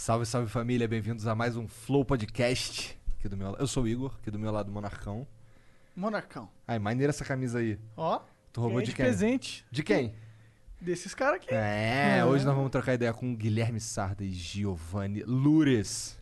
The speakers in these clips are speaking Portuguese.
Salve, salve família, bem-vindos a mais um Flow Podcast. Aqui do meu, eu sou o Igor, aqui do meu lado Monarcão. Monarcão. Ai, maneira essa camisa aí. Ó. Tu roubou de de quem? presente De quem? desses caras aqui. É, hoje nós vamos trocar ideia com Guilherme Sarda e Giovanni Lures.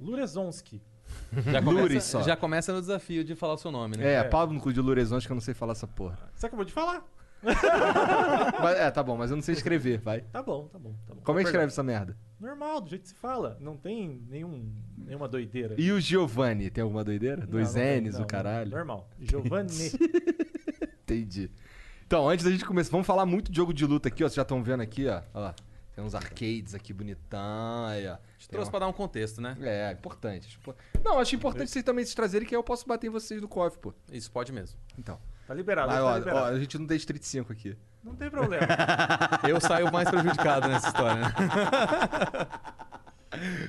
Lurezonski. Já Lures começa, só. já começa no desafio de falar o seu nome, né? É, pau no cu de Lurezões que eu não sei falar essa porra. Você acabou de falar. Mas- é, tá bom, mas eu não sei escrever, vai. Tá bom, tá bom, tá bom. Como é que Perdão. escreve essa merda? Normal, do jeito que se fala. Não tem nenhum, nenhuma doideira. E o Giovanni, tem alguma doideira? Não, Dois não tem, N's, não, o caralho. Normal. Giovanni. Entendi. Então, antes da gente começar, vamos falar muito de jogo de luta aqui, ó. Vocês já estão vendo aqui, ó. Ó lá. Tem uns arcades aqui bonitão, aí, ó. Te trouxe pra dar um contexto, né? É, importante. Não, acho importante vocês também se trazerem, que aí eu posso bater em vocês do KOF, pô. Isso pode mesmo. Então. Tá liberado, Mas, tá ó, liberado. ó, a gente não tem Street 5 aqui. Não tem problema. Eu saio mais prejudicado nessa história, né?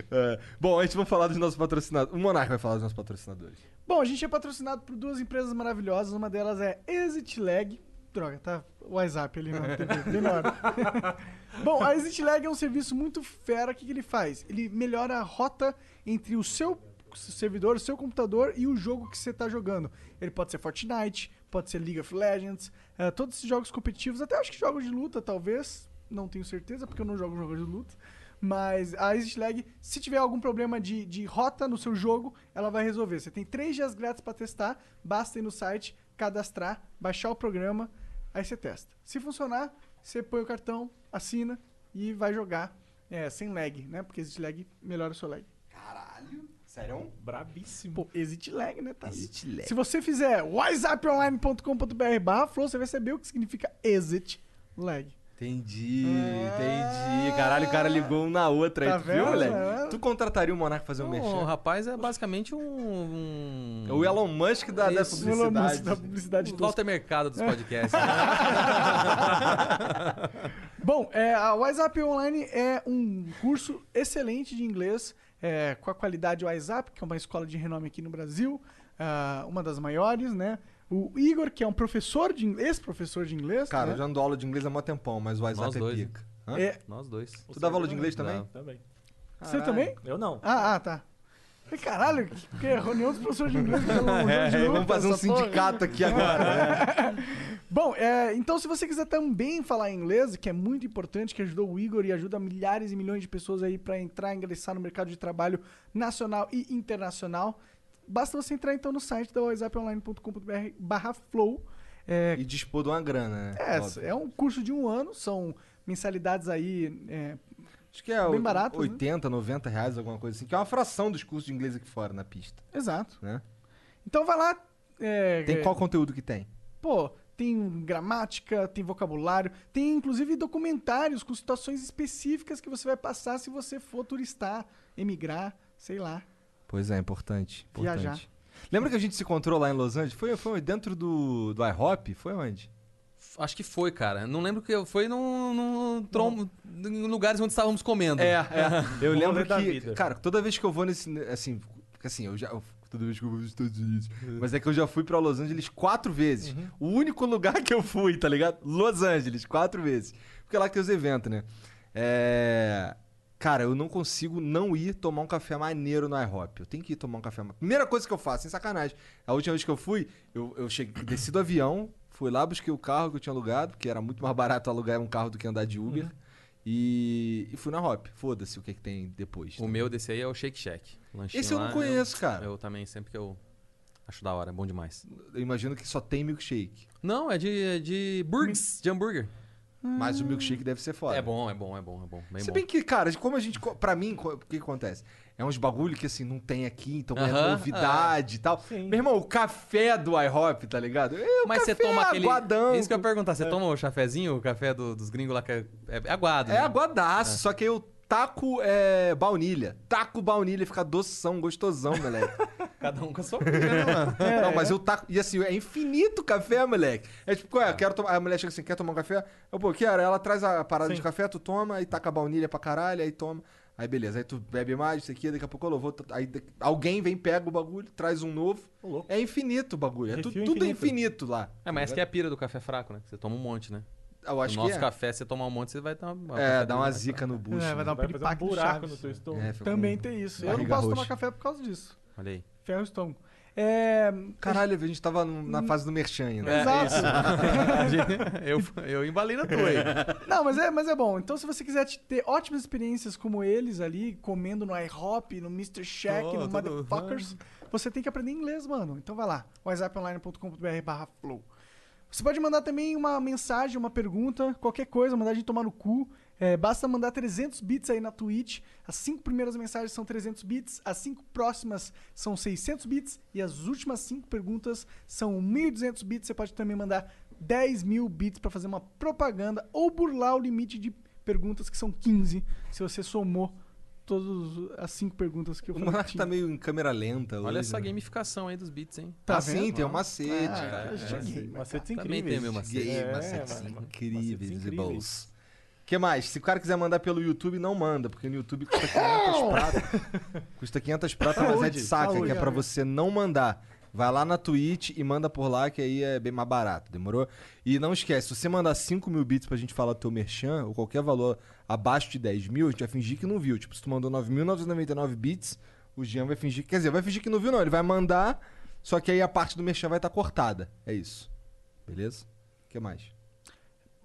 É. Bom, a gente vai falar dos nossos patrocinadores. O Monarca vai falar dos nossos patrocinadores. Bom, a gente é patrocinado por duas empresas maravilhosas. Uma delas é ExitLag. Droga, tá o WhatsApp ali na TV, bem na hora. Bom, a ExitLag é um serviço muito fera. O que, que ele faz? Ele melhora a rota entre o seu servidor, o seu computador e o jogo que você está jogando. Ele pode ser Fortnite, pode ser League of Legends, eh, todos esses jogos competitivos, até acho que jogos de luta, talvez. Não tenho certeza, porque eu não jogo jogos de luta. Mas a ExitLag, se tiver algum problema de, de rota no seu jogo, ela vai resolver. Você tem três dias grátis para testar, basta ir no site, cadastrar, baixar o programa, aí você testa. Se funcionar, você põe o cartão, assina e vai jogar é, sem lag, né? Porque ExitLag melhora o seu lag. Caralho. Sério? Brabíssimo. Pô, ExitLag, né? Tá? ExitLag. Se você fizer whatsapponline.com.br barra flow, você vai saber o que significa exit lag. Entendi, entendi. Caralho, o cara ligou um na outra aí, Tá tu viu, vendo? moleque? É. Tu contrataria o Monarca pra fazer um o merchan? rapaz é basicamente um. um... É o Elon Musk da, da Isso. Elon Musk publicidade. da publicidade o. Walter Mercado dos podcasts. né? Bom, é, a WhatsApp Online é um curso excelente de inglês, é, com a qualidade WhatsApp, que é uma escola de renome aqui no Brasil, ah, uma das maiores, né? O Igor, que é um professor de inglês, ex-professor de inglês. Cara, né? eu já ando aula de inglês há mó tempão, mas o WhatsApp Nós é dois, pica. Hã? É, Nós dois. Tu dava aula de inglês também? Também. você também? Eu não. Ah, ah, tá. Falei, Caralho, que é reunião dos professores de inglês. pelo jogo de É, vamos fazer um porra. sindicato aqui agora. né? Bom, é, então se você quiser também falar inglês, que é muito importante, que ajudou o Igor e ajuda milhares e milhões de pessoas aí para entrar, ingressar no mercado de trabalho nacional e internacional, basta você entrar então no site da whatsapponline.com.br barra flow. É, E dispor de uma grana, né? é, Óbvio. é um curso de um ano, são mensalidades aí é, Acho que é bem o- baratas, né? 80, 90 reais, alguma coisa assim. Que é uma fração dos cursos de inglês aqui fora, na pista, exato. né? Então vai lá. é, Tem é, qual conteúdo que tem? Pô, tem gramática, tem vocabulário, tem inclusive documentários com situações específicas que você vai passar se você for turistar, emigrar, sei lá. Pois é, importante. importante. Viajar. Lembra que a gente se encontrou lá em Los Angeles? Foi, foi dentro do, do iHop? Foi onde? Acho que foi, cara. Não lembro que foi num, num trom- em lugares onde estávamos comendo. É, Eu Rolê lembro da que, vida. cara, toda vez que eu vou nesse, assim, porque assim, eu já eu- toda vez que eu vou nos Estados Unidos, mas é que eu já fui pra Los Angeles quatro vezes. O único lugar que eu fui, tá ligado? Los Angeles, quatro vezes. Porque é lá que tem os eventos, né? É, Cara, eu não consigo não ir tomar um café maneiro no iHop. Eu tenho que ir tomar um café. ma- Primeira coisa que eu faço, sem sacanagem. A última vez que eu fui, eu, eu cheguei, desci do avião, fui lá, busquei o carro que eu tinha alugado, porque era muito mais barato alugar um carro do que andar de Uber. E, e fui na Hop. Foda-se o que, que tem depois. O meu desse aí é o Shake Shack. Lanchinho Esse eu não lá, conheço, cara. Eu também, sempre que eu acho da hora, é bom demais. Eu imagino que só tem milkshake. Não, é de, é de burgers, de hambúrguer. Mas o milkshake deve ser foda. É bom, é bom, é bom, é bom. Bem Se bom. bem que, cara, como a gente. Pra mim, o que, acontece? É uns bagulho que assim, não tem aqui, então é Aham, novidade e tal. Sim. Meu irmão, o café do IHOP, tá ligado? É, Mas você toma aquele. aguadão. Isso que eu ia perguntar. Você toma o chafezinho, o café do- dos gringos lá que é, é aguado. É né? aguadaço, só que eu taco é, baunilha. Taco baunilha, fica doção, gostosão, moleque. Cada um com a sua briga, né, mano? Não, mas eu taco. E assim, é infinito café, moleque. É tipo, qual é? Quero tomar. A mulher chega assim, quer tomar um café? Eu, pô, quero. Ela traz a parada Sim. de café, tu toma, aí taca a baunilha pra caralho, aí toma. Aí beleza, aí tu bebe mais, isso aqui, daqui a pouco eu vou. Aí alguém vem, pega o bagulho, traz um novo. Louco. É infinito o bagulho. É tu- tudo infinito. infinito lá. É, mas essa que é a pira do café fraco, né? Você toma um monte, né? Eu acho no que nosso é. café, você tomar um monte, você vai dar uma. É, dá uma zica no bucho. É, vai né? dar um Vai fazer um buraco no teu estômago. É, Também com- tem isso. Eu não posso tomar roxa. café por causa disso. Olha aí. Ferro estômago. É... Caralho, a gente tava na fase do merchan ainda. É, Exato. eu, eu embalei na tua aí. Não, mas é, mas é bom. Então, se você quiser te- ter ótimas experiências como eles ali, comendo no IHOP, no Mr. Shack, Oh, no Motherfuckers, você tem que aprender inglês, mano. Então vai lá, whatsapponline.com.br barra flow. Você pode mandar também uma mensagem, uma pergunta, qualquer coisa, mandar a gente tomar no cu. É, basta mandar 300 bits aí na Twitch. As cinco primeiras mensagens são 300 bits, as cinco próximas são 600 bits e as últimas cinco perguntas são 1.200 bits. Você pode também mandar 10 mil bits para fazer uma propaganda ou burlar o limite de perguntas que são 15, se você somou todas as cinco perguntas que eu O falei. que Monark tá meio em câmera lenta. Olha hoje, essa né? gamificação aí dos beats, hein? Tá ah, sim, tem um macete. Ah, cara. é gamer, Macetes Também incríveis. tem meu macete. Gay, É, macetes incríveis macetes e incríveis. Que mais? Se o cara quiser mandar pelo YouTube, não manda, porque no YouTube custa 500 prata. Custa 500 prata, mas é de saca, saúde, que é pra amigo. você não mandar. Vai lá na Twitch e manda por lá, que aí é bem mais barato, demorou? E não esquece, se você mandar 5 mil bits pra gente falar teu merchan, ou qualquer valor abaixo de 10 mil, a gente vai fingir que não viu. Tipo, se tu mandou 9.999 bits, o Jean vai fingir... Quer dizer, vai fingir que não viu não, ele vai mandar, só que aí a parte do merchan vai estar cortada. É isso. Beleza? O que mais?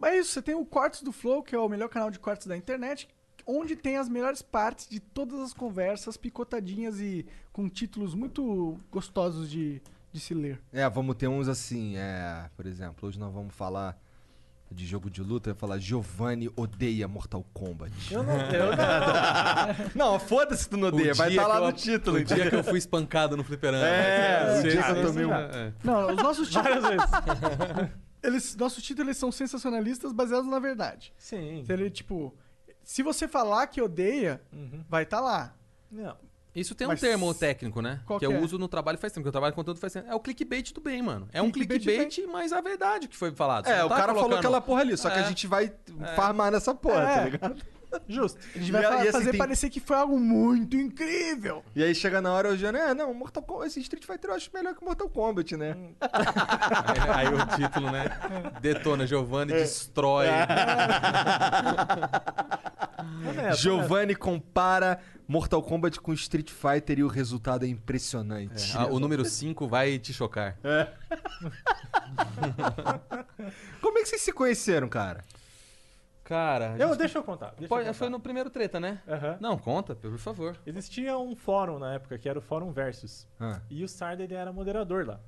Mas é isso, você tem o Cortes do Flow, que é o melhor canal de cortes da internet, onde tem as melhores partes de todas as conversas, picotadinhas e com títulos muito gostosos de, de se ler. É, vamos ter uns assim, é, por exemplo, hoje nós vamos falar de jogo de luta, eu vou falar Giovanni odeia Mortal Kombat. Eu não, eu não. Não, foda-se tu não odeia, vai estar lá que eu- no título. O dia que eu fui espancado no fliperama. É, o Sim, dia que eu tomei um- É. Não, os nossos títulos, Várias vezes. eles, nossos títulos eles são sensacionalistas baseados na verdade. Sim. Então, ele, tipo, se você falar que odeia, Uhum. vai estar lá. Não. Isso tem um Mas termo técnico, né? qual que que eu é? uso no trabalho faz tempo, que eu trabalho com conteúdo faz tempo. É o clickbait do bem, mano. É um Clickbait clickbait, mas a verdade que foi falado. Você É, o tá cara falou colocando- aquela porra ali, só que a É. gente vai farmar nessa porra, É. tá ligado? Justo. A gente vai E e assim, fazer tem- parecer que foi algo muito incrível. E aí chega na hora o Jean, é, não, Mortal Kombat, esse Street Fighter eu acho melhor que Mortal Kombat, né? Aí o título, né? Detona, Giovanni destrói. Honesto, Giovanni compara Mortal Kombat com Street Fighter e o resultado é impressionante. Ah, o número 5 vai te chocar. Como é que vocês se conheceram, cara? Cara. Eu, gente- deixa eu contar. Deixa Pode- eu contar. foi no primeiro treta, né? Aham. Não, conta, por favor. Existia um fórum na época que era o Fórum Versus. Ah. E o Sarda ele era moderador lá.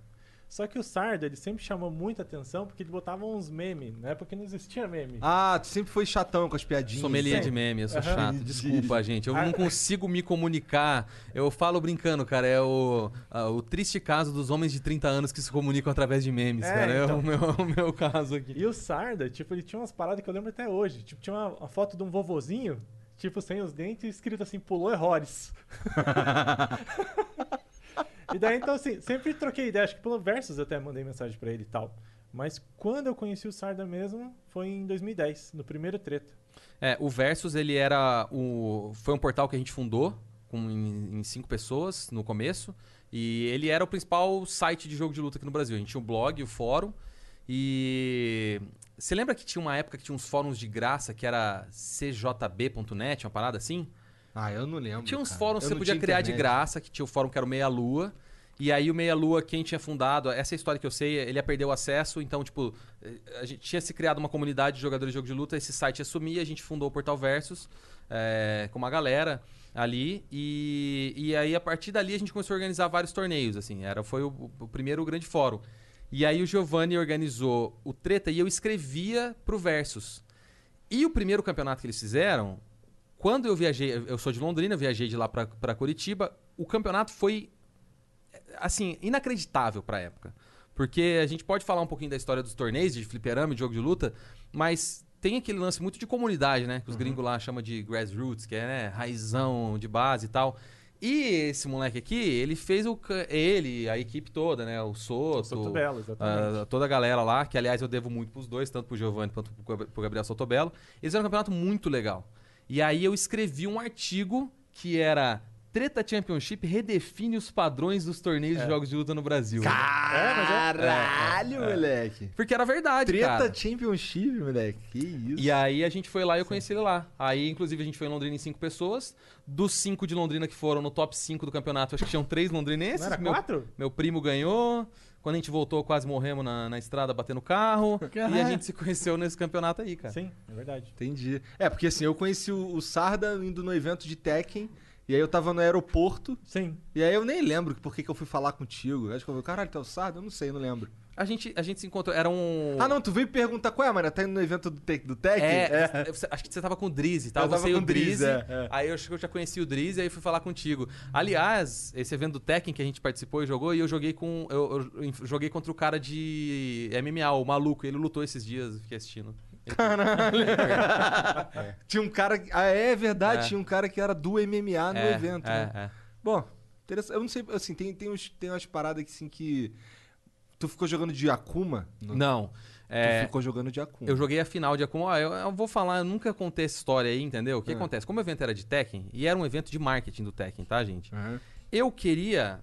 Só que o Sarda ele sempre chamou muita atenção porque ele botava uns memes. Na época não existia meme. Ah, tu sempre foi chatão com as piadinhas. Sommelier Sim. de meme, eu sou Aham. chato. Desculpa, gente. Eu Ah. não consigo me comunicar. Eu falo brincando, cara. É o, o triste caso dos homens de 30 anos que se comunicam através de memes, É, cara. É então. o meu, o meu caso aqui. E o Sarda, tipo, ele tinha umas paradas que eu lembro até hoje. Tipo, tinha uma, uma foto de um vovozinho, tipo, sem os dentes, escrito assim, pulou errores. e daí, então, assim, sempre troquei ideia. Acho que pelo Versus até mandei mensagem pra ele e tal. Mas quando eu conheci o Sarda mesmo, foi em 2010, no primeiro treta. É, o Versus, ele era o... Foi um portal que a gente fundou com, em, em cinco pessoas no começo. E ele era o principal site de jogo de luta aqui no Brasil. A gente tinha o blog, o fórum. E... Você lembra que tinha uma época que tinha uns fóruns de graça que era cjb.net, uma parada assim? Ah, eu não lembro. Tinha uns cara. fóruns que Eu você podia criar de internet. graça, que tinha o fórum que era o Meia Lua. E aí o Meia Lua, quem tinha fundado, essa é história que eu sei, ele ia perder o acesso, então, tipo, eh, a gente tinha se criado uma comunidade de jogadores de jogo de luta, esse site ia sumir, a gente fundou o Portal Versus eh, com uma galera ali, e, e aí a partir dali a gente começou a organizar vários torneios, assim, era, foi o, o primeiro grande fórum. E aí o Giovanni organizou o Treta e eu escrevia pro Versus. E o primeiro campeonato que eles fizeram, quando eu viajei, eu sou de Londrina, eu viajei de lá pra, pra Curitiba, o campeonato foi, assim, inacreditável pra época. Porque a gente pode falar um pouquinho da história dos torneios, de fliperama, de jogo de luta, mas tem aquele lance muito de comunidade, né? Que os gringos lá chamam de grassroots, que é né, raizão de base e tal. E esse moleque aqui, ele fez o. Ele, a equipe toda, né? O Soto. Soto Belo, exatamente. ah, toda a galera lá, que aliás eu devo muito pros dois, tanto pro Giovanni quanto pro Gabriel Sotobelo. Eles fizeram um campeonato muito legal. E aí eu escrevi um artigo que era Treta Championship redefine os padrões dos torneios de jogos de luta no Brasil. Caralho, moleque. Porque era verdade, Treta cara. Championship, moleque. Que isso. E aí a gente foi lá e eu conheci ele lá. Aí, inclusive, a gente foi em Londrina em cinco pessoas. Dos cinco de Londrina que foram no top 5 do campeonato, acho que tinham três londrinenses. Não era meu, quatro? meu primo ganhou. Quando a gente voltou, quase morremos na, na estrada batendo carro. e a gente se conheceu nesse campeonato aí, cara. Sim, é verdade. Entendi. É, porque assim, eu conheci o, o Sarda indo no evento de Tekken. E aí eu tava no aeroporto. Sim. E aí eu nem lembro por que, que eu fui falar contigo. Acho que eu falei, caralho, tá o Sarda? Eu não sei, não lembro. A gente, a gente se encontrou. Era um. Ah, não, tu veio perguntar qual é, mano? Tá indo no evento do, te, do Tekken? É, você- acho que você tava com o Drizzy, tá? Eu tava Você e com o Drizzy, é, é. Aí eu acho que eu já conheci o Drizzy, aí fui falar contigo. Aliás, esse evento do Tekken que a gente participou e jogou, e eu joguei com. Eu, eu inf- joguei contra o cara de MMA, o maluco. Ele lutou esses dias, eu fiquei assistindo. Tinha um cara. Ah, é verdade, É. tinha um cara que era do MMA no É, evento, é, né? é. Bom, interessante. Eu não sei, assim, tem, tem, uns, tem umas paradas que, assim, que. Tu ficou jogando de Akuma? Não. Tu É, ficou jogando de Akuma. Eu joguei a final de Akuma. Ó, eu, eu vou falar, eu nunca contei essa história aí, entendeu? O que É. acontece? Como o evento era de Tekken, e era um evento de marketing do Tekken, tá, gente? Aham. Eu queria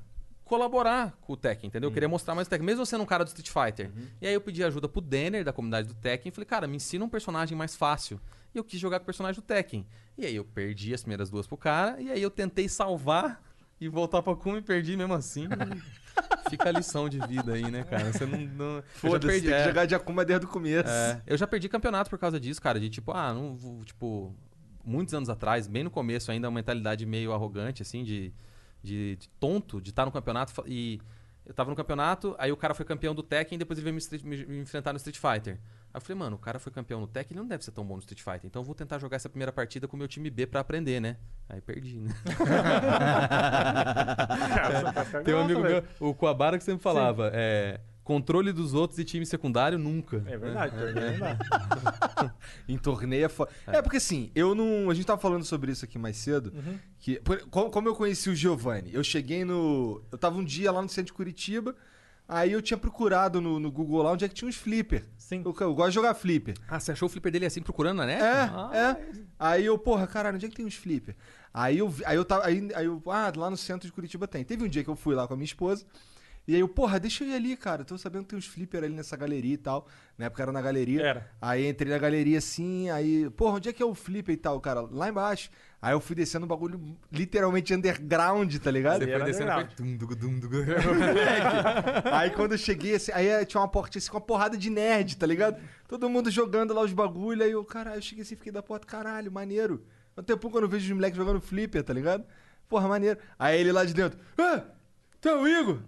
colaborar com o Tekken, entendeu? Eu queria mostrar mais o Tekken, mesmo sendo um cara do Street Fighter. E aí eu pedi ajuda pro Denner, da comunidade do Tekken, e falei, cara, me ensina um personagem mais fácil. E eu quis jogar com o personagem do Tekken. E aí eu perdi as primeiras duas pro cara, e aí eu tentei salvar e voltar pra Akuma e perdi mesmo assim. Fica a lição de vida aí, né, cara? Você não. não... eu já Foda-se, perdi, tem que é. jogar de Akuma desde o começo. É, eu já perdi campeonato por causa disso, cara. De tipo, ah, não vou, tipo, muitos anos atrás, bem no começo ainda, uma mentalidade meio arrogante, assim, de, de, de tonto, de estar no campeonato e. Eu tava no campeonato, aí o cara foi campeão do Tekken e depois ele veio me, street- me- me enfrentar no Street Fighter. Aí eu falei, mano, o cara foi campeão no Tekken, ele não deve ser tão bom no Street Fighter. Então eu vou tentar jogar essa primeira partida com o meu time B pra aprender, né? Aí perdi, né? Tem um amigo meu, o Kuabara, que sempre falava, é. Controle dos outros e time secundário nunca. É verdade, torneio não dá. Em torneio é foda. É. porque assim, eu não. A gente tava falando sobre isso aqui mais cedo. Uhum. Que, por- como, eu conheci o Giovanni? Eu cheguei no. Eu tava um dia lá no centro de Curitiba. Aí eu tinha procurado no, no Google lá onde é que tinha uns flipper. Sim. Eu, eu gosto de jogar flipper. Ah, você achou o flipper dele assim procurando na net? É, Ah, é. Aí eu, porra, caralho, onde é que tem uns flipper? Aí eu, vi- aí eu tava, aí, aí eu, ah, lá no centro de Curitiba tem. Teve um dia que eu fui lá com a minha esposa, e aí eu, porra, deixa eu ir ali, cara, tô sabendo que tem uns flipper ali nessa galeria e tal. Na época era na galeria. Era. Aí entrei na galeria assim, aí, porra, onde é que é o flipper e tal, cara? Lá embaixo. Aí eu fui descendo um bagulho literalmente underground, tá ligado? Você foi descendo foi... Dum, dugu, dum, dugu. Aí quando eu cheguei, assim, aí tinha uma porta assim com uma porrada de nerd, tá ligado? Todo mundo jogando lá os bagulho, aí eu, caralho, eu cheguei assim, fiquei da porta, caralho, maneiro. Há um tempo que eu não vejo os moleques jogando flipper, tá ligado? Porra, maneiro. Aí ele lá de dentro, ah, tu é o Igor?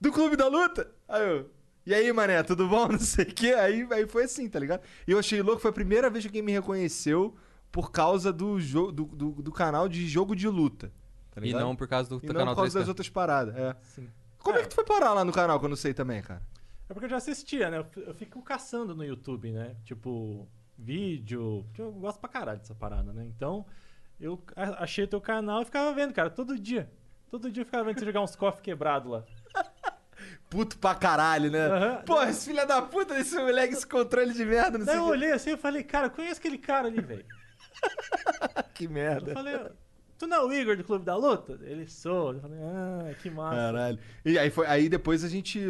Do Clube da Luta? Aí eu, e aí, mané, tudo bom? Não sei o quê. Aí, aí foi assim, tá ligado? E eu achei louco, foi a primeira vez que alguém me reconheceu por causa do, jo do, do, do canal de jogo de luta. Tá E não por causa do E não canal por causa 3K. das outras paradas, é. Sim. Como é. que tu foi parar lá no canal que eu não sei também, cara? É porque eu já assistia, né? Eu fico caçando no YouTube, né? Tipo, vídeo. porque Eu gosto pra caralho dessa parada, né? Então, eu achei teu canal e ficava vendo, cara, todo dia. Todo dia eu ficava vendo você jogar uns cofres quebrados lá. Puto pra caralho, né? Aham. Pô, esse filho da puta desse moleque, esse controle de merda, não Daí sei eu o quê. olhei assim e falei, cara, eu conheço aquele cara ali, velho. Que Eu merda. falei, tu não é o Igor do Clube da Luta? Ele sou. Eu falei, ah, que massa. Caralho. E aí, foi, aí depois a gente,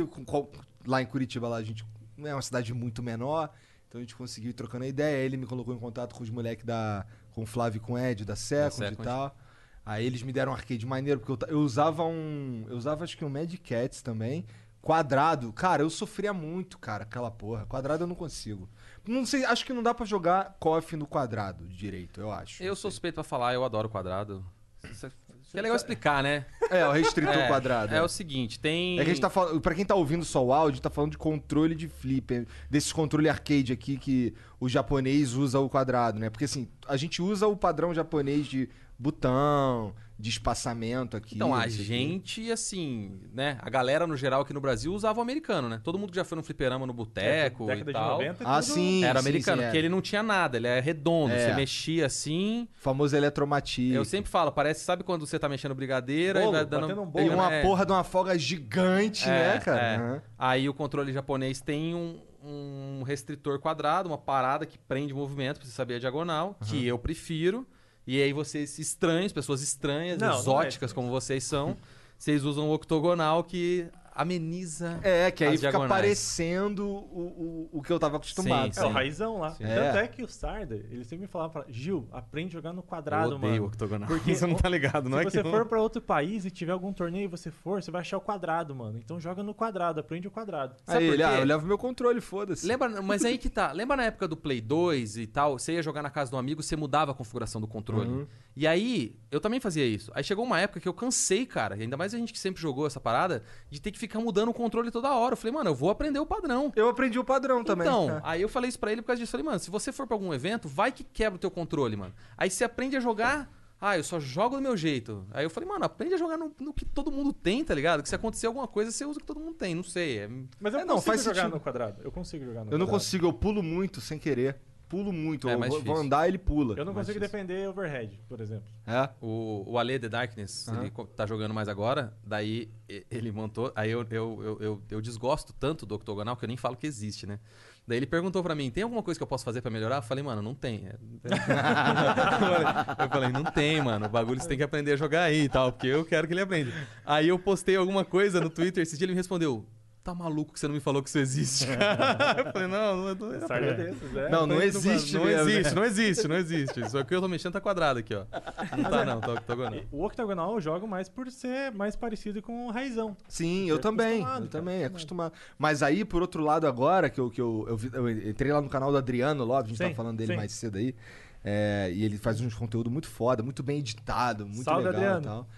lá em Curitiba, lá a gente é uma cidade muito menor, então a gente conseguiu ir trocando a ideia. Aí ele me colocou em contato com os moleques da. com o Flávio e com o Ed, da Second, e Second. tal. Aí eles me deram um arcade maneiro, porque eu, eu usava um. Eu usava acho que um Mad Cats também. Quadrado. Cara, eu sofria muito, cara, aquela porra. Quadrado eu não consigo. Não sei, acho que não dá pra jogar KOF no quadrado direito, eu acho. Eu sou suspeito pra falar, eu adoro quadrado. Isso é- É legal explicar, né? É, o restritor é, quadrado. É o seguinte, tem... É que a gente tá falando. Pra quem tá ouvindo só o áudio, a gente tá falando de controle de flipper. Desses controle arcade aqui que o japonês usa o quadrado, né? Porque assim, a gente usa o padrão japonês de botão, de espaçamento aqui. Então, a gente, assim, né? A galera, no geral, aqui no Brasil, usava o americano, né? Todo mundo que já foi no fliperama no boteco Década e de tal. 90 é Ah, tudo- sim. Era sim, americano, sim, porque é. ele não tinha nada, ele é redondo. É. Você mexia assim. O famoso eletromatia. Eu sempre falo, parece, sabe quando você tá mexendo brigadeira e Bolo, vai dando. um bolo, uma É. porra de uma folga gigante, É, né, cara? é. Aham. Aí o controle japonês tem um, um restritor quadrado, uma parada que prende o movimento pra você saber a diagonal, que eu prefiro. E aí vocês estranhos, pessoas estranhas, Não, não é exóticas como vocês são, vocês usam o octogonal que ameniza. É, que aí As fica diagonais. parecendo o, o, o que eu tava acostumado. Sim, É, o sim. raizão lá. Sim. Tanto É. é que o Sarda, ele sempre me falava, Gil, aprende a jogar no Eu quadrado, odeio o mano. octogonal. Porque você não tá ligado, não Se é você que for pra outro país e tiver algum torneio e você for, você vai achar o quadrado, mano. Então joga no quadrado, aprende o quadrado. Sabe Aí por ele, ah, eu levo meu controle, foda-se. Lembra, mas aí que tá. Lembra na época do Play 2 e tal? Você ia jogar na casa de um amigo, você mudava a configuração do controle. Uhum. E aí, eu também fazia isso. Aí chegou uma época que eu cansei, cara. e Ainda mais a gente que sempre jogou essa parada, de ter que ficar mudando o controle toda hora. Eu falei, mano, eu vou aprender o padrão. Eu aprendi o padrão também. Então, É. aí eu falei isso pra ele por causa disso. Eu falei, mano, se você for pra algum evento, vai que quebra o teu controle, mano. Aí você aprende a jogar. Ah, eu só jogo do meu jeito. Aí eu falei, mano, aprende a jogar no, no que todo mundo tem, tá ligado? Que se acontecer alguma coisa, você usa o que todo mundo tem. Não sei. É... Mas eu É, não, consigo faz jogar sentido. no quadrado. Eu consigo jogar no Eu não quadrado. consigo, eu pulo muito sem querer. Pulo muito. É eu mais vou, vou difícil. andar, ele pula. Eu não Mais consigo difícil. defender overhead, por exemplo. É? O, o Ale The Darkness, Aham. ele tá jogando mais agora, daí ele montou. Aí eu, eu, eu, eu, eu desgosto tanto do octogonal que eu nem falo que existe, né? Daí ele perguntou pra mim: tem alguma coisa que eu posso fazer pra melhorar? Eu falei, mano, não tem. eu falei, não tem, mano. O bagulho você tem que aprender a jogar aí e tal, porque eu quero que ele aprenda. Aí eu postei alguma coisa no Twitter, esse dia ele me respondeu. Tá maluco que você não me falou que isso existe, cara? Eu falei, não, não, não, não, Sarda desses, é. Não, não existe Não existe, né? não existe, não existe. Só que eu tô mexendo tá quadrado aqui, ó. Não tá não, tá octogonal. O octagonal eu jogo mais por ser mais parecido com o raizão. Sim, eu É também. Eu também, é acostumado. Mas aí, por outro lado, agora que eu, que eu, eu, eu entrei lá no canal do Adriano Lopes, a gente Sim, tava falando dele sim. mais cedo aí. é, e ele faz uns conteúdo muito foda, muito bem editado, muito Salve, legal Adriano. e tal.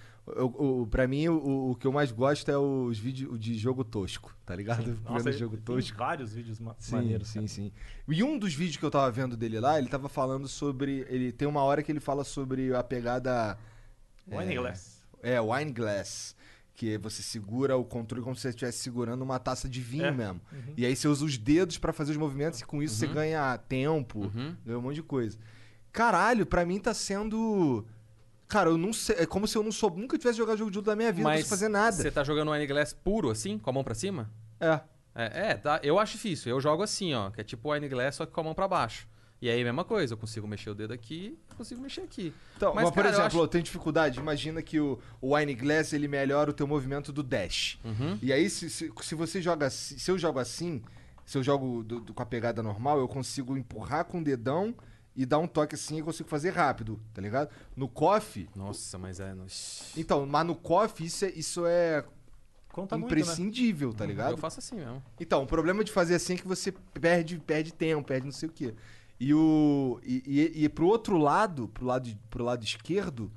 Pra mim, o, o que eu mais gosto é os vídeos de jogo tosco, tá ligado? Vendo Nossa, jogo tem tosco. vários vídeos ma Sim, maneiros. sim, cara. sim. E um dos vídeos que eu tava vendo dele lá, ele tava falando sobre. Ele tem uma hora que ele fala sobre a pegada. Wine Glass. É, wine glass. Que você segura o controle como se você estivesse segurando uma taça de vinho É. mesmo. Uhum. E aí você usa os dedos pra fazer os movimentos e com isso você Uhum. ganha tempo, Uhum. ganha um monte de coisa. Caralho, pra mim tá sendo. Cara, eu não sei. É como se eu não sou, nunca tivesse jogado jogo de luta da minha vida, não Mas sei fazer nada. Você tá jogando Wine Glass puro, assim, com a mão pra cima? É. É, é, tá. Eu acho difícil. Eu jogo assim, ó, que é tipo Wine Glass, só que com a mão pra baixo. E aí, mesma coisa, eu consigo mexer o dedo aqui, consigo mexer aqui. Então, Mas, mas, por cara, eu exemplo, eu, acho- tenho dificuldade. Imagina que o, o Wine Glass ele melhora o teu movimento do dash. Uhum. E aí, se, se, se você joga assim, se eu jogo assim, se eu jogo do- do- com a pegada normal, eu consigo empurrar com o dedão e dar um toque assim e consigo fazer rápido, tá ligado? No KOF, Nossa, mas é. então, mas no KOF isso é, isso é Conta muito, né? imprescindível, tá ligado? Eu faço assim mesmo. Então, o problema de fazer assim é que você perde, perde tempo, perde não sei o quê. E o e, e, e pro outro lado, pro lado, pro lado esquerdo,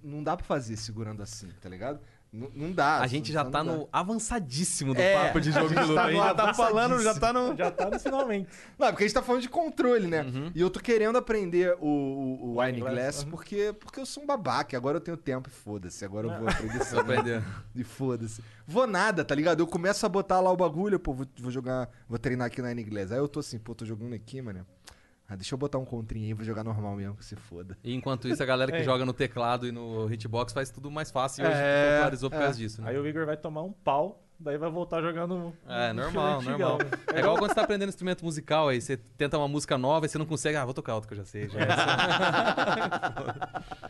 não dá pra fazer segurando assim, tá ligado? N- não dá. a gente já não tá no avançadíssimo do É, papo de jogo de gente luta. tá a gente no já tá falando, já tá no. Já tá no finalmente. Não, é porque a gente tá falando de controle, né? Uhum. E eu tô querendo aprender o, o, o Wine Glass, uhum. porque, porque eu sou um babaca. Agora eu tenho tempo e foda-se. Agora eu vou aprender isso. aprendendo. E foda-se. Vou nada, tá ligado? Eu começo a botar lá o bagulho, pô, vou, vou jogar, vou treinar aqui na Wine Glass. Aí eu tô assim, pô, tô jogando aqui, mano. Ah, deixa eu botar um contrinho aí, vou jogar normal mesmo, que se foda. E enquanto isso, a galera que É. joga no teclado e no hitbox faz tudo mais fácil. E hoje É, popularizou por é. causa disso, né? Aí o Igor vai tomar um pau, daí vai voltar jogando. É, no normal, normal. É igual quando você tá aprendendo instrumento musical, aí você tenta uma música nova e você não consegue. Ah, vou tocar outra que eu já sei. Já.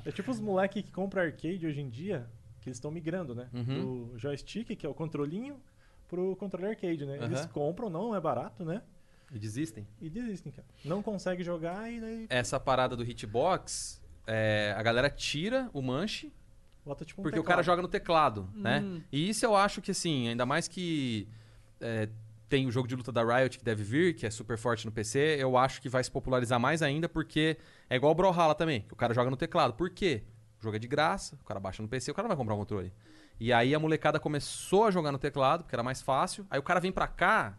É tipo os moleques que compram arcade hoje em dia, que eles estão migrando, né? Uhum. Do joystick, que é o controlinho, pro controle arcade, né? Aham. Eles compram, não é barato, né? E desistem. E desistem, cara. Não consegue jogar e daí Essa parada do hitbox, é, a galera tira o manche bota tipo um porque o teclado. cara joga no teclado, né? Hum. E isso eu acho que, assim, ainda mais que é, tem o jogo de luta da Riot que deve vir, que é super forte no PC, eu acho que vai se popularizar mais ainda, porque é igual o Brawlhalla também, que o cara joga no teclado. Por quê? O jogo é de graça, o cara baixa no PC, o cara não vai comprar um controle. E aí a molecada começou a jogar no teclado, porque era mais fácil. Aí o cara vem pra cá,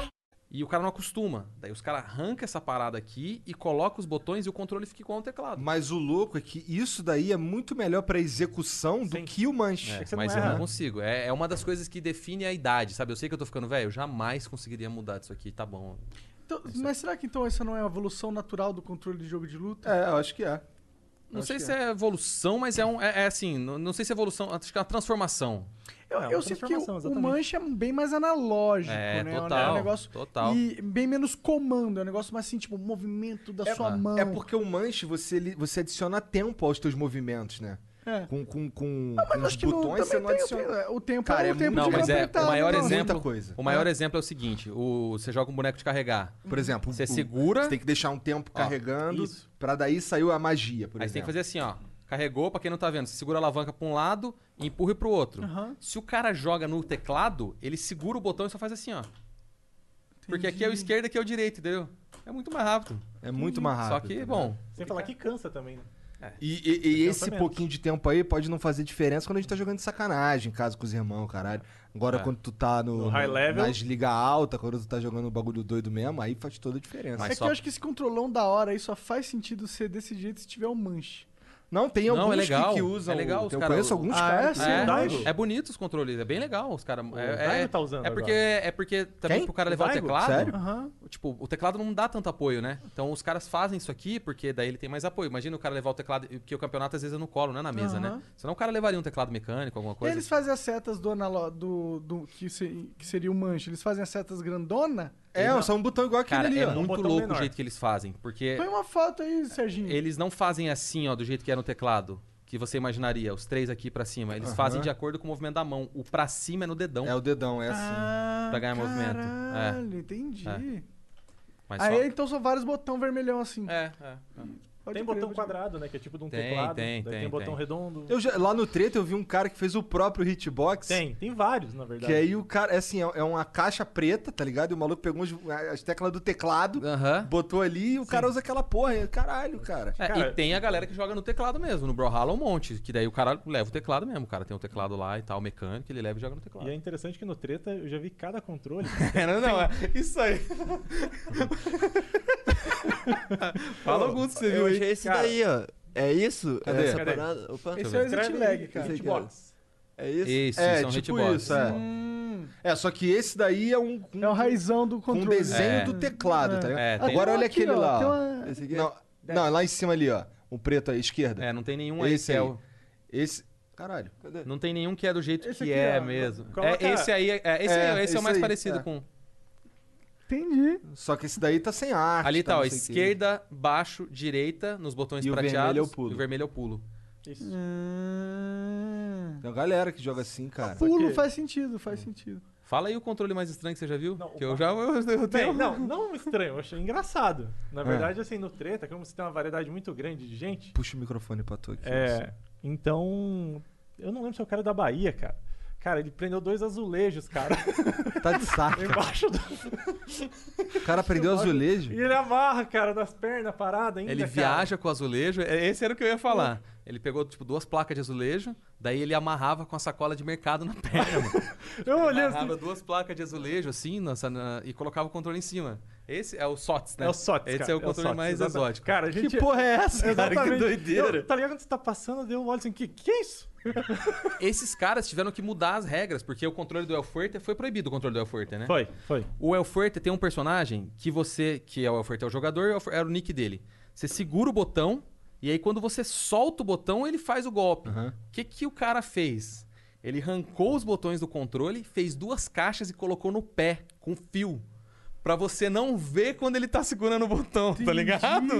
E o cara não acostuma. Daí os caras arrancam essa parada aqui e colocam os botões e o controle fica igual no teclado. Mas o louco é que isso daí é muito melhor pra execução do Sim. que o manche. que você Mas não eu não consigo. É, é uma das coisas que define a idade, sabe? Eu sei que eu tô ficando velho, eu jamais conseguiria mudar disso aqui, tá bom. Então, mas será que então essa não é a evolução natural do controle de jogo de luta? É, eu acho que é. Não Acho sei que se é evolução, mas é um. É, é assim, não, não sei se é evolução, acho que é uma transformação. Eu, É, eu sinto que o, transformação, o exatamente. manche é bem mais analógico, É, né? total, É um negócio total. E bem menos comando, é um negócio mais assim, tipo, movimento da sua mão. É porque o manche você, você adiciona tempo aos teus movimentos, né? É. Com, com, com, com os botões você não adiciona. tem- o tempo Cara, é é o tempo de Não, mas é o maior né? exemplo. Muita coisa. O maior exemplo é o seguinte: o, você joga um boneco de carregar. Por exemplo, Você o- segura. Você tem que deixar um tempo Ó, carregando isso. pra daí saiu a magia, por Aí você tem que exemplo. fazer assim, ó. Carregou, pra quem não tá vendo, você segura a alavanca pra um lado e empurra pro outro. Aham. Se o cara joga no teclado, ele segura o botão e só faz assim, ó. Porque aqui é o esquerdo, aqui é o direito, entendeu? É muito mais rápido. É muito mais rápido. Só que, tá bom. Sem falar que cansa também, né? E, e- e esse Pensamento. pouquinho de tempo aí pode não fazer diferença quando a gente tá jogando de sacanagem, em casa com os irmãos, caralho. Agora, É. quando tu tá no, No high level. nas liga alta, quando tu tá jogando o bagulho doido mesmo, aí faz toda a diferença. Mas É que só- eu acho que esse controlão da hora aí só faz sentido ser desse jeito se tiver um manche. Não, tem Não, alguns é legal, que, que usam. é legal, o- os eu cara- conheço alguns Ah, caras. é? o Daigo? É bonito os controles, é bem legal. Os cara, é, é, tá usando é porque agora. é porque também Quem? pro cara O levar o Daigo? teclado. Sério? Tipo, o teclado não dá tanto apoio, né? Então os caras fazem isso aqui porque daí ele tem mais apoio. Imagina o cara levar o teclado, porque o campeonato às vezes é no colo, não é na mesa, Aham. né? Senão o cara levaria um teclado mecânico, alguma E coisa. eles fazem as setas do, analo- do, do que, se- que seria o manche. Eles fazem as setas grandona. É, só um botão igual aquele Cara, ali, é ó. muito botão louco menor. o jeito que eles fazem, porque Põe uma foto aí, Serginho. eles não fazem assim, ó, do jeito que é no teclado, que você imaginaria, os três aqui pra cima. Eles Aham. fazem de acordo com o movimento da mão. O pra cima é no dedão. É o dedão, é assim. Ah, Pra ganhar movimento. É. Caralho, entendi. É. Mas Aí só... então são vários botão vermelhão assim. É, é. é. Pode tem botão quadrado, né? Que é tipo de um Tem, teclado. tem, daí tem, tem botão tem. redondo. Eu já- lá no treta eu vi um cara que fez o próprio hitbox. Tem, tem vários, na verdade. Que aí o cara, é assim, é é uma caixa preta, tá ligado? E o maluco pegou as teclas do teclado, Aham. botou ali e o cara usa aquela porra. Caralho, cara. É, Cara- e tem a galera que joga no teclado mesmo. No Brawlhalla um monte. Que daí o cara leva o teclado mesmo. O cara tem o teclado lá e tal, mecânico, ele leva e joga no teclado. E é interessante que no treta eu já vi cada controle. não, não, é isso aí. Fala alguns que você viu aí. achei esse Cara. daí, ó. É isso? Cadê? Essa Cadê? parada? Opa. Esse é o Exit Lag, aí, cara. Esse Hitbox. É isso? Isso, É, são tipo hitbox. isso, é. Hum, É, só que esse daí é um. um é o raizão do com um controle. desenho É. do teclado, tá ligado? É, Ah, tem- Agora tem um olha aqui, aquele ó, lá. uma- Esse aqui? Não, não, lá em cima ali, ó. Um preto à esquerda. É, não tem nenhum aí Esse que é aí. o... Esse. Caralho. Cadê? Não tem nenhum que é do jeito Esse que aqui, é mesmo. Coloca- É, esse aí, é, é, esse, É, aí, esse é esse o mais aí, parecido é. com... Entendi. Só que esse daí tá sem arte. Ali tá, ó, o quê. esquerda, baixo, direita, nos botões E o prateados. vermelho é o pulo. E o vermelho é o pulo. Isso. Hum. Tem uma galera que joga assim, cara. Pulo quê? faz sentido, faz sentido. Fala aí o controle mais estranho que você já viu? Não, que o eu já eu, eu Bem, tenho... não, não estranho, eu achei engraçado. É. Na verdade, assim, no treta, como você tem uma variedade muito grande de gente, Puxa o microfone pra tu aqui. é. Então. Eu não lembro se é o cara da Bahia, cara. Cara, ele prendeu dois azulejos, cara, Tá de saco. embaixo do. O cara prendeu azulejo. E ele amarra, cara, das pernas parada ainda. Ele cara. viaja com azulejo. é- Esse era o que eu ia falar. Ele pegou, tipo, duas placas de azulejo, daí ele amarrava com a sacola de mercado na perna, mano. Eu olhei Amarrava assim. duas placas de azulejo, assim, nossa, na- e colocava o controle em cima. Esse é o SOTS, né? É o SOTS, Esse cara, é o controle SOTS, mais exatamente. exótico. Cara, a gente. Que porra é essa, cara? Que Exatamente. doideira. Eu, tá ligado quando você tá passando, deu um olho assim, que, que é isso? Esses caras tiveram que mudar as regras, porque o controle do El Fuerte foi proibido o controle do El Fuerte, né? Foi, foi. O El Fuerte tem um personagem que você, que é o El Fuerte, é o jogador, é o- era o nick dele. Você segura o botão E aí, quando você solta o botão, ele faz o golpe. O Aham. que, que o cara fez? Ele arrancou os botões do controle, fez duas caixas e colocou no pé, com fio. Pra você não ver quando ele tá segurando o botão, tá ligado?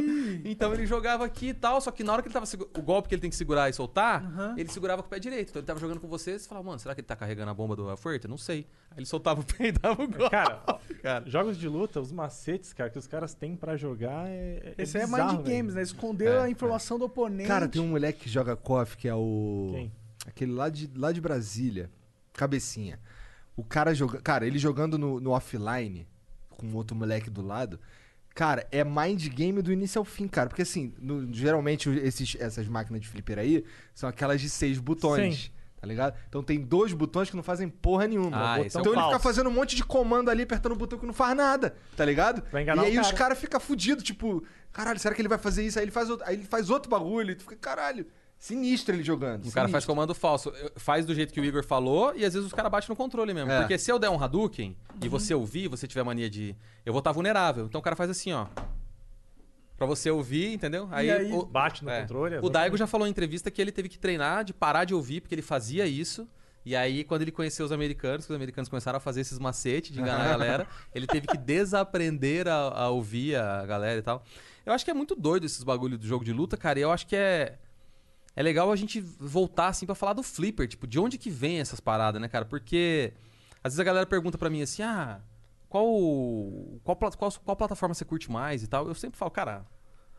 Então ele jogava aqui e tal, só que na hora que ele tava o golpe que ele tem que segurar e soltar, Aham. ele segurava com o pé direito. Então ele tava jogando com você, você falava, mano, será que ele tá carregando a bomba do Alfuerte? Não sei. Aí ele soltava o pé e dava o golpe. Cara, cara. jogos de luta, os macetes, cara, que os caras têm pra jogar é. é Esse aí é bizarro, Mind velho. Games, né? Esconder É, a informação do oponente. Cara, tem um moleque que joga KOF que é o. Quem? Aquele lá de, lá de Brasília. Cabecinha. O cara joga. Cara, ele jogando no, no offline, com outro moleque do lado. Cara, é mind game do início ao fim, cara. Porque assim, no- geralmente esses, essas máquinas de flipper aí são aquelas de seis botões. Sim. Tá ligado? Então tem dois botões que não fazem porra nenhuma. Ah, é um então ele fica falso. fazendo um monte de comando ali, apertando o botão que não faz nada, tá ligado? E aí o os cara. caras ficam fudidos, tipo, caralho, será que ele vai fazer isso? Aí ele faz outro, aí ele faz outro bagulho, e tu fica, caralho, sinistro ele jogando. O cara faz sinistro. comando falso. Faz do jeito que o Igor falou e às vezes os caras batem no controle mesmo. É. Porque se eu der um Hadouken e você ouvir, você tiver mania de. Eu vou estar vulnerável. Então o cara faz assim, ó. Pra você ouvir, entendeu? Aí, aí o, Bate no é. controle. o Daigo já falou em entrevista que ele teve que treinar de parar de ouvir, porque ele fazia isso. E aí, quando ele conheceu os americanos, que os americanos começaram a fazer esses macetes de enganar a galera, ele teve que desaprender a, a ouvir a galera e tal. Eu acho que é muito doido esses bagulho do jogo de luta, cara. E eu acho que é. É legal a gente voltar, assim, pra falar do Flipper. Tipo, de onde que vem essas paradas, né, cara? Porque às vezes a galera pergunta pra mim assim, ah, qual, qual, qual, qual plataforma você curte mais e tal? Eu sempre falo, cara,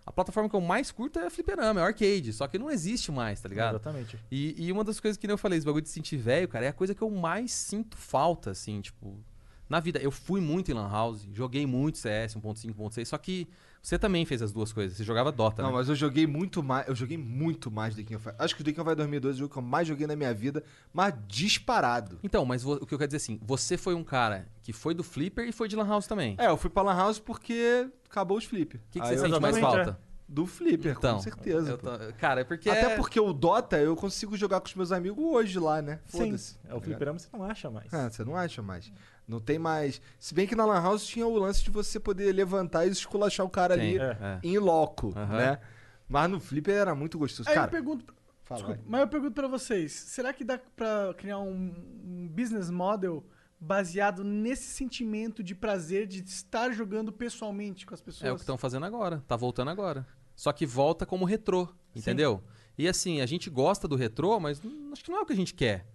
a plataforma que eu mais curto é fliperama, é arcade. Só que não existe mais, tá ligado? Exatamente. E, e uma das coisas que nem eu falei, esse bagulho de sentir velho, cara, é a coisa que eu mais sinto falta, assim, tipo. Na vida, eu fui muito em Lan House, joguei muito CS 1.5, 1.6, só que você também fez as duas coisas. Você jogava Dota, Não, né? mas eu joguei muito mais. Eu joguei muito mais The King of Fighters. Acho que o The King of Fighters 2012 é o jogo que eu mais joguei na minha vida, mas disparado. Então, mas o que eu quero dizer assim, você foi um cara que foi do Flipper e foi de Lan House também. É, eu fui pra Lan House porque acabou os flipper. O que, que você sente mais falta? Do flipper, Então, com certeza. tô- Cara, é porque. Até é- porque o Dota eu consigo jogar com os meus amigos hoje lá, né? Sim. Foda-se. É o tá fliperama você não acha mais. Ah, você não acha mais. Não tem mais. Se bem que na Lan House tinha o lance de você poder levantar e esculachar o cara Tem, ali é. em loco, Aham. né? Mas no Flipper era muito gostoso. Aí cara, eu pergunto. fala Desculpa, mas eu pergunto pra vocês: será que dá pra criar um, um business model baseado nesse sentimento de prazer de estar jogando pessoalmente com as pessoas? É o que estão fazendo agora. Tá voltando agora. Só que volta como retrô, entendeu? E assim, a gente gosta do retrô, mas acho que não é o que a gente quer.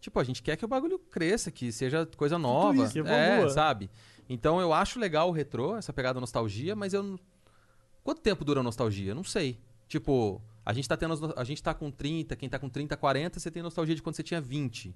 Tipo, a gente quer que o bagulho cresça, que seja coisa nova. Que é, sabe? Então eu acho legal o retrô, essa pegada nostalgia, mas eu. Quanto tempo dura a nostalgia? Eu Não sei. Tipo, a gente tá tendo. A gente tá com 30, quem tá com 30, 40, você tem nostalgia de quando você tinha 20.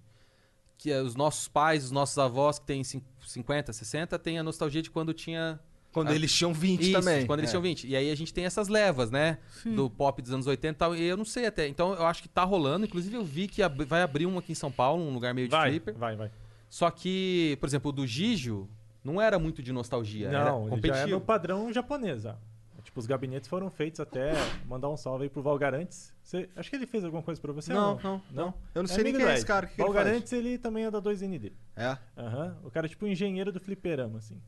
Que é os nossos pais, os nossos avós que têm cin- 50, 60, têm a nostalgia de quando tinha Quando Ah, eles tinham 20 isso, também. quando eles É. tinham 20. E aí a gente tem essas levas, né? Do pop dos anos 80 e tal. E eu não sei até. Então eu acho que tá rolando. Inclusive eu vi que ab- vai abrir um aqui em São Paulo, um lugar meio de Vai, flipper. vai, vai. Só que, por exemplo, o do Gijo não era muito de nostalgia. era Não, ele já é competitivo. no padrão japonês. já. Tipo, os gabinetes foram feitos até mandar um salve aí pro Valgarantes. Você, acho que ele fez alguma coisa pra você Não, não, não. Eu não É sei nem quem é esse cara. O que, que ele? Valgarantes, ele também é da 2ND. É. Aham. O cara é tipo um engenheiro do fliperama, assim.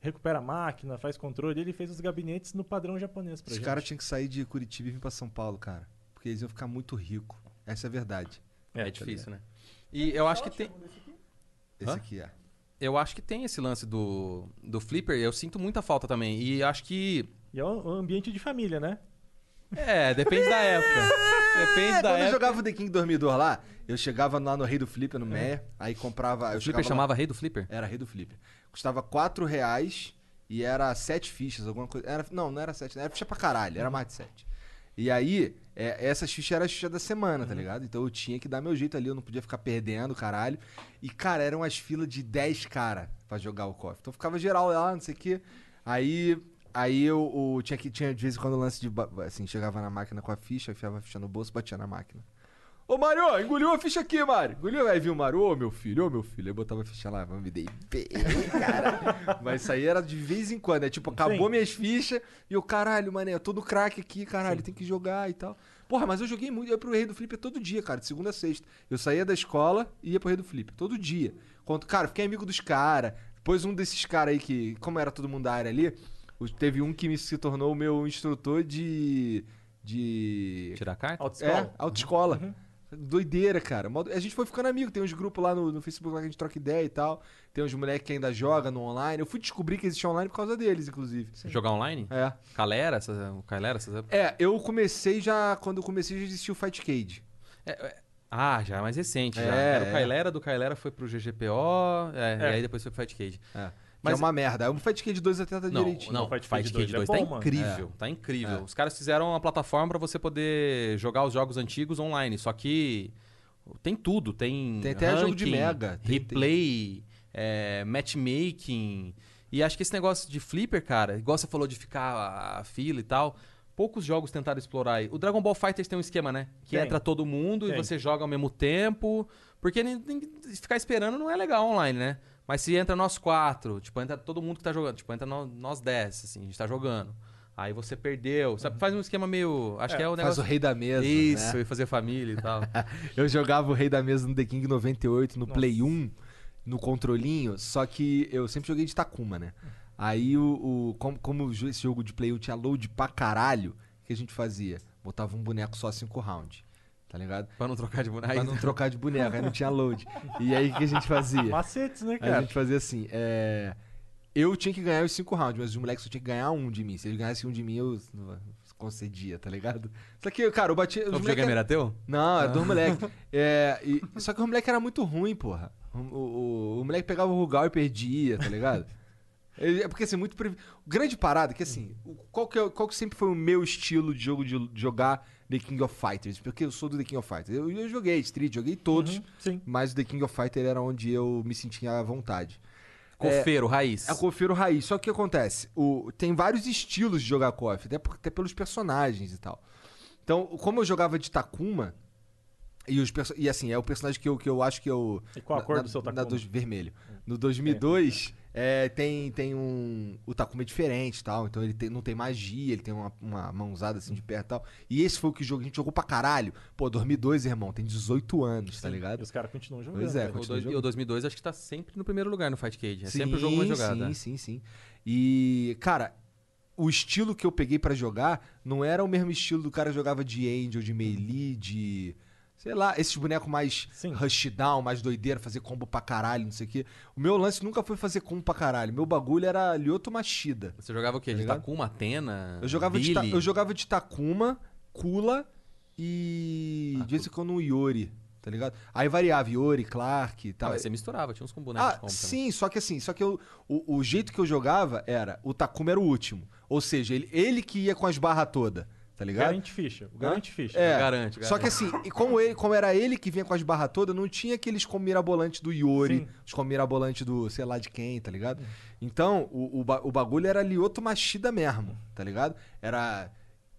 Recupera a máquina, faz controle. Ele fez os gabinetes no padrão japonês pra Os caras tinham que sair de Curitiba e vir pra São Paulo, cara. Porque eles iam ficar muito ricos. Essa é a verdade. É, difícil, né? E eu acho que tem. Esse Hã? aqui é. Eu acho que tem esse lance do, do flipper. Eu sinto muita falta também. E acho que. E é um ambiente de família, né? É, depende da época. Depende É, da quando eu época. jogava o The King 2002 lá, eu chegava lá no Rei do Flipper, no Meia, aí comprava... Eu O flipper chegava lá- chamava Rei do Flipper? Era Rei do Flipper. Custava 4 reais e era 7 fichas, alguma coisa. Era, não, não era 7, era ficha pra caralho, era mais de 7. E aí, é, essas fichas eram as fichas da semana, tá ligado? Então eu tinha que dar meu jeito ali, eu não podia ficar perdendo, caralho. E, cara, eram as filas de 10 cara pra jogar o KOF. Então ficava geral lá, não sei o quê. Aí, aí eu, eu tinha que tinha de vez em quando o lance de. Assim, chegava na máquina com a ficha, enfiava a ficha no bolso, batia na máquina. Ô Mario, engoliu a ficha aqui, Mario. Engoliu, aí viu o Mario, ô meu filho, ô meu filho. Aí botava a ficha lá, vamos me dei bem, cara. Mas isso aí era de vez em quando, é tipo, acabou Sim. minhas fichas e o caralho, mané, eu tô no craque aqui, caralho, tem que jogar e tal. Porra, mas eu joguei muito, eu ia pro Rei do Flipper todo dia, cara, de segunda a sexta. Eu saía da escola e ia pro Rei do Flipper, todo dia. Quando, cara, eu fiquei amigo dos caras. Depois um desses caras aí que, como era todo mundo da área ali, teve um que me se tornou o meu instrutor de de Tirar carta? Autoescola. é, autoescola. Doideira, cara. A gente foi ficando amigo. Tem uns grupos lá no, no Facebook lá que a gente troca ideia e tal. Tem uns moleques que ainda joga no online. Eu fui descobrir que existe online por causa deles, inclusive. Jogar online? É. Calera, essas, o Calera, essas... É, eu comecei já. Quando eu comecei já existia o Fight Cage. Ah, já é mais recente. já. É, Era o é. Kailera, do Kailera foi pro GGPO, é, É. e aí depois foi pro Fight Cage. É. Mas- que é uma merda. O Fight Cage 2 até tá Não, direitinho. não, O Fight Fight, Cage Cage 2, 2 é tá bom, incrível, tá incrível. É. Os caras fizeram uma plataforma pra você poder jogar os jogos antigos online, só que tem tudo, tem Tem até jogo de ranking, Mega, tem- replay, é, matchmaking, e acho que esse negócio de flipper, cara, igual você falou de ficar a, a fila e tal, poucos jogos tentaram explorar aí. O Dragon Ball Fighters tem um esquema, né? Que Tem. entra todo mundo e Tem. você joga ao mesmo tempo, porque ficar esperando não é legal online, né? Mas se entra nós quatro, tipo, entra todo mundo que tá jogando, tipo, entra nó- nós dez, assim, a gente tá jogando. Aí você perdeu, sabe? Faz um esquema meio. Acho que é o Faz negócio. o rei da mesa. Isso, né? e fazer família e tal. Eu jogava o Rei da Mesa no The King 98, no Play 1, no controlinho, só que eu sempre joguei de Takuma, né? Aí o. o- como, como esse jogo de Play 1 tinha load pra caralho, o que a gente fazia? Botava um boneco só 5 rounds. Tá ligado? pra não trocar de boneco. Pra não trocar de boneco, aí não tinha load. E aí o que a gente fazia? Macetes, né, Aí a cara? gente fazia assim, é... Eu tinha que ganhar os cinco rounds, mas os moleques só tinham que ganhar um de mim. Se eles ganhassem um de mim, eu concedia, tá ligado? Só que, cara, eu bati... O moleque videogame era- era teu? Não, é dos moleques. É, e- Só que o moleque era muito ruim, porra. O, o, o moleque pegava o Rugal e perdia, tá ligado? Ele- É porque assim, muito. Grande parada, que assim, qual que, é- qual que sempre foi o meu estilo de jogo de jogar The King of Fighters? Porque eu sou do The King of Fighters. Eu, eu joguei Street, joguei todos, Uhum, mas o The King of Fighters era onde eu me sentia à vontade. Cofeiro, raiz. É a Confiro Raiz. Só que o que acontece? O, tem vários estilos de jogar KOF, até, até pelos personagens e tal. Então, como eu jogava de Takuma, e, os e assim, é o personagem que eu, que eu acho que eu. E qual a cor na- do seu na Takuma? dos- vermelho. No 2002, é, tem, tem um. O Takuma é diferente e tal. Então ele tem- não tem magia, ele tem uma, uma mãozada assim de perto e tal. E esse foi o que jogo, a gente jogou pra caralho. Pô, 2002, irmão, tem 18 anos, tá Sim, ligado? E os caras continuam jogando. Pois é, dois- jogando. e o 2002 acho que tá sempre no primeiro lugar no Fight Cage. É sempre o jogo mais jogado. Sim, né? sim, sim. E, cara, o estilo que eu peguei pra jogar não era o mesmo estilo do cara que jogava de Angel, de Melee, de. Sei lá, esses bonecos mais Sim. rushdown, mais doideira, fazer combo pra caralho, não sei o quê. O meu lance nunca foi fazer combo pra caralho. Meu bagulho era Lyoto Machida. Você jogava o quê? Tá de ligado? Takuma, Atena? Eu jogava, de, Ta- Billy? eu jogava de Takuma, Kula e. Ah, de vez em quando um Yori, tá ligado? Aí variava Yori, Clark e Ah, tal. mas você misturava, tinha uns com bonecos Ah, de combo também. sim, só que assim, só que eu- o, o jeito que eu jogava era, o Takuma era o último. Ou seja, ele, ele que ia com as barras todas, tá ligado? Garante ficha. O garante ficha. É, Garante, Só que assim, e como, ele, como era ele que vinha com as barras todas, não tinha aqueles com mirabolante do Yori, Sim. os com mirabolante do sei lá de quem, tá ligado? Então, o, o, o bagulho era Lioto Machida mesmo, tá ligado? Era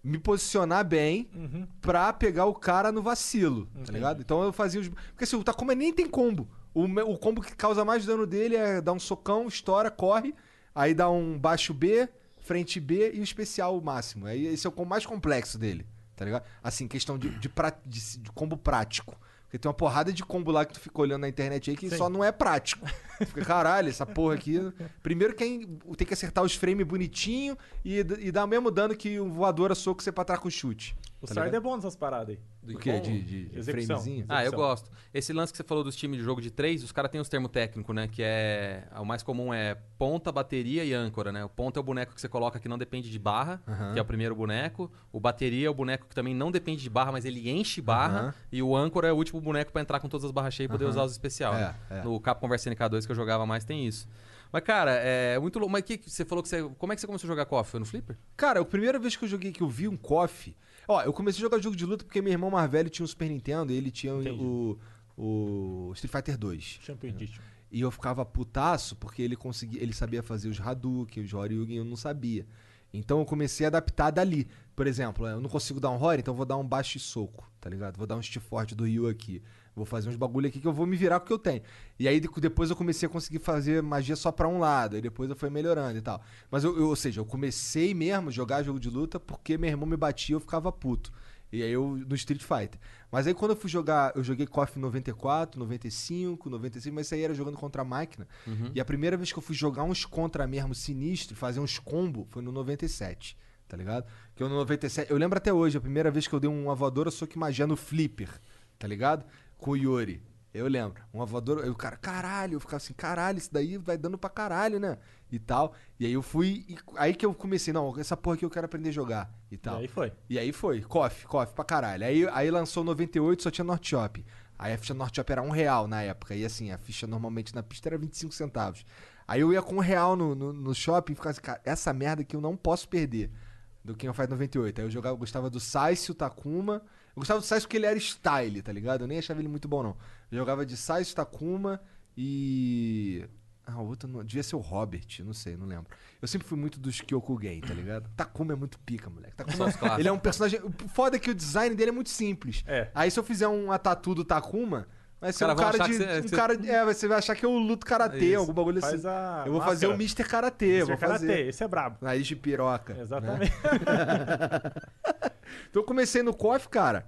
me posicionar bem Uhum. pra pegar o cara no vacilo, tá Entendi. ligado? Então eu fazia os. Porque assim, o Takuma nem tem combo. O, o combo que causa mais dano dele é dar um socão, estoura, corre, aí dá um baixo B, frente B e o especial máximo. Esse é o mais complexo dele, tá ligado? Assim, questão de, de, pra- de- de combo prático. Porque tem uma porrada de combo lá que tu fica olhando na internet aí que Sim. só não é prático. Fica, caralho, essa porra aqui. Primeiro quem tem que acertar os frames bonitinho e, e dar o mesmo dano que um voador a soco você pra trás com chute. O Tá Sard é bom nessas paradas aí. O quê? De, de, de Execução. framezinho? Ah, eu gosto. Esse lance que você falou dos times de jogo de três, os caras têm os termos técnicos, né? Que é. O mais comum é ponta, bateria e âncora, né? O ponta é o boneco que você coloca que não depende de barra, que é o primeiro boneco. O bateria é o boneco que também não depende de barra, mas ele enche barra. E o âncora é o último boneco pra entrar com todas as barras cheias e poder usar os especial. É, né? é. No Capcom vs NK2 que eu jogava mais tem isso. Mas, cara, é muito louco. Mas que, que você falou que você. Como é que você começou a jogar KOF? Foi no Flipper? Cara, a primeira vez que eu joguei, que eu vi um KOF... Ó, eu comecei a jogar jogo de luta porque meu irmão mais velho tinha um Super Nintendo e ele tinha Entendi. o, o Street Fighter 2. Champion Edition. E eu ficava putaço porque ele conseguia, ele sabia fazer os Hadouken, os Horyugen, eu não sabia. Então eu comecei a adaptar dali. Por exemplo, eu não consigo dar um Hori, então eu vou dar um baixo e soco, tá ligado? Vou dar um stiff forte do Ryu aqui. Vou fazer uns bagulho aqui que eu vou me virar com o que eu tenho. E aí de- depois eu comecei a conseguir fazer magia só pra um lado, aí depois eu fui melhorando e tal. Mas eu, eu- ou seja, eu comecei mesmo a jogar jogo de luta porque meu irmão me batia e eu ficava puto. E aí eu no Street Fighter. Mas aí quando eu fui jogar, eu joguei KOF 94, 95, 95, mas isso aí era jogando contra a máquina. E a primeira vez que eu fui jogar uns contra mesmo sinistro, fazer uns combo, foi no 97. tá ligado? Que eu no 97. Eu lembro até hoje, a primeira vez que eu dei uma voadora soco e magia no Flipper, tá ligado? Com o Yuri. Eu lembro. Uma voadora. Eu, cara, caralho, eu ficava assim, caralho, isso daí vai dando pra caralho, né? E tal. E aí eu fui. e aí que eu comecei, não, essa porra aqui eu quero aprender a jogar. E E tal. aí foi. E aí foi, coffee, coffee pra caralho. Aí, aí lançou 98, só tinha North Shop. Aí a ficha North Shop era um real na época. E assim, a ficha normalmente na pista era 25 centavos. Aí eu ia com um real no, no, no shopping e ficava assim, cara, essa merda aqui eu não posso perder. Do King of Fighters 98. Aí eu jogava, eu gostava do Saice, o Takuma. Eu gostava do Saice porque ele era style, tá ligado? Eu nem achava ele muito bom, não. Eu jogava de Saice, Takuma e. Ah, o outro não... devia ser o Robert, não sei, não lembro. Eu sempre fui muito dos Kyokugen, tá ligado? Takuma é muito pica, moleque. Takuma, ele é um personagem. O foda é que o design dele é muito simples. É. Aí se eu fizer uma tatu do Takuma, vai ser Cara, um cara de. você- um você- cara, é, você vai achar que eu luto karatê, algum bagulho Faz assim. a Eu vou fazer o. Mr. Karatê, Mr. vou Karatê, fazer. esse é brabo. Nariz de piroca. né? Então eu comecei no KOF, cara,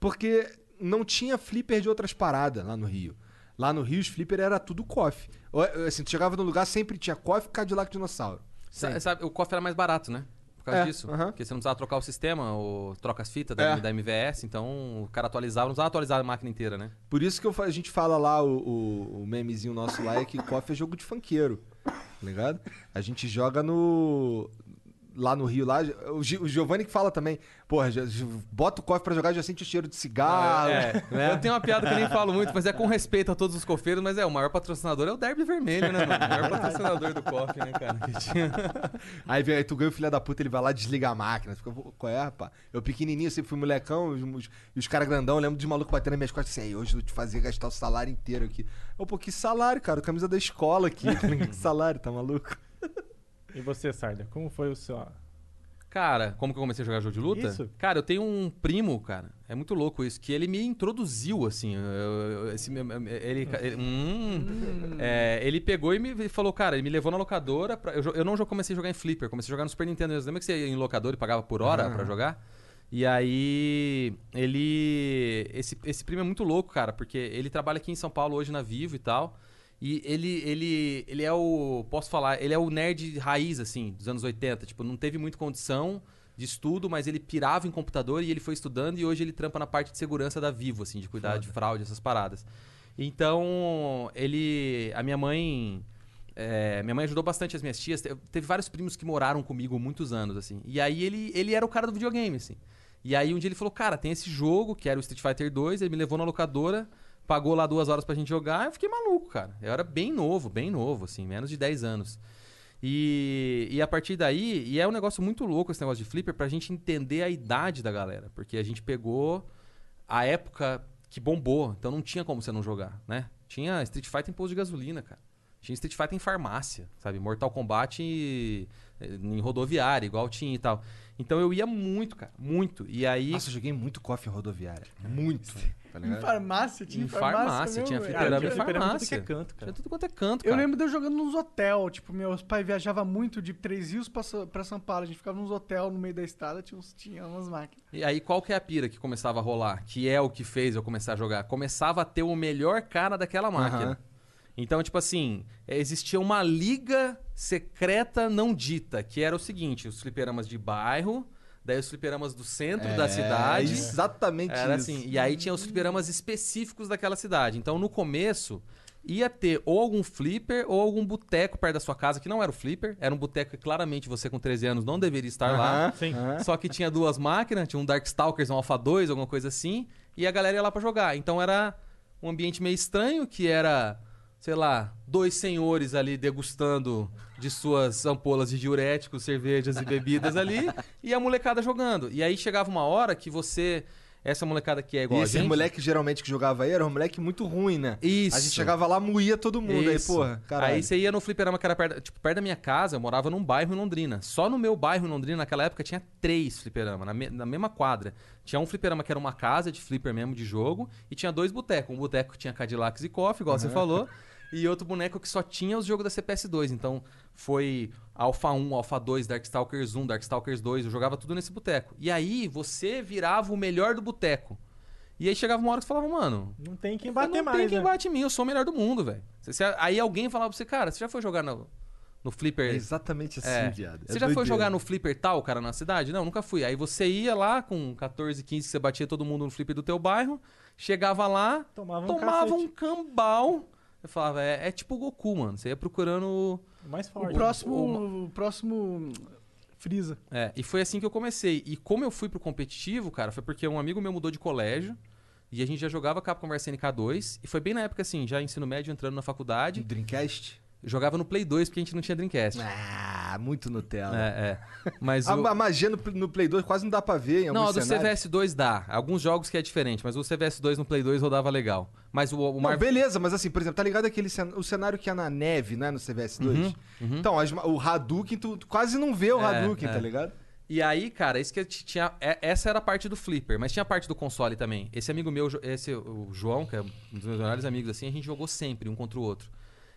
porque não tinha flipper de outras paradas lá no Rio. Lá no Rio, os flipper era tudo. Ou, Assim, tu chegava no lugar, sempre tinha KOF e Cadillac Dinossauro. Sa- Sempre. Sabe, o cofre era mais barato, né? Por causa É, disso. aham. Porque você não precisava trocar o sistema, ou troca as fitas da, É. da MVS, então o cara atualizava, não precisava atualizar a máquina inteira, né? Por isso que eu a gente fala lá, o, o, o memezinho nosso lá é que KOF é jogo de funkeiro. Tá ligado? A gente joga no. Lá no Rio, lá. O, Gi- o Giovanni que fala também. Porra, bota o KOF pra jogar, já sente o cheiro de cigarro. É, né? Eu tenho uma piada que eu nem falo muito, mas é com respeito a todos os cofeiros, mas é, o maior patrocinador é o Derby Vermelho, né, mano? O maior patrocinador do COF, né, cara? Aí, vem- aí tu ganha o filho da puta, ele vai lá e desliga a máquina. Fica, "Pô, qual é, rapaz? Eu pequenininho, sempre fui molecão, os, os- e os caras grandão, eu lembro de maluco batendo nas minhas costas assim, "Ei, hoje eu vou te fazer gastar o salário inteiro aqui. Eu, pô, que salário, cara? Camisa da escola aqui. que salário, tá maluco? E você, Sarda, como foi o seu. Cara, como que eu comecei a jogar jogo de luta? Isso. Cara, eu tenho um primo, cara. É muito louco isso, que ele me introduziu, assim. eu- eu- esse, ele, ele, hum, é, ele pegou e me falou, cara, ele me levou na locadora. Pra, eu, eu não comecei a jogar em Flipper, comecei a jogar no Super Nintendo. Lembra que você ia em locadora e pagava por hora pra jogar? E aí, ele. Esse, esse primo é muito louco, cara, porque ele trabalha aqui em São Paulo hoje na Vivo e tal. E ele, ele, ele é o. Posso falar? Ele é o nerd raiz, assim, dos anos 80. Tipo, não teve muita condição de estudo, mas ele pirava em computador e ele foi estudando e hoje ele trampa na parte de segurança da Vivo, assim, de cuidar de fraude, essas paradas. Então, ele. A minha mãe. é, minha mãe ajudou bastante as minhas tias. Te- Teve vários primos que moraram comigo muitos anos, assim. E aí ele, ele era o cara do videogame, assim. E aí um dia ele falou, cara, tem esse jogo, que era o Street Fighter 2, ele me levou na locadora, pagou lá duas horas pra gente jogar, eu fiquei maluco, cara. Eu era bem novo, bem novo, assim, menos de 10 anos. E, e a partir daí, e é um negócio muito louco esse negócio de flipper pra gente entender a idade da galera. Porque a gente pegou a época que bombou, então não tinha como você não jogar, né? Tinha Street Fighter em posto de gasolina, cara. Tinha Street Fighter em farmácia, sabe? Mortal Kombat em, rodoviária, igual tinha e tal. Então eu ia muito, cara, muito. E aí. Nossa, eu joguei muito KOF rodoviária. Muito. Tá Em ligado? farmácia, tinha Em farmácia. farmácia, mesmo, tinha fliperama em tudo farmácia. que é canto, cara. Tinha tudo quanto é canto, Eu cara. lembro de eu jogando nos hotel, tipo, meus pais viajavam muito de Três Rios pra, pra São Paulo, a gente ficava nos hotel no meio da estrada, tinha, uns, tinha umas máquinas. E aí, qual que é a pira que começava a rolar? Que é o que fez eu começar a jogar? Começava a ter o melhor cara daquela máquina. Aham. Então, tipo assim, eh, existia uma liga secreta não dita, que era o seguinte: os fliperamas de bairro, daí os fliperamas do centro da É, cidade. Exatamente Era isso. assim. E aí tinha os fliperamas específicos daquela cidade. Então, no começo, ia ter ou algum flipper ou algum boteco perto da sua casa, que não era o flipper. Era um boteco que claramente você com 13 anos não deveria estar lá. Sim. Só que tinha duas máquinas, tinha um Darkstalkers, um Alpha 2, alguma coisa assim, e a galera ia lá pra jogar. Então era um ambiente meio estranho, que era, sei lá, dois senhores ali degustando de suas ampolas de diuréticos, cervejas e bebidas ali, e a molecada jogando. E aí chegava uma hora que você, essa molecada que é igual E a esse gente... moleque geralmente que jogava aí era um moleque muito ruim, né? Isso. A gente chegava lá, moía todo mundo. Aí, Isso. porra, caralho. Aí você ia no fliperama que era perto, tipo, perto da minha casa, eu morava num bairro em Londrina. Só no meu bairro em Londrina, naquela época, tinha três fliperamas, na, me- na mesma quadra. Tinha um fliperama que era uma casa de flipper mesmo, de jogo, e tinha dois botecos. Um boteco que tinha Cadillacs e Coffee, igual você falou, e outro boneco que só tinha os jogos da CPS2. Então, foi Alpha 1, Alpha 2, Darkstalkers 1, Darkstalkers 2, eu jogava tudo nesse boteco. E aí, você virava o melhor do boteco. E aí chegava uma hora que você falava, mano, Não tem quem bater não mais, tem quem né? bate em mim, eu sou o melhor do mundo, velho. Aí alguém falava pra você, cara, você já foi jogar no, No flipper. É exatamente assim, É. viado. Você já foi jogar no flipper tal, cara, na cidade? Não, nunca fui. Aí você ia lá com 14, 15, você batia todo mundo no flipper do teu bairro, chegava lá, Tomava um tomava um cambal. Eu falava, é, é tipo o Goku, mano. Você ia procurando. O mais O forte. próximo. O próximo. hum, Freeza. É, e foi assim que eu comecei. E como eu fui pro competitivo, cara, foi porque um amigo meu mudou de colégio. E a gente já jogava Capcom vs NK2. E foi bem na época, assim, já ensino médio, entrando na faculdade. Dreamcast? Jogava no Play 2, porque a gente não tinha Dreamcast. Ah, muito Nutella. É, é. Mas A, o... a magia no, no Play 2 quase não dá pra ver em Não, a alguns do cenários. CVS2 dá. Alguns jogos que é diferente, mas o CVS2 no Play 2 rodava legal. Mas o, o Não, beleza, mas assim, por exemplo, tá ligado aquele cen- o cenário que é na neve, né, no CVS2? Uhum, uhum. Então, as o Hadouken, tu, tu quase não vê o É, Hadouken, é. tá ligado? E aí, cara, isso que tinha. é- Essa era a parte do flipper, mas tinha a parte do console também. Esse amigo meu, esse, o João, que é um dos meus melhores amigos, assim, a gente jogou sempre, um contra o outro.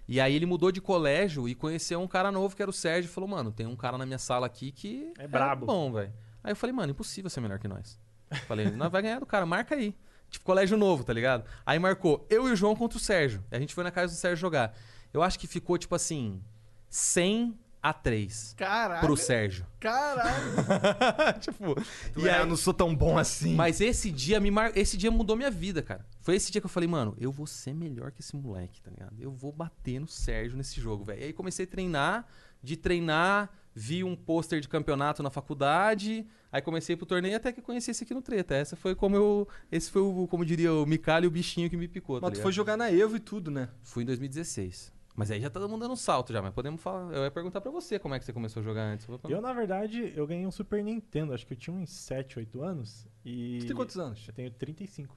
E aí ele mudou de colégio e conheceu um cara novo que era o Sérgio e falou, mano, tem um cara na minha sala aqui que É brabo. bom, velho. Aí eu falei, mano, impossível ser melhor que nós. Falei, nós vai ganhar do cara, marca aí. Tipo, colégio novo, tá ligado? Aí marcou eu e o João contra o Sérgio. A gente foi na casa do Sérgio jogar. Eu acho que ficou, tipo assim, 100 a 3 Caralho. pro Sérgio. Caralho. tipo, E aí, eu não sou tão bom assim. mas esse dia me mar... esse dia mudou minha vida, cara. Foi esse dia que eu falei, mano, eu vou ser melhor que esse moleque, tá ligado? Eu vou bater no Sérgio nesse jogo, velho. E aí comecei a treinar, de treinar, vi um pôster de campeonato na faculdade, aí comecei pro torneio até que conheci esse aqui no treta. Essa foi como eu, esse foi o, como diria o Micalho, o bichinho que me picou, tá Mas tu ligado? foi jogar na Evo e tudo, né? Fui em 2016. Mas aí já tá todo mundo dando um salto já, mas podemos falar. Eu ia perguntar pra você como é que você começou a jogar antes. Eu na verdade, eu ganhei um Super Nintendo. Acho que eu tinha uns 7, 8 anos. E. Tu tem quantos anos? Eu tenho 35.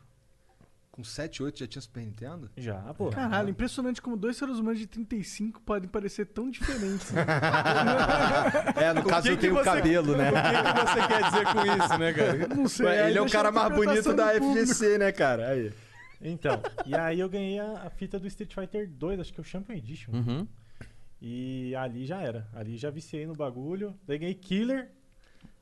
Com 7, 8 já tinha Super Nintendo? Já, pô. Caralho, impressionante como dois seres humanos de 35 podem parecer tão diferentes. né? É, no caso que eu que tenho você- cabelo, né? O que, que você quer dizer com isso, né, cara? Não sei. Aí ele é o deixa a cara mais bonito da público. FGC, né, cara? Aí. Então, e aí eu ganhei a, a fita do Street Fighter 2, acho que é o Champion Edition. Uhum. E ali já era. Ali já viciei no bagulho. Daí ganhei Killer.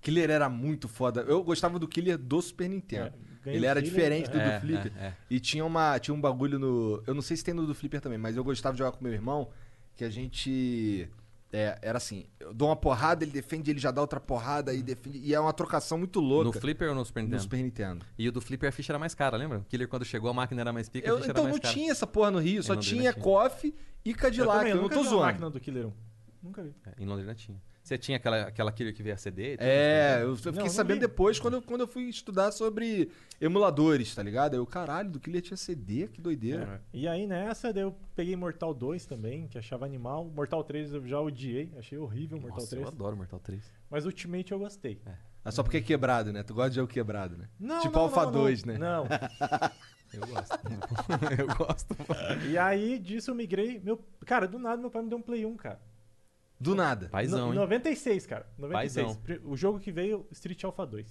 Killer era muito foda. Eu gostava do Killer do Super Nintendo. É, Ele era Killer, diferente do é. do Flipper. é, é. E tinha, uma, tinha um bagulho no. Eu não sei se tem no do Flipper também, mas eu gostava de jogar com meu irmão. Que a gente. É, era assim: eu dou uma porrada, ele defende, ele já dá outra porrada, aí defende. E é uma trocação muito No louca Flipper ou no Super no Nintendo? Super Nintendo. E o do Flipper a ficha era mais cara, lembra? O Killer quando chegou a máquina era mais pica, a Eu- ficha então era não mais cara. tinha essa porra no Rio, só Londrina tinha tinha. KOF e Cadillac. também, Eu, não nunca tô vi a zoando. máquina do Killer 1. Nunca vi. É, em Londrina tinha. Você tinha aquela, aquela Killer que veio CD? É, eu fiquei Não, não sabendo vi. depois quando eu, quando eu fui estudar sobre emuladores, tá ligado? Eu, caralho, do Killer tinha CD, que doideira. E aí nessa, daí eu peguei Mortal 2 também, que achava animal. Mortal 3 eu já odiei, achei horrível Mortal Nossa, 3. eu adoro Mortal 3. Mas Ultimate eu gostei. É só porque é quebrado, né? Tu gosta de jogo quebrado, né? Não, tipo não, Alpha não, 2, não. né? Não. Eu gosto. eu gosto. E aí disso eu migrei. Meu, cara, do nada meu pai me deu um Play 1, cara. Do nada. Paizão, No- hein? 96, cara. 96. Paizão. O jogo que veio, Street Alpha 2.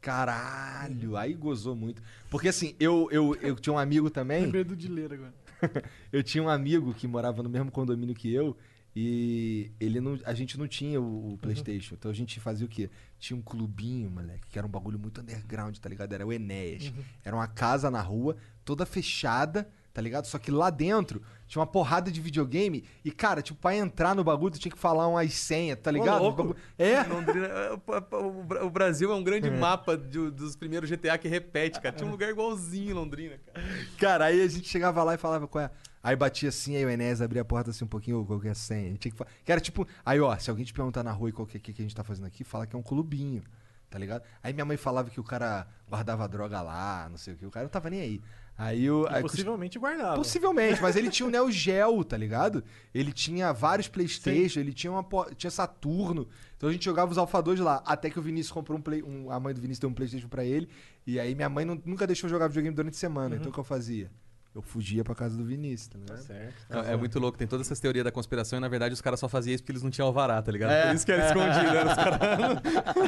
Caralho, aí gozou muito. Porque assim, eu, eu, eu tinha um amigo também. Lembrei do de ler agora. Eu tinha um amigo que morava no mesmo condomínio que eu. E ele não, a gente não tinha o, o PlayStation. Então a gente fazia o quê? Tinha um clubinho, moleque, que era um bagulho muito underground, tá ligado? Era o Enéas. Era uma casa na rua, toda fechada, tá ligado? Só que lá dentro tinha uma porrada de videogame. E, cara, tipo, pra entrar no bagulho, tu tinha que falar umas senhas, tá ligado? Bagulho- É, Londrina, o- o- o Bra- o Brasil é um grande mapa de- dos primeiros GTA que repete, cara. Tinha um lugar igualzinho em Londrina, cara. Cara, aí a gente chegava lá e falava qual é. Aí batia assim, aí o Enéas abria a porta assim um pouquinho, ô, qual que é a senha? Tinha que. Que era tipo, aí ó, se alguém te perguntar na rua e qual que é que a gente tá fazendo aqui, fala que é um clubinho, tá ligado? Aí minha mãe falava que o cara guardava droga lá, não sei o que, o cara não tava nem aí. Aí o. aí Possivelmente guardava. Possivelmente, mas ele tinha o Neo Geo, tá ligado? Ele tinha vários Playstation, ele tinha uma tinha Saturno. Então a gente jogava os Alpha 2 lá. Até que o Vinícius comprou um Play. um- a mãe do Vinícius deu um Playstation pra ele. E aí minha mãe não- nunca deixou jogar videogame durante a semana. Então o que eu fazia? Eu fugia pra casa do Vinícius, tá ligado? Certo. É, é muito louco, tem todas essas teorias da conspiração e na verdade os caras só faziam isso porque eles não tinham alvará, tá ligado? Por isso que era escondido, era, caras-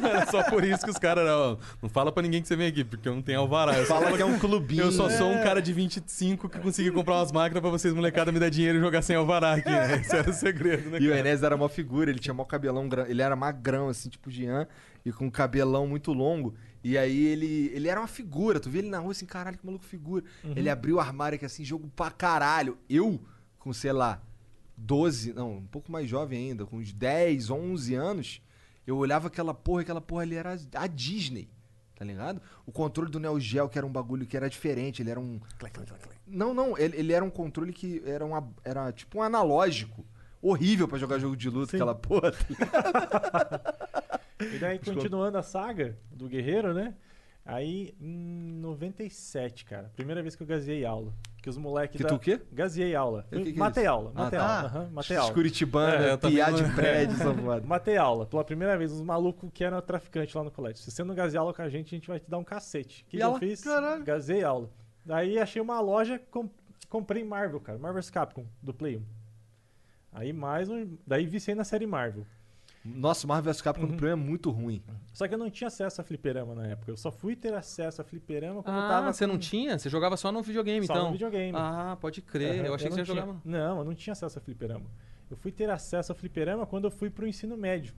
era só por isso que os caras não, não fala pra ninguém que você vem aqui, porque eu não tenho alvará. Eu só Fala que é um clubinho. Eu só sou um cara de 25 que conseguiu comprar umas máquinas pra vocês, molecada, me dar dinheiro e jogar sem alvará aqui, né? Esse era o segredo, né? E o cara? Enéas era uma figura, ele tinha mó cabelão, ele era magrão, assim, tipo Jean, e com cabelão muito longo. E aí ele, ele era uma figura, tu via ele na rua assim, caralho, que maluco figura. Ele abriu o armário aqui assim, jogo pra caralho. Eu, com, sei lá, 12, não, um pouco mais jovem ainda, com uns 10, 11 anos, eu olhava aquela porra, aquela porra ali era a Disney. Tá ligado? O controle do Neo Geo, que era um bagulho que era diferente, ele era um. Não, não, ele, ele era um controle que era, uma, era tipo um analógico. Horrível pra jogar jogo de luta, Sim. aquela porra. E daí, continuando a saga do Guerreiro, né? Aí, em 97, cara, primeira vez que eu gazeei aula. Que os moleques Que da... tu o quê? Gazeei aula. Que que é matei isso? aula, Ah, matei tá. aula. aham, matei aula. Curitibana, É, eu também piar não- de prédio, essa foda. Matei aula. Pela primeira vez, os malucos que eram traficantes lá no colégio. Se você não gazear aula com a gente, a gente vai te dar um cacete. O que, que eu fiz? Caralho. Gazei aula. Daí achei uma loja, com- comprei Marvel, cara. Marvel's Capcom, do Play 1. Aí mais um. Daí vicei na série Marvel. Nossa, Marvel vs Capcom Uhum. no problema é muito ruim. Só que eu não tinha acesso a fliperama na época. Eu só fui ter acesso a fliperama quando eu Ah, tava. você com- não tinha? Você jogava só no videogame, Só então? no videogame. Ah, pode crer. Aham, eu achei que não você tinha- jogava. Não, eu não tinha acesso a fliperama. Eu fui ter acesso a fliperama quando eu fui pro ensino médio.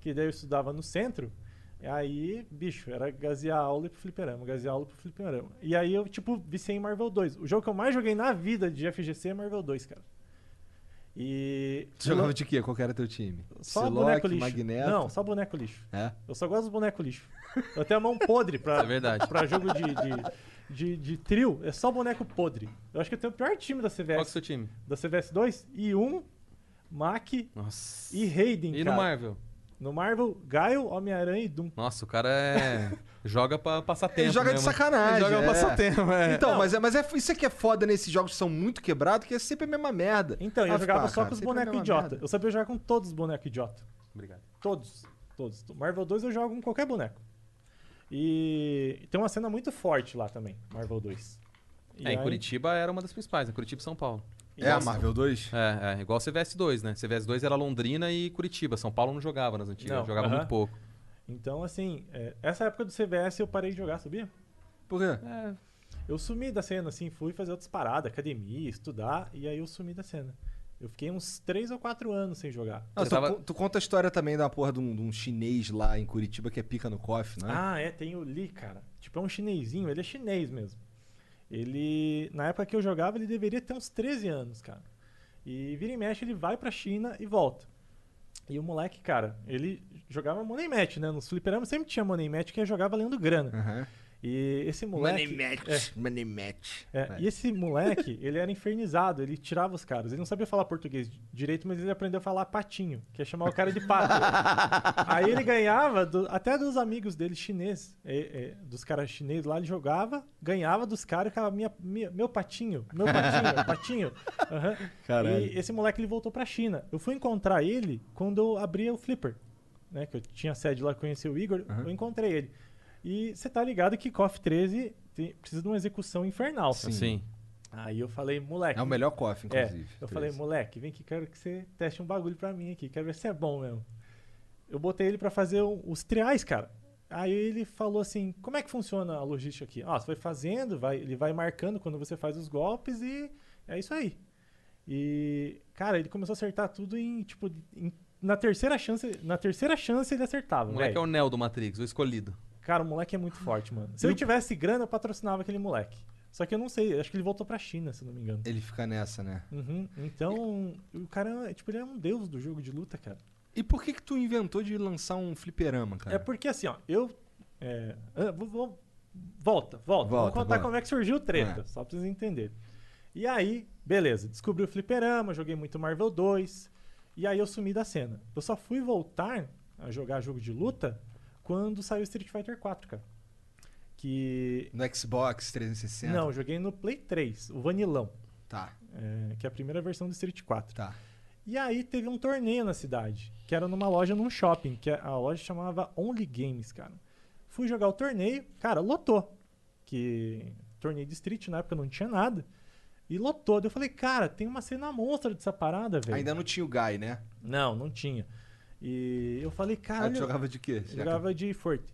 Que daí eu estudava no centro. E aí, bicho, era gazear aula e pro fliperama, gazear aula pro fliperama. E aí eu, tipo, viciei em Marvel 2. O jogo que eu mais joguei na vida de FGC é Marvel 2, cara. E. Tu jogava de quê? Qual que era teu time? Só Psylocke, boneco lixo. Magneto? Não, só boneco lixo. É? Eu só gosto dos bonecos lixo. Eu tenho a mão podre pra, É verdade. pra jogo de, de, de, de trio. É só boneco podre. Eu acho que eu tenho o pior time da CVS. Qual que é o seu time? Da CVS 2, I1, Mac Nossa. e Raiden. E no cara. Marvel? No Marvel, Gaio, Homem-Aranha e Doom. Nossa, o cara é. joga pra passar tempo. Ele joga de mesmo. sacanagem. Ele joga é. pra passar tempo, é. Então, mas, é, mas é, isso aqui é foda nesses jogos que são muito quebrados, que é sempre a mesma merda. Então, eu Ah, jogava pá, só cara, com os bonecos idiota. merda. Eu sabia jogar com todos os bonecos idiota. Obrigado. Todos. Todos. Marvel 2 eu jogo com qualquer boneco. E tem uma cena muito forte lá também, Marvel 2. E É, em aí- Curitiba era uma das principais, né? Curitiba e São Paulo. É a Marvel 2? É, é, igual o CVS 2, né? CVS 2 era Londrina e Curitiba. São Paulo não jogava nas antigas, Não, jogava aham. muito pouco. Então, assim, é, essa época do CVS eu parei de jogar, sabia? Por quê? É, Eu sumi da cena, assim, fui fazer outras paradas, academia, estudar, e aí eu sumi da cena. Eu fiquei uns 3 ou 4 anos sem jogar. Não, tu, tava- tu conta a história também da porra de um, de um chinês lá em Curitiba que é pica no coffee, não é? Ah, é, tem o Lee, cara. Tipo, é um chinesinho, ele é chinês mesmo. Ele, na época que eu jogava, ele deveria ter uns 13 anos, cara. E vira e mexe, ele vai pra China e volta. E o moleque, cara, ele jogava money match, né? Nos fliperamas sempre tinha money match que ia jogar valendo grana. Aham. E esse moleque... match, money match. É, Vai. e esse moleque, ele era infernizado, ele tirava os caras. Ele não sabia falar português direito, mas ele aprendeu a falar patinho, que é chamar o cara de pato. Aí ele ganhava do- até dos amigos dele chineses, é, é, dos caras chineses lá, ele jogava, ganhava dos caras e ficava minha, minha- meu patinho, meu patinho, patinho. Aham. Caralho. E esse moleque ele voltou pra China. Eu fui encontrar ele quando eu abria o Flipper, né? Que eu tinha sede lá, conheci o Igor, eu encontrei ele. E você tá ligado que KOF 13 tem- precisa de uma execução infernal. Sim. Sim. Aí eu falei, moleque. É o melhor coffee, É, inclusive. eu falei, moleque, vem aqui, quero que você teste um bagulho pra mim aqui, quero ver se é bom mesmo. Eu botei ele pra fazer o- os triais, cara. Aí ele falou assim: como é que funciona a logística aqui? Ah, você vai fazendo, vai, ele vai marcando quando você faz os golpes e é isso aí. E, cara, ele começou a acertar tudo em, tipo, em- na terceira chance, na terceira chance ele acertava. O moleque é o Neo do Matrix, o escolhido. Cara, o moleque é muito forte, mano. Se eu tivesse grana, eu patrocinava aquele moleque. Só que eu não sei, acho que ele voltou pra China, se não me engano. Ele fica nessa, né? Uhum. Então, o cara, é, tipo, ele é um deus do jogo de luta, cara. E por que que tu inventou de lançar um fliperama, cara? É porque assim, ó, eu. é, ah, vou- vou- volta, volta. Vou contar volta. como é que surgiu o treta, É. só pra vocês entenderem. E aí, beleza, descobri o fliperama, joguei muito Marvel 2. E aí eu sumi da cena. Eu só fui voltar a jogar jogo de luta quando saiu Street Fighter 4, cara. Que. No Xbox 360? Não, joguei no Play 3, o Vanilão, Tá, é, que é a primeira versão do Street 4. tá. E aí teve um torneio na cidade, que era numa loja num shopping, que a loja chamava Only Games, cara. Fui jogar o torneio, cara, lotou. Que torneio de street na época não tinha nada. E lotou. Daí eu falei, cara, tem uma cena monstra dessa parada, velho. Ainda não tinha o Guy, né? Não, não tinha. E eu falei, cara, Ah, tu jogava de quê? eu jogava de Forte.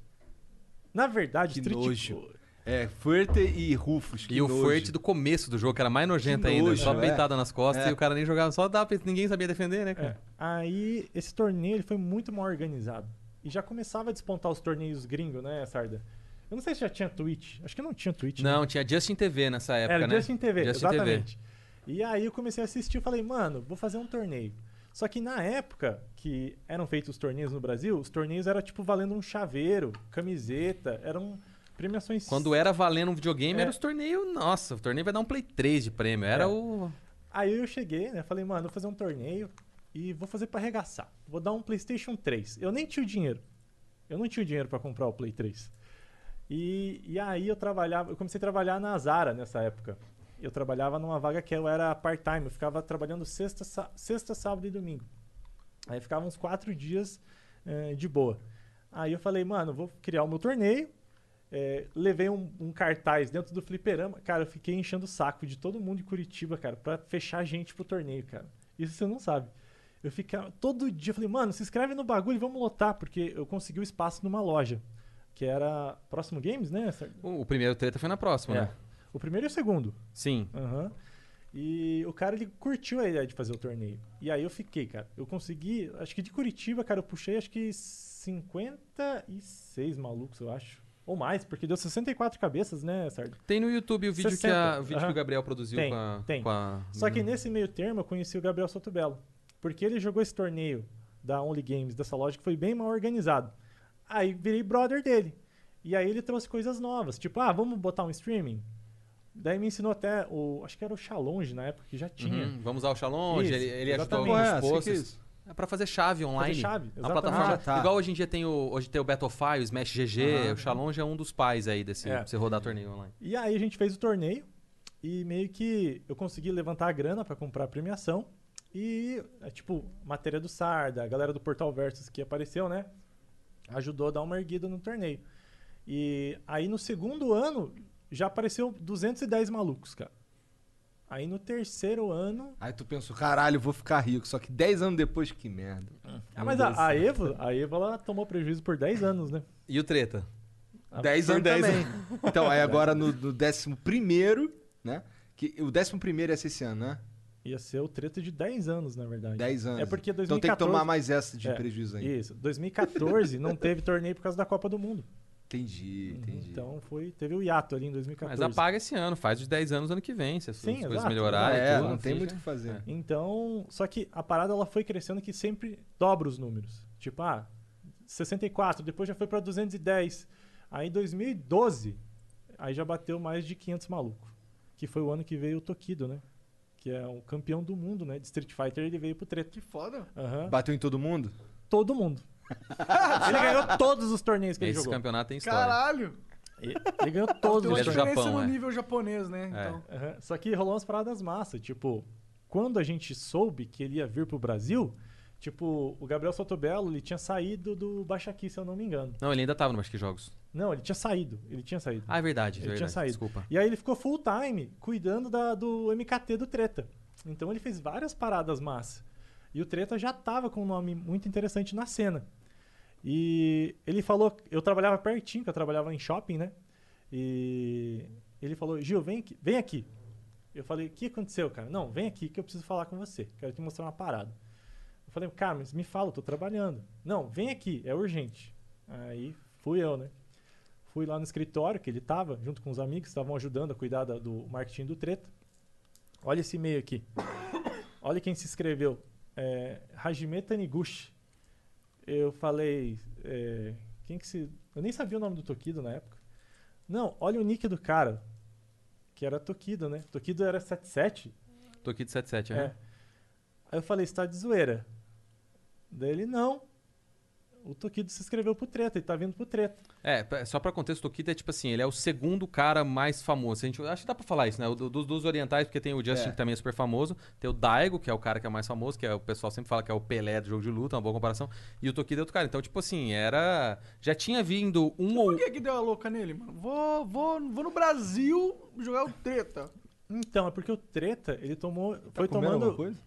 Na verdade, Que Street nojo. É, Fuerte e Rufus. que E o nojo. Furt do começo do jogo, que era mais nojento Que ainda. nojo, só é. peitada nas costas É. e o cara nem jogava. Só dava, ninguém sabia defender, né, É. cara? Aí, esse torneio ele foi muito mal organizado. E já começava a despontar os torneios gringos, né, Sarda? Eu não sei se já tinha Twitch. Acho que não tinha Twitch. né? Não, tinha Justin TV nessa época, Era né? Justin TV, Justin exatamente. E aí eu comecei a assistir e falei, mano, vou fazer um torneio. Só que na época que eram feitos os torneios no Brasil, os torneios eram tipo valendo um chaveiro, camiseta, eram premiações. Quando era valendo um videogame, É. era os torneios. Nossa, o torneio vai dar um Play 3 de prêmio. Era É. o. Aí eu cheguei, né? Falei, mano, vou fazer um torneio e vou fazer pra arregaçar. Vou dar um PlayStation 3. Eu nem tinha o dinheiro. Eu não tinha o dinheiro pra comprar o Play 3. E, e aí eu trabalhava, eu comecei a trabalhar na Zara nessa época. Eu trabalhava numa vaga que eu era part-time, eu ficava trabalhando sexta, sexta, sábado e domingo. Aí ficava uns quatro dias eh, de boa. Aí eu falei, mano, vou criar o meu torneio. É, levei um, um cartaz dentro do fliperama. Cara, eu fiquei enchendo o saco de todo mundo em Curitiba, cara, pra fechar gente pro torneio, cara. Isso você não sabe. Eu ficava todo dia, eu falei, mano, se inscreve no bagulho e vamos lotar, porque eu consegui o espaço numa loja, que era Próximo Games, né? O, o primeiro treta foi na próxima, É. né? O primeiro e o segundo. Sim. Aham. E o cara, ele curtiu a ideia de fazer o torneio. E aí eu fiquei, cara. Eu consegui, acho que de Curitiba, cara, eu puxei acho que 56 malucos, eu acho. Ou mais, porque deu 64 cabeças, né, Sardo? Tem no YouTube o vídeo, que, a- 60, o, vídeo que aham. o Gabriel produziu Tem, com a. tem. com a- Só que nesse meio termo eu conheci o Gabriel Sotobello. Porque ele jogou esse torneio da Only Games, dessa loja, que foi bem mal organizado. Aí virei brother dele. E aí ele trouxe coisas novas. Tipo, ah, vamos botar um streaming? Daí me ensinou até o. Acho que era o Challonge na época, que já tinha. Uhum, Vamos usar o Isso, ele, ele ajudou alguns sei que é posts. É pra fazer chave online. chave, A exatamente. plataforma. Ah, tá. Igual hoje em dia tem o, hoje tem o Battlefy, o Smash GG, Aham. o Shalom é um dos pais aí desse. É. Pra você rodar torneio online. E aí a gente fez o torneio e meio que eu consegui levantar a grana pra comprar a premiação. E, é, tipo, matéria do Sarda, a galera do Portal Versus que apareceu, né? Ajudou a dar uma erguida no torneio. E aí no segundo ano já apareceu 210 malucos, cara. Aí no terceiro ano. Aí tu pensou, caralho, eu vou ficar rico. Só que 10 anos depois, que merda. Ah, mas a, a Evo, a Evo ela tomou prejuízo por 10 anos, né? E o treta? Ah, 10 por anos 10 também. Então, aí agora no, no décimo primeiro, né? Que, o décimo primeiro ia ser esse ano, né? Ia ser o treta de 10 anos, na verdade. 10 anos. É porque Então 2014... tem que tomar mais essa de É, prejuízo aí. Isso. 2014 não teve torneio por causa da Copa do Mundo. Entendi, entendi. Então foi, teve o hiato ali em 2014. Mas apaga esse ano, faz os 10 anos ano que vem, se as, Sim, as coisas exato. melhorarem. é, tudo, não tem muito o que fazer. É. Então, só que a parada ela foi crescendo que sempre dobra os números. Tipo, ah, 64, depois já foi pra 210. Aí em 2012, aí já bateu mais de 500 malucos. Que foi o ano que veio o Tokido, né? Que é o campeão do mundo, né? De Street Fighter, ele veio pro treta. Que foda. Aham. Bateu em todo mundo? Todo mundo. ele ganhou todos os torneios que ele Esse jogou. campeonato tem história. Caralho. Ele ele ganhou todos Tem uma Ele é do os torneios. diferença Japão, no é. nível japonês, né? Então. Aham. Só que rolou umas paradas massas. Tipo, quando a gente soube que ele ia vir pro Brasil, tipo, o Gabriel Sotobello, ele tinha saído do Baixaqui, se eu não me engano. Não, ele ainda tava no Acho que Jogos. Não, ele tinha saído. Ele tinha saído. Ah, é verdade. é Ele tinha verdade. saído. Desculpa. E aí ele ficou full time cuidando da- do MKT do Treta. Então ele fez várias paradas massas. E o Treta já tava com um nome muito interessante na cena. E ele falou, eu trabalhava pertinho, que eu trabalhava em shopping, né? E ele falou, Gil, vem aqui. Vem aqui. Eu falei, o que aconteceu, cara? Não, vem aqui que eu preciso falar com você. Quero te mostrar uma parada. Eu falei, cara, mas me fala, eu tô trabalhando. Não, vem aqui, é urgente. Aí fui eu, né? Fui lá no escritório que ele tava, junto com os amigos, estavam ajudando a cuidar da- do marketing do Treta. Olha esse e-mail aqui. Olha quem se inscreveu. É, Hajime Taniguchi. Eu falei. é, quem que se. Eu nem sabia o nome do Tokido na época. Não, olha o nick do cara. Que era Tokido, né? Tokido era 77. Tô aqui de 77, É. é. Aí eu falei, você tá de zoeira. Daí ele, não. O Tokido se inscreveu pro treta, ele tá vindo pro treta. É, só pra contexto, o Tokita é tipo assim, ele é o segundo cara mais famoso. A gente, acho que dá pra falar isso, né? O do- dos, dos orientais, porque tem o Justin, É. que também é super famoso. Tem o Daigo, que é o cara que é mais famoso, que é, o pessoal sempre fala que é o Pelé do jogo de luta, uma boa comparação. E o Tokita é outro cara. Então, tipo assim, era. Já tinha vindo um ou. Por que que deu a louca nele, mano? Vou, vou, vou no Brasil jogar o treta. Então, é porque o treta, ele tomou. Tá foi tomando. coisa?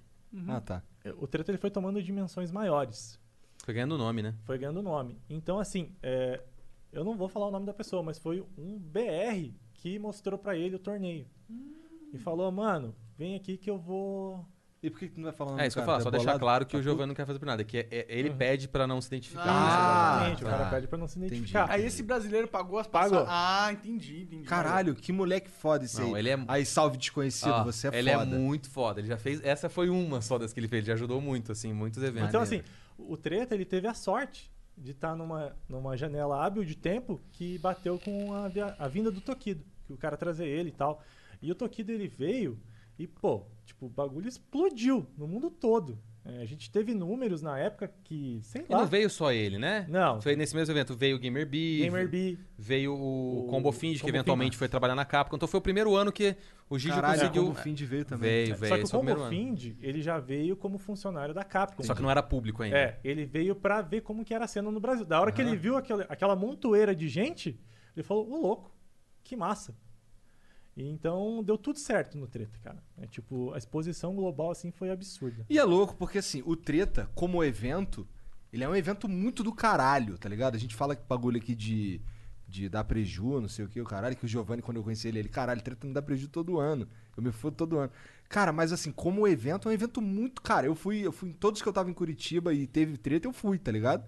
Ah, tá. O treta ele foi tomando dimensões maiores. Foi ganhando o nome, né? Foi ganhando nome. Então, assim, é, eu não vou falar o nome da pessoa, mas foi um BR que mostrou pra ele o torneio. E falou, mano, vem aqui que eu vou E por que que tu não vai falando É isso que eu falo, só deixar claro que o Giovanni não quer fazer por nada. Que é- é- ele pede pra não se identificar. Ah, Exatamente, o cara tá. pede pra não se Entendi. identificar. Aí esse brasileiro pagou as Pagou. passagens. Ah, entendi, entendi. Caralho, que moleque foda esse Não, aí. ele é- Aí, salve desconhecido, Ó, você é ele foda. é muito foda. Ele já fez. Essa foi uma só das que ele fez. Ele já ajudou muito, assim, muitos eventos. Então, assim, o Treta, ele teve a sorte de estar numa, numa janela hábil de tempo que bateu com a, a vinda do Tokido, que o cara trazer ele e tal. E o Tokido, ele veio e, pô, tipo, o bagulho explodiu no mundo todo. É, a gente teve números na época que, sei E lá... não veio só ele, né? Não. Foi nesse mesmo evento. Veio o Gamer Bee. Veio o, O Combo Find, que Combo eventualmente Find. foi trabalhar na Capcom. Então foi o primeiro ano que o Gigi Caralho, conseguiu. o Find veio também. Veio, veio. Só que o o Combo. Find, ele já veio como funcionário da Capcom. Só que não era público ainda. É, ele veio pra ver como que era a cena no Brasil. Da hora que ele viu aquela, aquela montoeira de gente, ele falou, ô louco, que massa. E então deu tudo certo no treta, cara. É tipo, a exposição global assim foi absurda. E é louco, porque assim, o Treta, como evento, ele é um evento muito do caralho, tá ligado? A gente fala que bagulho aqui de, de dar preju, não sei o que, o caralho, que o Giovanni, quando eu conheci ele, ele, caralho, Treta me dá preju todo ano. Eu me fodo todo ano. Cara, mas assim, como evento, é um evento muito. Cara, eu fui, eu fui em todos que eu tava em Curitiba e teve treta, eu fui, tá ligado?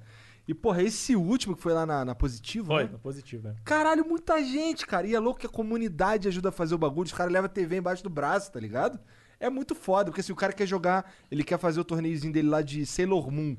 E, porra, esse último que foi lá na, na Positivo, Foi, né? no positivo, é. Caralho, muita gente, cara. E é louco que a comunidade ajuda a fazer o bagulho. Os caras levam a TV embaixo do braço, tá ligado? É muito foda, porque se o cara quer jogar, ele quer fazer o torneiozinho dele lá de Sailor Moon,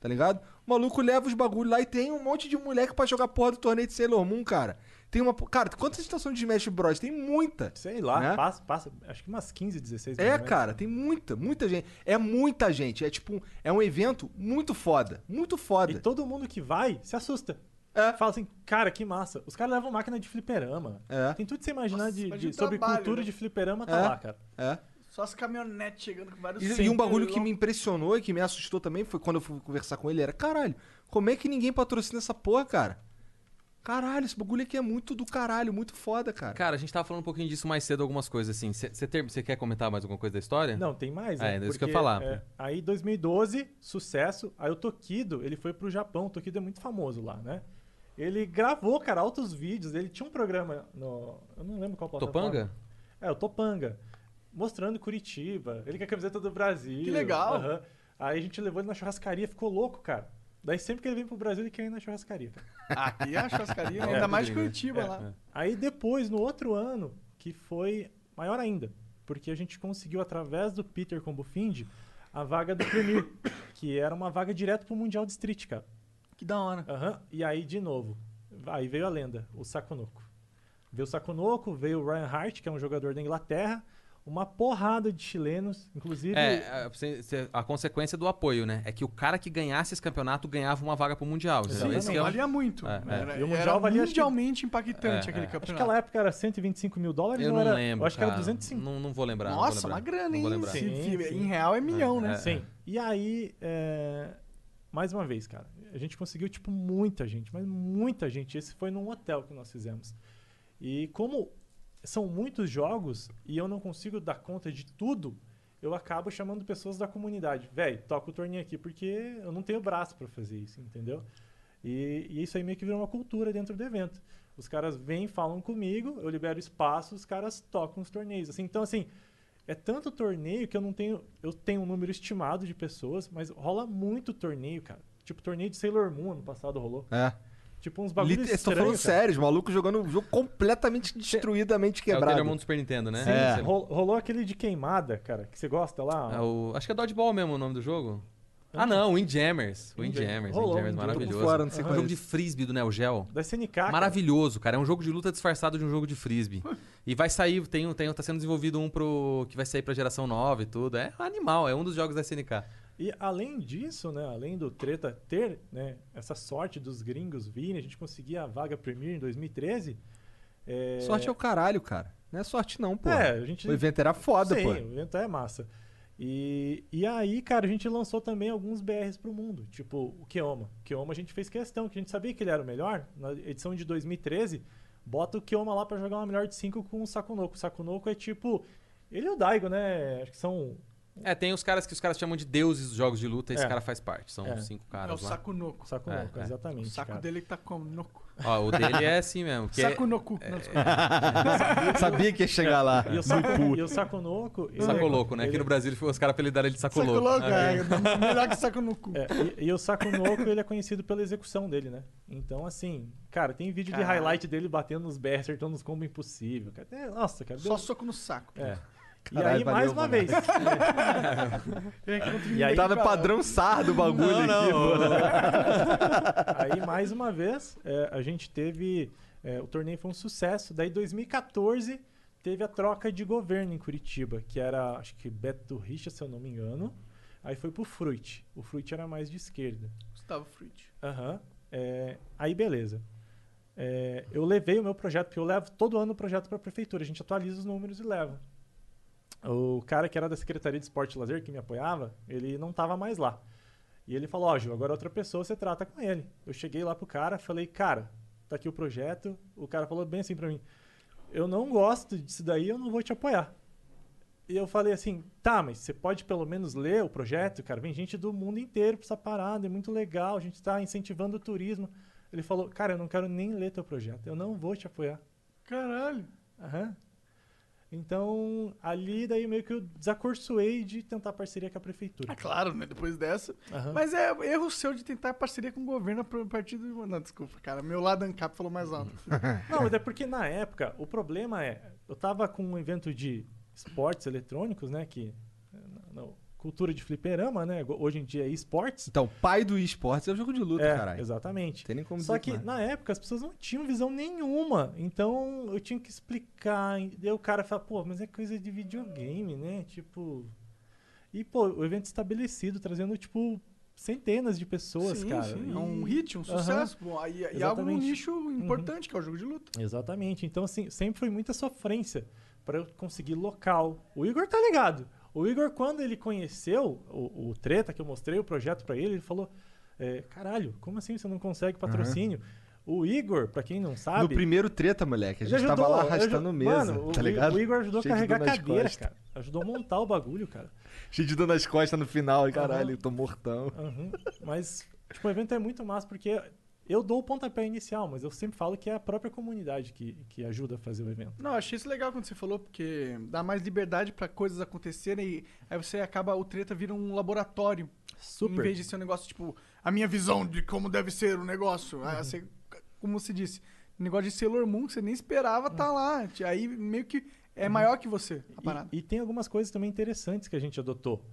tá ligado? O maluco leva os bagulhos lá e tem um monte de moleque pra jogar porra do torneio de Sailor Moon, cara. Tem uma. Cara, quantas estações de Smash Bros? Tem muita. Sei lá, Né? passa, passa, acho que umas 15, 16 É, cara, tem muita, muita gente. É muita gente. É tipo, é um evento muito foda. Muito foda. E todo mundo que vai se assusta. É. Fala assim, cara, que massa. Os caras levam máquina de fliperama. É. Tem tudo que você imaginar Nossa, de, imagina de- sobre trabalho, cultura né? de fliperama, tá É. lá, cara. É. Só as caminhonetes chegando com vários... E, e um bagulho que me impressionou e que me assustou também foi quando eu fui conversar com ele, era, caralho, como é que ninguém patrocina essa porra, cara? Caralho, esse bagulho aqui é muito do caralho, muito foda, cara. Cara, a gente tava falando um pouquinho disso mais cedo, algumas coisas assim. Você quer comentar mais alguma coisa da história? Não, tem mais, É, né? é isso que eu ia falar. é, aí 2012, sucesso. Aí o Tokido, ele foi pro Japão. O Tokido é muito famoso lá, né? Ele gravou, cara, altos vídeos. Ele tinha um programa no... Eu não lembro qual plataforma. Topanga? É, o Topanga. Mostrando Curitiba. Ele com a camiseta do Brasil. Que legal. Aham. Aí a gente levou ele na churrascaria, ficou louco, cara. Daí sempre que ele vem pro Brasil, ele quer ir na churrascaria. Aqui é a churrascaria, né? É, ainda mais de? Curitiba É, lá. é. Aí depois, no outro ano, que foi maior ainda, porque a gente conseguiu, através do Peter Combo Find, a vaga do Premier, que era uma vaga direto pro Mundial de Street, cara. Que da hora. Aham. E aí, de novo, aí veio a lenda, o Sakonoko. Veio o Sakonoko, veio o Ryan Hart, que é um jogador da Inglaterra, uma porrada de chilenos, inclusive... É, a, cê- a consequência do apoio, né? É que o cara que ganhasse esse campeonato ganhava uma vaga pro Mundial. Exatamente. Esse que é Valia muito. É, é. Era, E o Mundial era valia, acho que- mundialmente impactante É, aquele é. Acho que campeonato. aquela época era 125 mil dólares, Eu não não era... lembro. Eu acho que cara. era 205. Não, não vou lembrar. não Nossa, vou lembrar. uma grana, Não hein? Sim, se- sim. Em real é milhão, né? Sim. E aí, é, mais uma vez, cara, a gente conseguiu, tipo, muita gente, mas muita gente. Esse foi num hotel que nós fizemos. E como são muitos jogos e eu não consigo dar conta de tudo, eu acabo chamando pessoas da comunidade. Véi, toca o torneio aqui porque eu não tenho braço pra fazer isso, entendeu? E, e isso aí meio que virou uma cultura dentro do evento. Os caras vêm, falam comigo, eu libero espaço, os caras tocam os torneios. Assim, então, assim, é tanto torneio que eu não tenho. Eu tenho um número estimado de pessoas, mas rola muito torneio, cara. Tipo, torneio de Sailor Moon ano passado rolou. É. Tipo, uns bagulhos Lit- Estou falando cara. sério, os malucos jogando um jogo completamente destruidamente É o quebrado. Sailor Moon do Super Nintendo, né? Sim, É. Rolou aquele de queimada, cara, que você gosta lá. é o- acho que é Dodgeball mesmo o nome do jogo. Ah, não, Windjammers. Windjammers. Windjammers, Rolou Windjammers, um maravilhoso. fora, não sei é um qual é jogo de frisbee do Neo Geo. Da SNK. cara. Maravilhoso, cara. É um jogo de luta disfarçado de um jogo de frisbee. e vai sair, tem, tem, tá sendo desenvolvido um pro. que vai sair pra geração nova e tudo. É um animal, é um dos jogos da SNK. E além disso, né, além do Treta ter né, essa sorte dos gringos virem, a gente conseguir a vaga Premier em 2013. É... Sorte é o caralho, cara. Não é sorte não, pô. É, a gente... O evento era foda, Sim, pô. o evento é massa. E, e aí, cara, a gente lançou também alguns BRs pro mundo, tipo o Keoma. O Keoma a gente fez questão, que a gente sabia que ele era o melhor. Na edição de 2013, bota o Keoma lá pra jogar uma melhor de 5 com o Sakunoko. O Sakunoko é tipo. Ele e o Daigo, né? Acho que são É, tem os caras que os caras chamam de deuses dos jogos de luta, esse É. cara faz parte. São É. cinco É o caras lá. saco noco. Saco É, louco, é. O exatamente. saco cara. dele que tá como? Noco. Ó, o dele é assim mesmo. É- Saco no cu. Não, desculpa. Sabia que ia chegar lá. E o saco, e o saco louco. ele Saco é- louco, né? Aqui ele- no Brasil os caras apelidaram ele de saco, Saco louco. É. é. Melhor que saco no cu. É, e, e o Saco Noco, ele é conhecido pela execução dele, né? Então, assim, cara, tem vídeo de Caralho. highlight dele batendo nos BR, acertando os combos impossível. Cara. É, nossa, cara. Só soco no saco. É. E Caralho, aí, valeu, mais uma mano. vez. e aí, Tá no padrão SAR do bagulho Não, aqui, não. aí, mais uma vez, é, a gente teve. é, o torneio foi um sucesso. Daí, 2014, teve a troca de governo em Curitiba, que era, acho que Beto Richa, se eu não me engano. Aí foi pro Fruit. O Fruit era mais de esquerda. Gustavo Fruit. Aham. É, aí, beleza. É, eu levei o meu projeto, porque eu levo todo ano o projeto para a prefeitura. A gente atualiza os números e leva. O cara que era da Secretaria de Esporte e Lazer, que me apoiava, ele não tava mais lá. E ele falou, ó, Gil, agora outra pessoa você trata com ele. Eu cheguei lá pro cara, falei, cara, tá aqui o projeto. O cara falou bem assim pra mim, eu não gosto disso daí, eu não vou te apoiar. E eu falei assim, tá, mas você pode pelo menos ler o projeto, cara? Vem gente do mundo inteiro pra essa parada, é muito legal, a gente tá incentivando o turismo. Ele falou, cara, eu não quero nem ler teu projeto, eu não vou te apoiar. Caralho. Aham. Então, ali daí meio que eu desacorçoei de tentar parceria com a prefeitura. Ah, claro, né? Depois dessa. Aham. Mas é erro seu de tentar parceria com o governo a partir do. Não, desculpa, cara. Meu lado ANCAP falou mais alto. Não, mas é porque na época, o problema é, eu tava com um evento de esportes eletrônicos, né, que na- na cultura de fliperama, né, hoje em dia é esportes. Então, pai do esportes é o jogo de luta, É, caralho. exatamente. Tem nem como Só que mais. na época as pessoas não tinham visão nenhuma. Então eu tinha que explicar. e Daí o cara fala, pô, mas é coisa de videogame, né? Tipo. E, pô, o evento estabelecido, trazendo, tipo, centenas de pessoas, sim, cara. sim. E- É um hit, um sucesso. Bom, e, e algo num nicho importante, que é o jogo de luta. Exatamente. Então, assim, sempre foi muita sofrência para eu conseguir local. O Igor tá ligado. O Igor, quando ele conheceu o, o Treta, que eu mostrei o projeto para ele, ele falou: é, caralho, como assim você não consegue patrocínio? O Igor, pra quem não sabe. No primeiro treta, moleque, a gente tava lá ajudou, arrastando mesa, Mano, tá o- ligado? O Igor ajudou Cheio a carregar cadeira, costas. cara. Ajudou a montar o bagulho, cara. Cheio de dor nas costas no final, e caralho, tô mortão. Uhum. Mas, tipo, o evento é muito massa porque eu dou o pontapé inicial, mas eu sempre falo que é a própria comunidade que, que ajuda a fazer o evento. Não, achei isso legal quando você falou, porque dá mais liberdade pra coisas acontecerem e aí você acaba, o treta vira um laboratório. Em Super. vez de ser um negócio, tipo, a minha visão de como deve ser o negócio. Aí você, como você disse, negócio de Sailor Moon que você nem esperava tá lá. Aí meio que é maior que você a parada. E, e tem algumas coisas também interessantes que a gente adotou.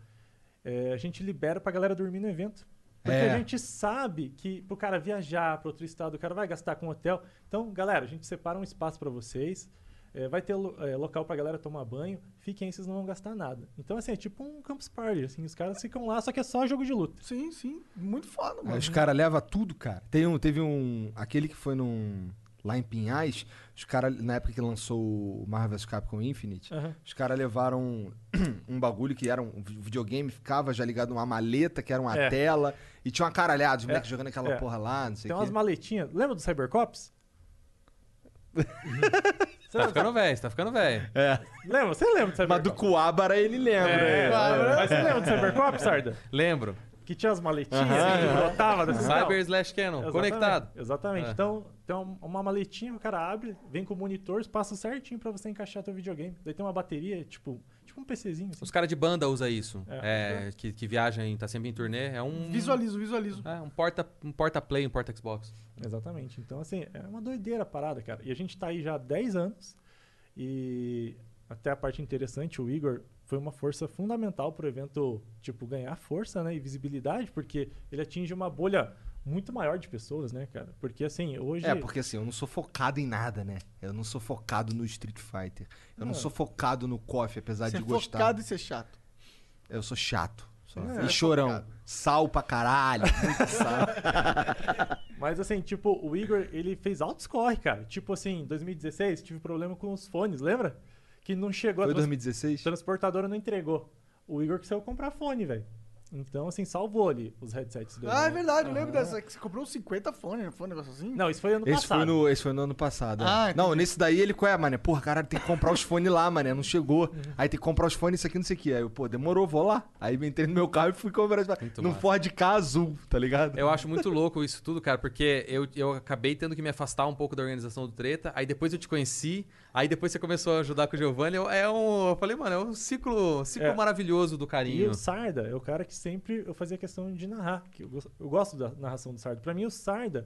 É, a gente libera pra galera dormir no evento. Porque É. a gente sabe que pro cara viajar para outro estado, o cara vai gastar com hotel. Então, galera, a gente separa um espaço pra vocês. é, vai ter lo- é, local pra galera tomar banho. Fiquem aí, vocês não vão gastar nada. Então, assim, é tipo um campus party. Assim, os caras ficam lá, só que é só jogo de luta. Sim, sim. Muito foda, Aí mano. os caras levam tudo, cara. Tem um, teve um. Aquele que foi num. Lá em Pinhais, os caras, na época que lançou o Marvel vs Capcom Infinite, Aham. os caras levaram um bagulho que era um videogame, ficava já ligado numa maleta, que era uma É. tela, e tinha uma caralhada, os moleques jogando aquela é. porra lá, não sei Tem o umas quê. maletinhas. Lembra do Cybercops? Você tá ficando velho, você tá ficando velho. Lembra? Você lembra do Mas Cybercops? do Coabara ele lembra. É, é. Mas você lembra do Cybercops, Sarda? Lembro. Que tinha as maletinhas que brotava dessa Cyber slash Canon, Exatamente, conectado. Exatamente. É. Então, tem um- uma maletinha que o cara abre, vem com o monitor, passa certinho pra você encaixar teu videogame. Daí tem uma bateria, tipo, tipo um PCzinho. Assim. Os caras de banda usam isso. É. É, que, que viajam, em- tá sempre em turnê. É um. Visualizo, visualizo. É, um porta, um porta play, um porta Xbox. Exatamente. Então, assim, é uma doideira a parada, cara. E a gente tá aí já há 10 anos. E até a parte interessante, o Igor foi uma força fundamental pro evento, tipo, ganhar força, né? E visibilidade, porque ele atinge uma bolha muito maior de pessoas, né, cara? Porque, assim, hoje... É, porque assim, eu não sou focado em nada, né? Eu não sou focado no Street Fighter. Eu não Ah. sou focado no KOF, apesar Você é de gostar. focado em ser chato. Eu sou chato. só. É, e chorão. focado. Sal pra caralho. Muito sal. Mas assim, tipo, o Igor, ele fez altos corre, cara. Tipo assim, em 2016, tive problema com os fones, lembra? Que não chegou Foi a trans- 2016? transportadora não entregou. O Igor que saiu comprar fone, velho. Então, assim, salvou ali os headsets dele. Ah, é né? verdade, eu lembro dessa. Que você comprou uns 50 fones, não foi um negócio assim? Não, isso foi ano Esse passado. foi, no, esse foi no ano passado. é. Ah, não, entendi. nesse daí ele, qual é, mané? Porra, caralho, tem que comprar os fones lá, mané. Não chegou. Uhum. Aí tem que comprar os fones, isso aqui, não sei o que. Aí eu, pô, demorou, vou lá. Aí eu entrei no meu carro e fui comprar. Muito Num massa. Ford K azul, tá ligado? Eu acho muito louco isso tudo, cara, porque eu, eu acabei tendo que me afastar um pouco da organização do Treta, aí depois eu te conheci, aí depois você começou a ajudar com o Giovanni, eu, é um, eu falei, mano, é um ciclo, ciclo É. maravilhoso do E carinho. o Sarda é o cara que sempre eu fazia questão de narrar. Que eu, gosto, eu gosto da narração do Sarda. Pra mim, o Sarda,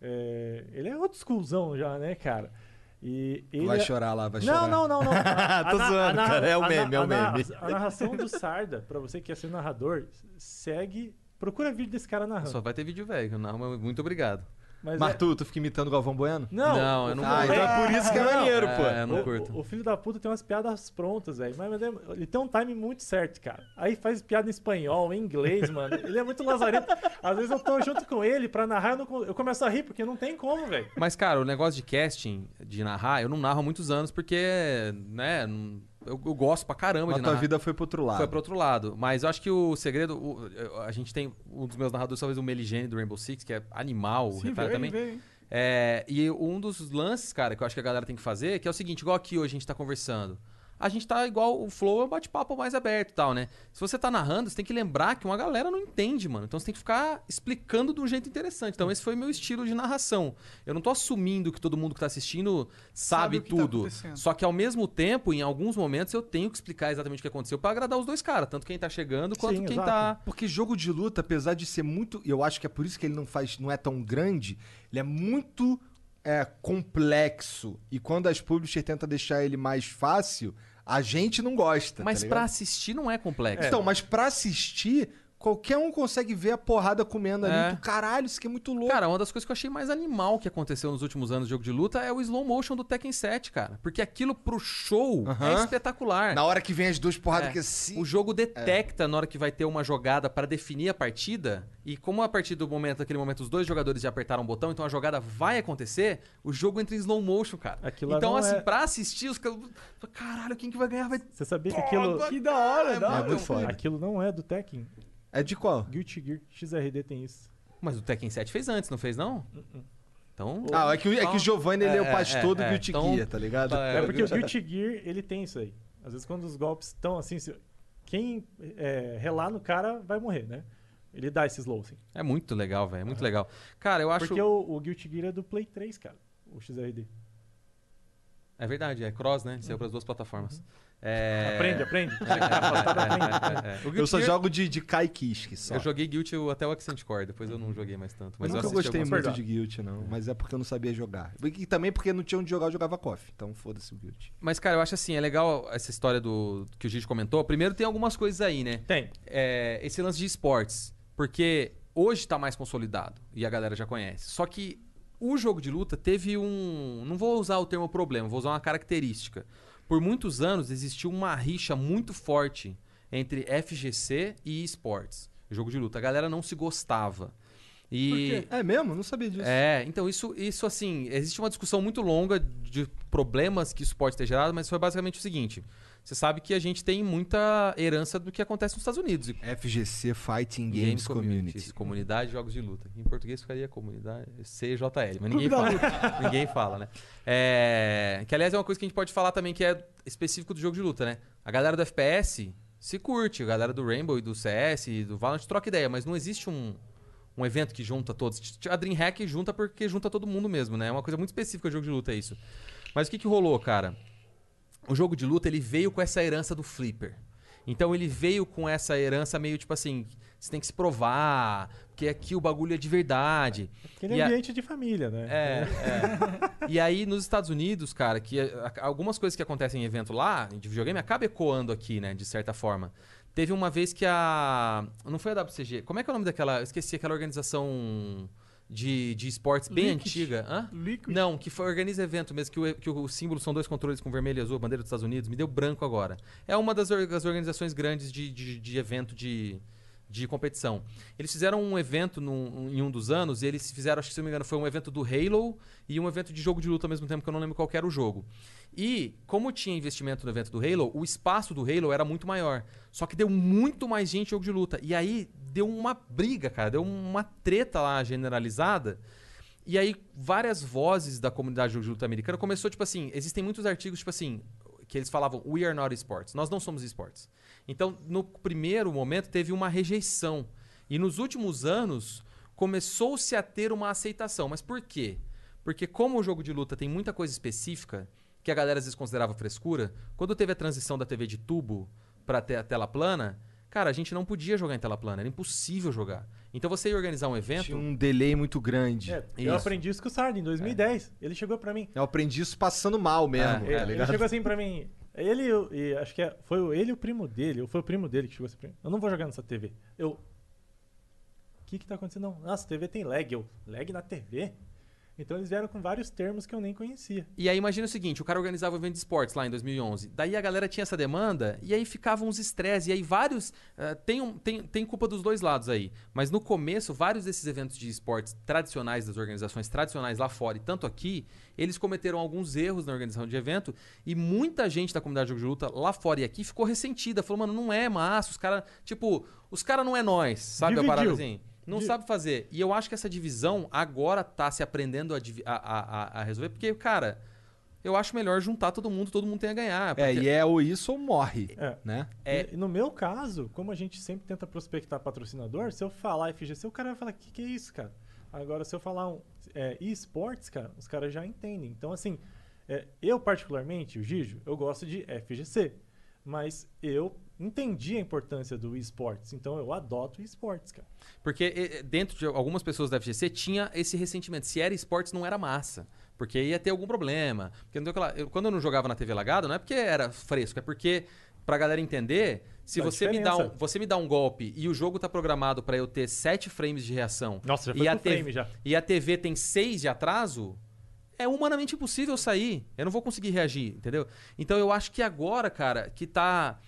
é, ele é outro schoolzão já, né, cara? E ele Vai é- chorar lá, vai Não, chorar. não, não, não. A Tô na- zoando, cara, é o meme, é o meme. A narração do Sarda, pra você que quer ser narrador, segue. Procura vídeo desse cara narrando. Só vai ter vídeo velho, não, mas muito obrigado. Mas é- Martu, tu fica imitando o Galvão Bueno? Não, Não, eu não Ah, vou. então é por isso que é Não. maneiro, pô. É, eu não o, curto. o- o filho da puta tem umas piadas prontas, velho. Mas mas ele- ele tem um time muito certo, cara. Aí faz piada em espanhol, em inglês, mano. Ele é muito lazarento. Às vezes eu tô junto com ele pra narrar, eu, não eu começo a rir, porque não tem como, velho. Mas, cara, o negócio de casting, de narrar, eu não narro há muitos anos porque, né, não- eu, eu gosto pra caramba Mas de tua narrar. vida foi pro outro lado. Foi pro outro lado. Mas eu acho que o segredo. o- a gente tem um dos meus narradores, talvez o Meligene do Rainbow Six, que é animal, o Sim, Retalho veio, também. veio. É, e um dos lances, cara, que eu acho que a galera tem que fazer, que é o seguinte, igual aqui hoje a gente tá conversando. A gente tá igual, o flow é um bate-papo mais aberto e tal, né? Se você tá narrando, você tem que lembrar que uma galera não entende, mano. Então você tem que ficar explicando de um jeito interessante. Então esse foi meu estilo de narração. Eu não tô assumindo que todo mundo que tá assistindo sabe, Sabe o que tá tudo. acontecendo. Só que ao mesmo tempo, em alguns momentos, eu tenho que explicar exatamente o que aconteceu pra agradar os dois caras. Tanto quem tá chegando quanto Sim, quem exato. tá... Porque jogo de luta, apesar de ser muito. Eu acho que é por isso que ele não faz, não é tão grande, ele é muito é, complexo. E quando as publishers tentam deixar ele mais fácil, a gente não gosta. Mas tá pra assistir não é complexo. Então, mas pra assistir, qualquer um consegue ver a porrada comendo ali. É. Tu, caralho, isso aqui é muito louco. Cara, uma das coisas que eu achei mais animal que aconteceu nos últimos anos de jogo de luta é o slow motion do Tekken 7, cara. Porque aquilo pro show é espetacular. Na hora que vem as duas porradas É. que assim. O jogo detecta na hora que vai ter uma jogada pra definir a partida. E como a partir do momento, daquele momento, os dois jogadores já apertaram o botão, então a jogada vai acontecer, o jogo entra em slow motion, cara. Aquilo então, assim, é- pra assistir, os caras. Caralho, quem que vai ganhar? Vai... Você sabia que aquilo, Que da hora, da É hora. muito foda. aquilo não é do Tekken? É de qual? Guilty Gear XRD tem isso. Mas o Tekken 7 fez antes, não fez, não? Então. Ah, é que, o- é que o Giovanni ele é, o É, pastor é, do é. Guilty Então- Gear, tá ligado? tá, É porque o Guilty Gear, ele tem isso aí. Às vezes quando os golpes estão assim, se- quem é, relar no cara vai morrer, né? Ele dá esse slow, assim. É muito legal, velho. É muito legal. Cara, eu acho. Porque o, o Guilty Gear é do Play 3, cara. O XRD. É verdade, é cross, né? Saiu pras duas plataformas. É... Aprende, aprende. É, é, Eu só Gear- jogo de, de Kai Kiske só. Eu joguei Guilty até o Accent Core, depois eu não joguei mais tanto. Mas eu nunca assisti gostei muito coisas. de Guilty, não. Mas é porque eu não sabia jogar. E também porque não tinha onde jogar, eu jogava KOF. Então foda-se o Guilty. Mas, cara, eu acho assim, é legal essa história do que o Gigi comentou. Primeiro tem algumas coisas aí, né? Tem. É, esse lance de esportes. Porque hoje tá mais consolidado e a galera já conhece. Só que o jogo de luta teve um. Não vou usar o termo problema, vou usar uma característica. Por muitos anos existiu uma rixa muito forte entre FGC e esportes. Jogo de luta. A galera não se gostava. E. É mesmo? Não sabia disso. É, então isso, isso assim, existe uma discussão muito longa de problemas que isso pode ter gerado, mas foi basicamente o seguinte: você sabe que a gente tem muita herança do que acontece nos Estados Unidos. FGC Fighting Games, Community. isso, comunidade de jogos de luta. Em português ficaria comunidade CJL, mas ninguém fala. ninguém fala, né? É, que aliás é uma coisa que a gente pode falar também que é específico do jogo de luta, né? A galera do FPS se curte, a galera do Rainbow e do CS e do Valorant troca ideia, mas não existe um, um evento que junta todos. A DreamHack junta porque junta todo mundo mesmo, né? É uma coisa muito específica do jogo de luta, é isso. Mas o que, que rolou, cara? O jogo de luta ele veio com essa herança do flipper. Então ele veio com essa herança meio tipo assim, você tem que se provar, porque aqui o bagulho é de verdade. Aquele E a- ambiente de família, né? É, é. e aí nos Estados Unidos, cara, que a- algumas coisas que acontecem em evento lá, de videogame, acaba ecoando aqui, né, de certa forma. Teve uma vez que a. Não foi a WCG. Como é que é o nome daquela. Eu esqueci aquela organização de, de esportes bem Liquid. antiga. Hã? Liquid. Não, que foi, organiza evento mesmo, que o, que o símbolo são dois controles com vermelho e azul, a bandeira dos Estados Unidos. Me deu branco agora. É uma das, das organizações grandes de, de, de evento de, de competição. Eles fizeram um evento num- em um dos anos, e eles fizeram, acho que se não me engano, foi um evento do Halo e um evento de jogo de luta ao mesmo tempo, que eu não lembro qual era o jogo. E, como tinha investimento no evento do Halo, o espaço do Halo era muito maior. Só que deu muito mais gente jogo de luta. E aí deu uma briga, cara, deu uma treta lá generalizada. E aí, várias vozes da comunidade de luta americana começou, tipo assim, existem muitos artigos, tipo assim, que eles falavam, we are not sports. Nós não somos esportes. Então, no primeiro momento, teve uma rejeição. E nos últimos anos, começou-se a ter uma aceitação. Mas por quê? Porque como o jogo de luta tem muita coisa específica, que a galera às vezes considerava frescura, quando teve a transição da TV de tubo para a tela plana, cara, a gente não podia jogar em tela plana, era impossível jogar. Então você ia organizar um evento... Tinha um delay muito grande. É, eu aprendi isso com o Sardi em 2010. Ele chegou pra mim. Eu aprendi isso passando mal mesmo, É, tá Ele, ele chegou assim pra mim. Ele e acho que é- foi ele o primo dele, ou foi o primo dele que chegou assim pra mim. Eu não vou jogar nessa TV. Eu. O que que tá acontecendo? Não, nossa, a TV tem lag. Eu, lag na TV? Então eles vieram com vários termos que eu nem conhecia. E aí imagina o seguinte, o cara organizava o evento de esportes lá em 2011. Daí a galera tinha essa demanda e aí ficavam uns estresses. E aí vários... eh, tem, um- tem, tem culpa dos dois lados aí. Mas no começo, vários desses eventos de esportes tradicionais, das organizações tradicionais lá fora e tanto aqui, eles cometeram alguns erros na organização de evento e muita gente da comunidade de jogo de luta lá fora e aqui ficou ressentida. Falou, mano, não é massa, os caras... Tipo, os caras não é nós, sabe a Dividiu. parada assim? Não Di- sabe fazer. E eu acho que essa divisão agora tá se aprendendo a, a- a- a- resolver, porque, cara, eu acho melhor juntar todo mundo, todo mundo tem a ganhar. É, porque- e é ou isso ou morre, É. né? É. E, e no meu caso, como a gente sempre tenta prospectar patrocinador, se eu falar FGC, o cara vai falar: que que é isso, cara? Agora, se eu falar um é, esportes, cara, os caras já entendem. Então, assim, é, eu particularmente, o Gijo, eu gosto de FGC. Mas eu entendi a importância do esportes, então eu adoto esportes, cara. Porque dentro de algumas pessoas da FGC tinha esse ressentimento. Se era esportes, não era massa. Porque ia ter algum problema. Porque não aquela- eu- quando eu não jogava na TV Lagado, não é porque era fresco, é porque, pra galera entender, se você me, dá um, você me dá um golpe e o jogo tá programado pra eu ter 7 frames de reação. Nossa, já e foi a pro TV frame já. E a TV tem 6 de atraso, é humanamente impossível sair. Eu não vou conseguir reagir, entendeu? Então eu acho que agora, cara, que tá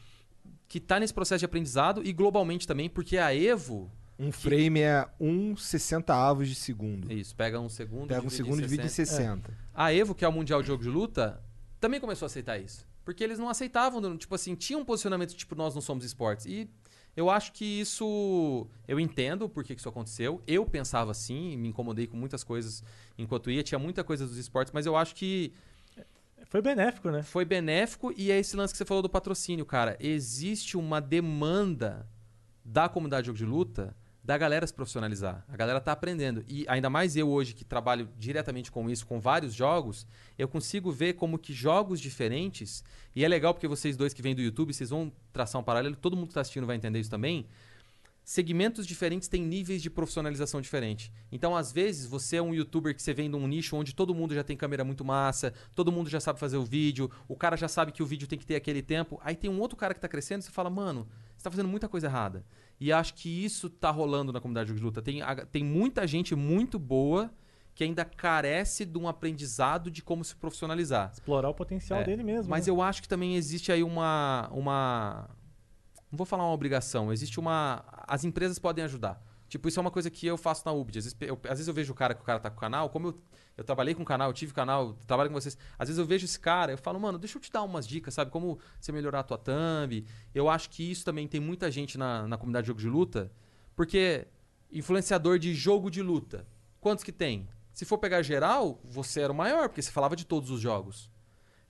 que tá nesse processo de aprendizado e globalmente também, porque a Evo Um frame é um 60 avos de segundo. isso, pega um segundo, Pega um segundo e divide em 60. 60. A Evo, que é o Mundial de Jogo de Luta, também começou a aceitar isso. Porque eles não aceitavam, tipo assim, tinha um posicionamento tipo, nós não somos esportes. E eu acho que isso. Eu entendo por que que isso aconteceu. Eu pensava assim, me incomodei com muitas coisas enquanto ia, tinha muita coisa dos esportes, mas eu acho que Foi benéfico, né? foi benéfico e é esse lance que você falou do patrocínio, cara. Existe uma demanda da comunidade de jogo de luta da galera se profissionalizar. A galera tá aprendendo. E ainda mais eu hoje que trabalho diretamente com isso, com vários jogos, eu consigo ver como que jogos diferentes, e é legal porque vocês dois que vêm do YouTube, vocês vão traçar um paralelo, todo mundo que tá assistindo vai entender isso também. Segmentos diferentes têm níveis de profissionalização diferente. Então, às vezes, você é um youtuber que você vem de um nicho onde todo mundo já tem câmera muito massa, todo mundo já sabe fazer o vídeo, o cara já sabe que o vídeo tem que ter aquele tempo. Aí tem um outro cara que tá crescendo e você fala, mano, você tá fazendo muita coisa errada. E acho que isso tá rolando na comunidade de luta. Tem, tem muita gente muito boa que ainda carece de um aprendizado de como se profissionalizar. Explorar o potencial É, dele mesmo. Mas né? eu acho que também existe aí uma, uma. Não vou falar uma obrigação, existe uma. As empresas podem ajudar. Tipo, isso é uma coisa que eu faço na UBD. Às vezes eu, às vezes eu vejo o cara que o cara tá com o canal, como eu, eu trabalhei com o canal, eu tive canal, trabalho com vocês. Às vezes eu vejo esse cara, eu falo, mano, deixa eu te dar umas dicas, sabe? Como você melhorar a tua thumb. Eu acho que isso também tem muita gente na, na comunidade de jogo de luta, porque influenciador de jogo de luta, quantos que tem? Se for pegar geral, você era o maior, porque você falava de todos os jogos.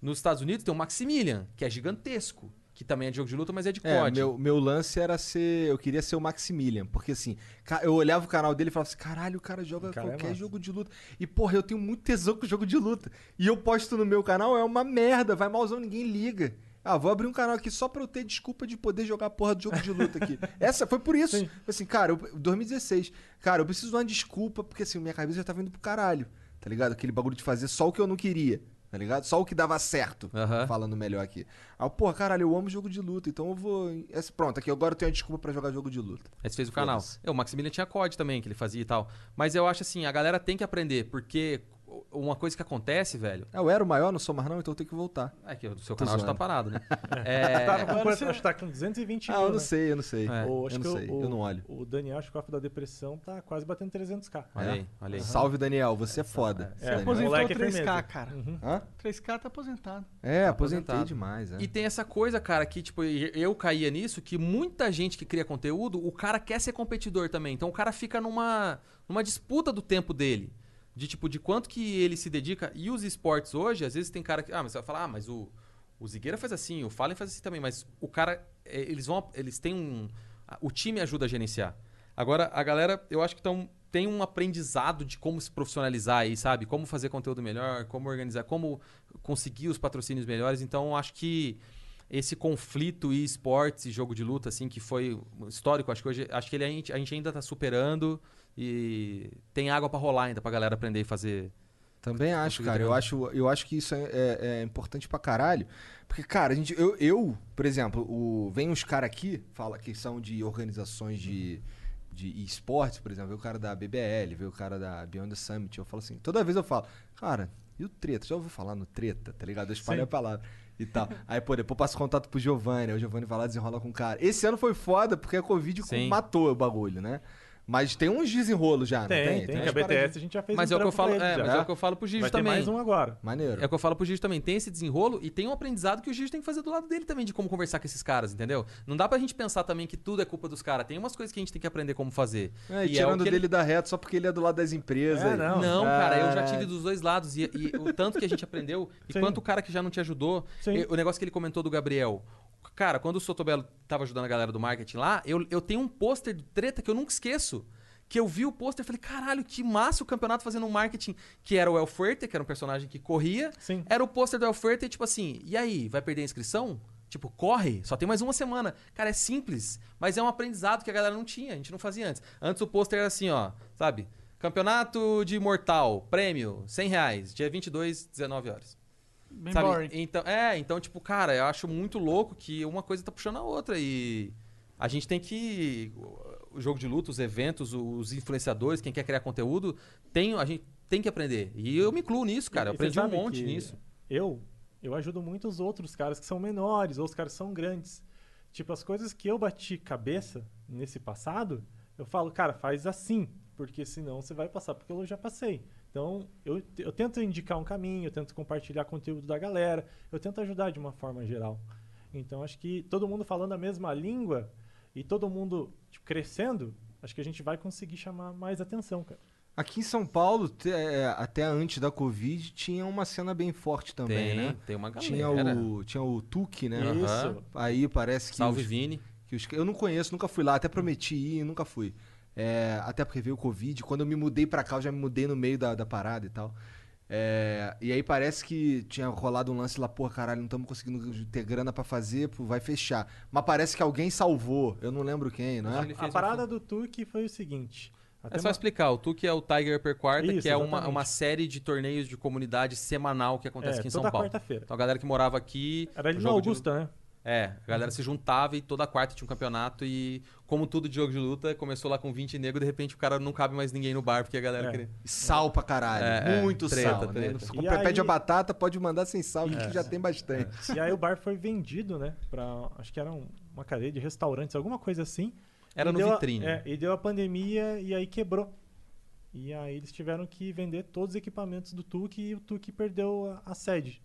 Nos Estados Unidos tem o Maximilian, que é gigantesco, que também é de jogo de luta, mas é de É, COD. meu, meu lance era ser. Eu queria ser o Maximilian. Porque assim, eu olhava o canal dele e falava assim: caralho, o cara joga O cara é qualquer massa. jogo de luta. E, porra, eu tenho muito tesão com jogo de luta. E eu posto no meu canal, é uma merda, vai malzão, ninguém liga. Ah, vou abrir um canal aqui só pra eu ter desculpa de poder jogar a porra do jogo de luta aqui. Essa foi por isso. Sim. Foi Assim, cara, eu, 2016. Cara, eu preciso de uma desculpa, porque assim, minha cabeça já tava indo pro caralho. Tá ligado? Aquele bagulho de fazer só o que eu não queria. Tá ligado? Só o que dava certo. Aham. Falando melhor aqui. Ah, porra, caralho, eu amo jogo de luta, então eu vou. Pronto, aqui agora eu tenho a desculpa pra jogar jogo de luta. Aí você fez o canal. É, o Maximilian tinha COD também, que ele fazia e tal. Mas eu acho assim, a galera tem que aprender, porque uma coisa que acontece, velho. Ah, eu era o maior, não sou mais não, então eu tenho que voltar. É que o seu canal já tá parado, né? Tá É, com, Agora você- acho que tá com 220 Ah, mil, eu não né? sei, eu não sei. É. O- acho eu não sei, o, eu não olho. O Daniel Schkoff da depressão tá quase batendo 300k. olha aí, olha aí. Salve, Daniel, você é foda. É, Daniel. Aposentou moleque é 3K, firmeza. cara. Uhum. Hã? 3K tá aposentado. É, Tá aposentei aposentado. demais, é. E tem essa coisa, cara, que, tipo, eu caía nisso, que muita gente que cria conteúdo, o cara quer ser competidor também. Então o cara fica numa, numa disputa do tempo dele. De, tipo, de quanto que ele se dedica. E os esportes hoje, às vezes tem cara que. Ah, mas você vai falar, ah, mas o, o Zigueira faz assim, o Fallen faz assim também. Mas o cara. é, Eles vão. Eles têm um. O time ajuda a gerenciar. Agora, a galera, eu acho que tão, tem um aprendizado de como se profissionalizar aí, sabe? Como fazer conteúdo melhor, como organizar, como conseguir os patrocínios melhores. Então, acho que esse conflito e esportes e jogo de luta, assim, que foi histórico, acho que hoje, acho que ele, a, gente, a gente ainda tá superando e tem água pra rolar ainda pra galera aprender e fazer. Também acho, cara. Eu acho, eu acho que isso é, é- é importante pra caralho. Porque, cara, a gente, eu, eu, por exemplo, o, vem uns caras aqui, fala que são de organizações de, de esportes, por exemplo, veio o cara da BBL, veio o cara da Beyond the Summit. Eu falo assim, toda vez eu falo, cara, e o treta? Já ouviu falar no treta, tá ligado? Eu espalho Sim. a palavra. E tal. Aí, pô, depois eu passo contato pro Giovanni. Aí o Giovanni vai lá desenrola com o cara. Esse ano foi foda porque a Covid Sim. matou o bagulho, né? Mas tem uns desenrolos já, Tem, não tem, tem? que a. BTS a gente já fez Mas um é o que eu falo, é, já. mas é o que eu falo pro Gigi Vai ter também. mais um agora. Maneiro. É o que eu falo pro Gigi também. Tem esse desenrolo e tem um aprendizado que o Gigi tem que fazer do lado dele também, de como conversar com esses caras, entendeu? Não dá pra gente pensar também que tudo é culpa dos caras. Tem umas coisas que a gente tem que aprender como fazer. É, e E é tirando ele- dele da reta só porque ele é do lado das empresas. É, não. Não, cara, eu já Ah. tive dos dois lados. E, e o tanto que a gente aprendeu, e Sim. quanto o cara que já não te ajudou. Sim. O negócio que ele comentou do Gabriel. Cara, quando o Sotobelo tava ajudando a galera do marketing lá, eu, eu tenho um pôster de treta que eu nunca esqueço. Que eu vi o pôster e falei, caralho, que massa o campeonato fazendo um marketing. Que era o El Fuerte, que era um personagem que corria. Sim. Era o pôster do El Fuerte, tipo assim, e aí, vai perder a inscrição? Tipo, corre, só tem mais uma semana. Cara, é simples, mas é um aprendizado que a galera não tinha, a gente não fazia antes. Antes o pôster era assim, ó, sabe? Campeonato de Mortal, prêmio, 100 reais, dia 22, 19 horas. Bem sabe? boring. Então, é, então, tipo, cara, eu acho muito louco que uma coisa tá puxando a outra e a gente tem que o jogo de luta, os eventos, os influenciadores, quem quer criar conteúdo, tem, a gente tem que aprender. E eu me incluo nisso, cara. Eu aprendi um monte nisso. Eu, eu ajudo muito os outros caras que são menores, ou os caras que são grandes. Tipo, as coisas que eu bati cabeça nesse passado, eu falo, cara, faz assim, porque senão você vai passar porque eu já passei. Então, eu, eu tento indicar um caminho, eu tento compartilhar conteúdo da galera, eu tento ajudar de uma forma geral. Então, acho que todo mundo falando a mesma língua e todo mundo tipo, crescendo, acho que a gente vai conseguir chamar mais atenção, cara. Aqui em São Paulo, é, até antes da Covid, tinha uma cena bem forte também, tem, né? tem uma galera. Tinha o, tinha o Tuque, né? Isso. Aí parece que. Salve os- Vini. que os- eu não conheço, nunca fui lá, até prometi ir e nunca fui. É, até porque veio o Covid. Quando eu me mudei pra cá, eu já me mudei no meio da, da parada e tal. É, e aí parece que tinha rolado um lance lá, porra, caralho, não estamos conseguindo ter grana pra fazer, pô, vai fechar. Mas parece que alguém salvou, eu não lembro quem, não é? A fez um parada do Tuque foi o seguinte. É até só uma- explicar, o Tuque é o Tiger Upper Quarta, Isso, que é uma, uma série de torneios de comunidade semanal que acontece É, aqui em São toda Paulo. quarta-feira. Então a galera que morava aqui. Era ali no jogo de- Augusta, né? É, a galera se juntava e toda quarta tinha um campeonato e, como tudo de jogo de luta, começou lá com 20 negros, de repente o cara não cabe mais ninguém no bar, porque a galera É. queria. Sal pra caralho, É, é, muito treta, sal, né? treta. Não E compra- Pede a aí- batata, pode mandar sem sal, que já tem bastante. E aí o bar foi vendido, né? Pra, acho que era um- uma cadeia de restaurantes, alguma coisa assim. Era E no deu a- vitrine. é, e deu a pandemia e aí quebrou. E aí eles tiveram que vender todos os equipamentos do Tuque e o Tuque perdeu a, a sede.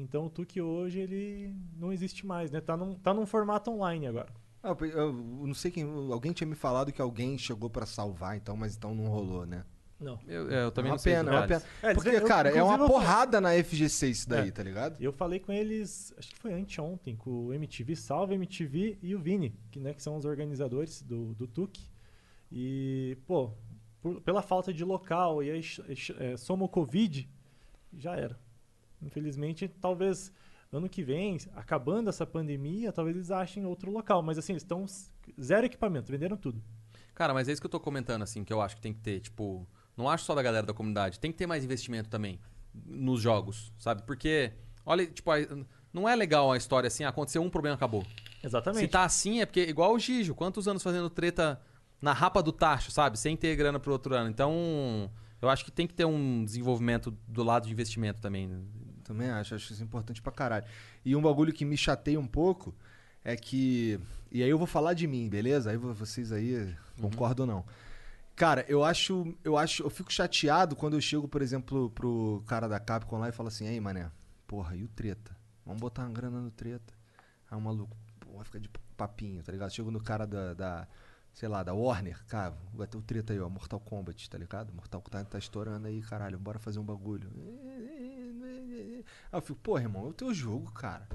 Então o Tuque hoje ele não existe mais, né? Tá num, tá num formato online agora. Ah, eu- eu não sei quem. Alguém tinha me falado que alguém chegou pra salvar, então, mas então não rolou, né? Não. Eu, é, eu também é uma não sei. pena, é uma pena. É, Porque, eu- cara, é uma porrada na FGC isso daí, É. tá ligado? Eu falei com eles, acho que foi anteontem, com o MTV, Salve MTV e o Vini, que, né, que são os organizadores do, do TUC. E, pô, por- pela falta de local e aí é, soma o Covid, já era. Infelizmente, talvez ano que vem, acabando essa pandemia, talvez eles achem outro local. Mas assim, eles estão zero equipamento, venderam tudo. Cara, mas é isso que eu tô comentando, assim, que eu acho que tem que ter, tipo. Não acho só da galera da comunidade, tem que ter mais investimento também nos jogos, sabe? Porque, olha, tipo, não é legal a história assim, aconteceu um problema, acabou. Exatamente. Se tá assim, é porque, igual o Gijo, quantos anos fazendo treta na rapa do tacho, sabe? Sem ter grana pro outro ano. Então, Eu acho que tem que ter um desenvolvimento do lado de investimento também. Também acho, acho isso importante pra caralho. E um bagulho que me chateia um pouco é que. E aí eu vou falar de mim, beleza? Aí vo- vocês aí concordam ou não. Cara, eu acho. Eu acho. Eu fico chateado quando eu chego, por exemplo, pro cara da Capcom lá e falo assim, ei, mané, porra, e o treta? Vamos botar uma grana no treta. Aí o maluco, porra, fica de papinho, tá ligado? Chego no cara da. da, sei lá, da Warner, cara, vai ter o treta aí, ó, Mortal Kombat, tá ligado? Mortal Kombat tá estourando aí, caralho, bora fazer um bagulho. Aí eu fico, porra, irmão, é o teu jogo, cara.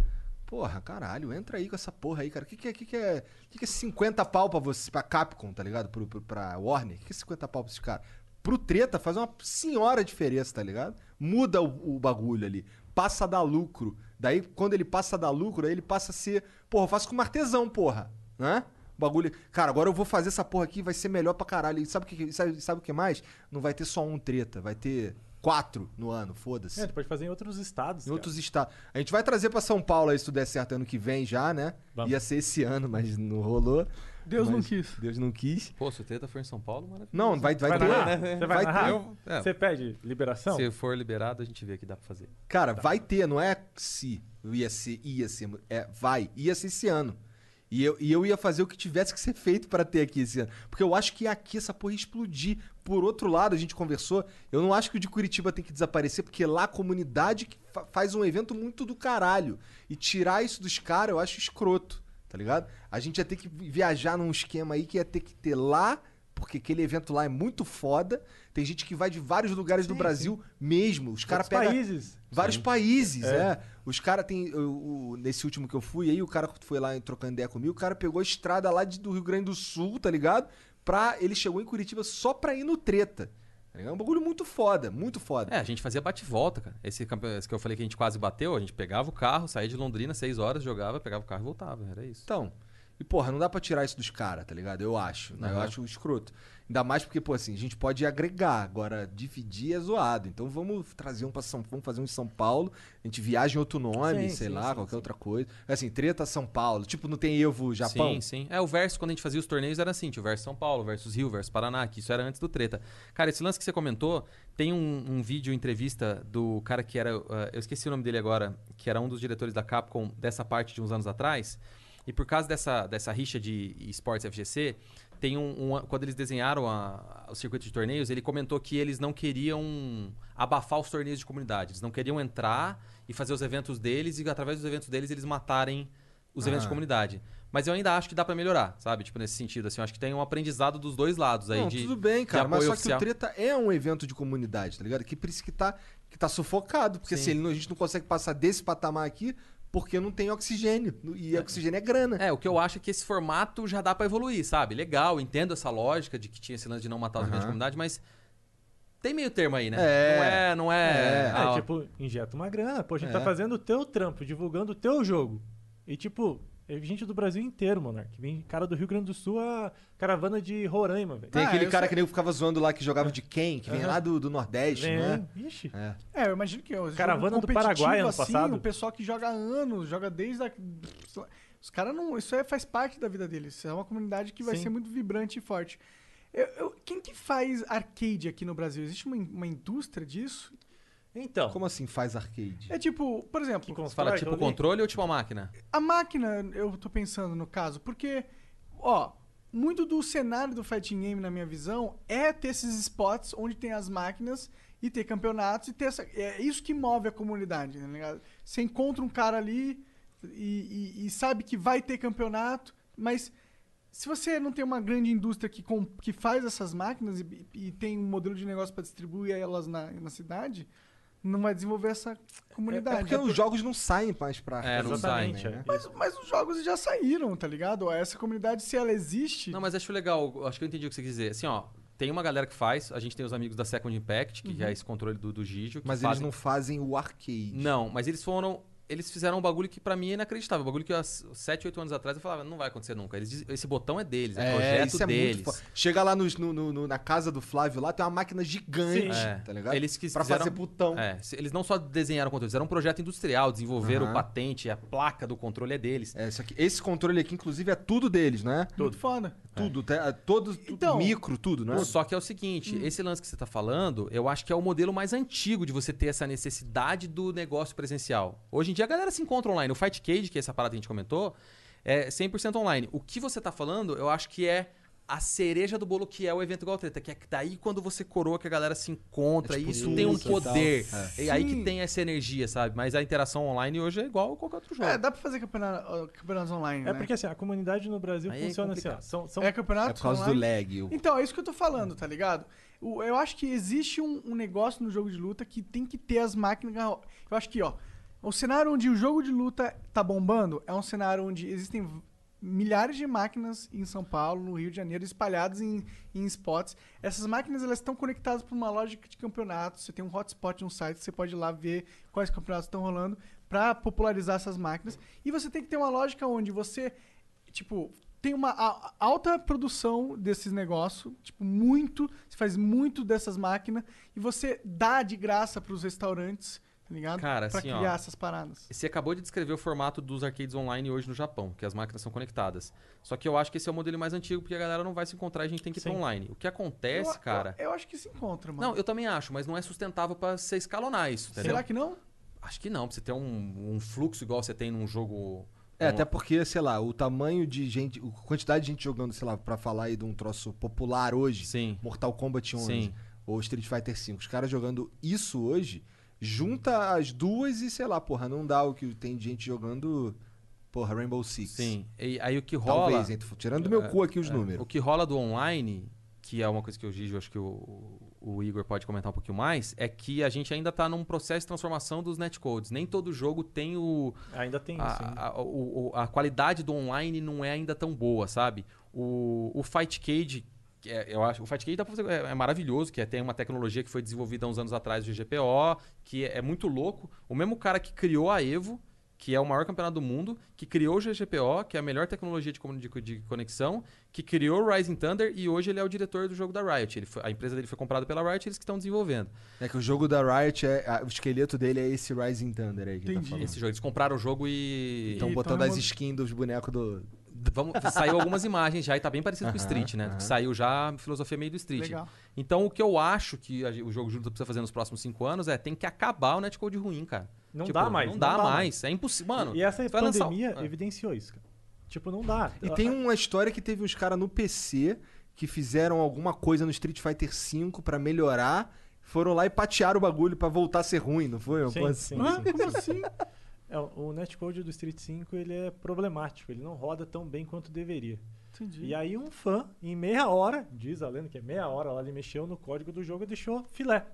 Porra, caralho, entra aí com essa porra aí, cara. O que, que, é, que, que, é, que, que é 50 pau pra você, pra Capcom, tá ligado? Pro, pro, pra Warner? O que, que é 50 pau pra esses caras? Pro treta faz uma senhora diferença, tá ligado? Muda o, o bagulho ali. Passa a dar lucro. Daí, quando ele passa a dar lucro, aí ele passa a ser. Porra, eu faço com artesão, porra. Né? Bagulho. Cara, agora eu vou fazer essa porra aqui, vai ser melhor pra caralho. E sabe o que, sabe, sabe o que mais? Não vai ter só um treta, vai ter quatro no ano, foda-se. É, tu pode fazer em outros estados. Em cara. outros estados. A gente vai trazer pra São Paulo aí, se tudo der certo ano que vem já, né? Vamos. Ia ser esse ano, mas não rolou. Deus não Mas quis. Deus não quis. Pô, se o treta for em São Paulo, maravilha. Não, vai, vai, Vai ter. narrar? Você vai, Vai ter. É. Você pede liberação? Se for liberado, a gente vê que dá pra fazer. Cara, vai ter, não é se ia ser, ia ser, é vai, ia ser esse ano. E eu, e eu ia fazer o que tivesse que ser feito pra ter aqui esse ano. Porque eu acho que aqui essa porra ia explodir. Por outro lado, a gente conversou, eu não acho que o de Curitiba tem que desaparecer, porque lá a comunidade faz um evento muito do caralho. E tirar isso dos caras, eu acho escroto, tá ligado? A gente ia ter que viajar num esquema aí que ia ter que ter lá, porque aquele evento lá é muito foda. Tem gente que vai de vários lugares do Brasil mesmo. Os caras pegam. países. Vários países, é. É. Os caras tem. o- o- nesse último que eu fui, aí o cara foi lá trocando ideia comigo, o cara pegou a estrada lá de- do Rio Grande do Sul, tá ligado? Pra, ele chegou em Curitiba só pra ir no treta. Tá? É um bagulho muito foda, muito foda. É, a gente fazia bate-volta, cara. Esse, esse que eu falei que a gente quase bateu, a gente pegava o carro, saía de Londrina, seis horas, jogava, pegava o carro e voltava. Era isso. Então. E, porra, não dá pra tirar isso dos caras, tá ligado? Eu acho. né? Eu Aham. acho escroto. Ainda mais porque, pô, assim, a gente pode agregar. Agora, dividir é zoado. Então vamos trazer um pra São Vamos fazer um em São Paulo. A gente viaja em outro nome, Sim, sei sim, lá, sim, qualquer outra coisa. Assim, treta São Paulo. Tipo, não tem Evo Japão? Sim, sim. É, o verso, quando a gente fazia os torneios, era assim: tinha o verso São Paulo, versus Rio, versus Paraná, que isso era antes do treta. Cara, esse lance que você comentou, tem um, um vídeo, entrevista do cara que era. ah, eu esqueci o nome dele agora, que era um dos diretores da Capcom dessa parte de uns anos atrás. E por causa dessa, dessa rixa de esportes FGC, tem um, um- quando eles desenharam a- o circuito de torneios, ele comentou que eles não queriam abafar os torneios de comunidade. Eles não queriam entrar e fazer os eventos deles e através dos eventos deles eles matarem os eventos Ah. de comunidade. Mas eu ainda acho que dá pra melhorar, sabe? Tipo, nesse sentido, assim, eu acho que tem um aprendizado dos dois lados aí Não, de tudo bem, cara, mas só oficial. que o Treta é um evento de comunidade, tá ligado? Que por isso que tá, que tá sufocado. Porque Sim. assim, ele a gente não consegue passar desse patamar aqui porque não tem oxigênio. E oxigênio é grana. É, o que eu acho é que esse formato já dá pra evoluir, sabe? Legal, entendo essa lógica de que tinha esse lance de não matar os eventos de comunidade, mas tem meio termo aí, né? É. Não é, não é. É. É, tipo, injeta uma grana. Pô, a gente É. tá fazendo o teu trampo, divulgando o teu jogo. E, tipo, é gente do Brasil inteiro, Monark. Vem cara do Rio Grande do Sul, a caravana de Roraima, velho. Tem Ah, aquele eu cara sei. que nem ficava zoando lá que jogava de quem? Que vem Aham. lá do, do Nordeste, Vem, né? Ixi. É. É, eu imagino que o Caravana do Paraguai ano assim, passado. O pessoal que joga há anos, joga desde a... Os caras não. Isso aí faz parte da vida deles. É uma comunidade que vai Sim. ser muito vibrante e forte. Eu- eu- quem que faz arcade aqui no Brasil? Existe uma, in- uma indústria disso? Então, Como assim faz arcade? É tipo, por exemplo, que Você constrói fala tipo controle ou tipo a máquina? a máquina, eu tô pensando no caso, porque, ó, muito do cenário do fighting game, na minha visão, é ter esses spots onde tem as máquinas e ter campeonatos e ter essa. É isso que move a comunidade, ligado? Você encontra um cara ali e, e- e sabe que vai ter campeonato, mas se você não tem uma grande indústria que, com- que faz essas máquinas e, e tem um modelo de negócio para distribuir elas na, na cidade, não vai desenvolver essa comunidade. É porque os jogos não saem mais pra É, não Exatamente. sai, é. né? Mas, mas os jogos já saíram, tá ligado? Essa comunidade, se ela existe. Não, mas acho legal, acho que eu entendi o que você quis dizer. Assim, ó, tem uma galera que faz, a gente tem os amigos da Second Impact, que já é esse controle do, do que Mas eles fazem- não fazem o arcade. Não, mas eles foram. Eles fizeram um bagulho que pra mim é inacreditável. Um bagulho que há 7, 8 anos atrás eu falava, não vai acontecer nunca. Eles dizem- esse botão é deles, é, projeto isso é deles. muito. Chega lá nos- no- no- no- na casa do Flávio lá, tem uma máquina gigante, É. tá ligado? Eles que pra fizeram- fazer botão. É, eles não só desenharam o controle, fizeram um projeto industrial, desenvolveram o patente, a placa do controle é deles. É, isso aqui- esse controle aqui, inclusive, é tudo deles, né? Muito foda. Tudo, é, todos, tudo Então- micro, tudo, né? Só que é o seguinte, esse lance que você tá falando, eu acho que é o modelo mais antigo de você ter essa necessidade do negócio presencial. Hoje em dia a galera se encontra online. O Fight Cage, que é essa parada que a gente comentou, é 100% online. O que você tá falando, eu acho que é a cereja do bolo que é o evento igual treta, que é daí quando você coroa que a galera se encontra, É tipo e isso isso tem um poder. É. É aí que tem essa energia, sabe? Mas a interação online hoje é igual a qualquer outro jogo. É, dá pra fazer campeonato, campeonatos online, É né? porque assim, a comunidade no Brasil Aí é funciona assim, ó. complicado. São, são É campeonato É por causa online? do lag. o- Então, é isso que eu tô falando, tá ligado? O- Eu acho que existe um, um negócio no jogo de luta que tem que ter as máquinas. Eu acho que, ó, o cenário onde o jogo de luta tá bombando é um cenário onde existem milhares de máquinas em São Paulo, no Rio de Janeiro, espalhadas em, em spots. Essas máquinas elas estão conectadas por uma lógica de campeonatos. Você tem um hotspot no site, você pode ir lá ver quais campeonatos estão rolando pra popularizar essas máquinas. E você tem que ter uma lógica onde você tipo, tem uma alta produção desses negócios, tipo, muito, você faz muito dessas máquinas e você dá de graça pros restaurantes, tá ligado? Cara, pra assim, ó, criar essas paradas. Você acabou de descrever o formato dos arcades online hoje no Japão, que as máquinas são conectadas. Só que eu acho que esse é o modelo mais antigo, porque a galera não vai se encontrar e a gente tem que ir pra online. O que acontece, eu, cara. Eu, eu acho que se encontra, mano. Não, eu também acho, mas não é sustentável pra você escalonar isso, entendeu? Será que não? Acho que não, pra você ter um, um fluxo igual você tem num jogo. É, um- até porque, sei lá, o tamanho de gente, a quantidade de gente jogando, sei lá, pra falar aí de um troço popular hoje, Sim. Mortal Kombat 11 Sim. ou Street Fighter 5, os caras jogando isso hoje, junta as duas e, sei lá, porra, não dá o que tem de gente jogando, porra, Rainbow Six. Sim. E aí o que rola. Talvez, hein? Tô tirando do meu É, cu aqui os é, números. O que rola do online, que é uma coisa que Gigi, eu acho que o, o Igor pode comentar um pouquinho mais, é que a gente ainda tá num processo de transformação dos netcodes. Nem todo jogo tem o. Ainda tem isso. hein? A, a, o- a qualidade do online não é ainda tão boa, sabe? O, o Fight Cage, é- eu acho, o dá pra fazer- é, é maravilhoso, que é, tem uma tecnologia que foi desenvolvida há uns anos atrás do GPO, que é, é muito louco. O mesmo cara que criou a Evo, que é o maior campeonato do mundo, que criou o GGPO, que é a melhor tecnologia de, de, de conexão, que criou o Rising Thunder e hoje ele é o diretor do jogo da Riot. Ele foi- a empresa dele foi comprada pela Riot e eles que estão desenvolvendo. É que o jogo da Riot, é, a- o esqueleto dele é esse Rising Thunder aí que Entendi. tá falando. Esse jogo, eles compraram o jogo e... Estão botando as skins dos bonecos do... Vamos, saiu algumas imagens já e tá bem parecido com o Street, né? aham. Saiu já a filosofia meio do Street. Legal. Então o que eu acho que a- o jogo luta precisa fazer nos próximos cinco anos é tem que acabar o netcode ruim, cara. Não Tipo, dá mais. Não dá, mais. É impossível. Mano, E essa vai lançar- pandemia Ah. evidenciou isso, cara. Tipo, não dá. E tem uma história que teve uns caras no PC que fizeram alguma coisa no Street Fighter V pra melhorar, foram lá e patearam o bagulho pra voltar a ser ruim, não foi? Uma Sim, sim, assim. Hã? sim. Como assim? É, o netcode do Street 5 ele é problemático, ele não roda tão bem quanto deveria. Entendi. E aí um fã, em meia hora, diz a lenda que é meia hora, lá ele mexeu no código do jogo e deixou filé.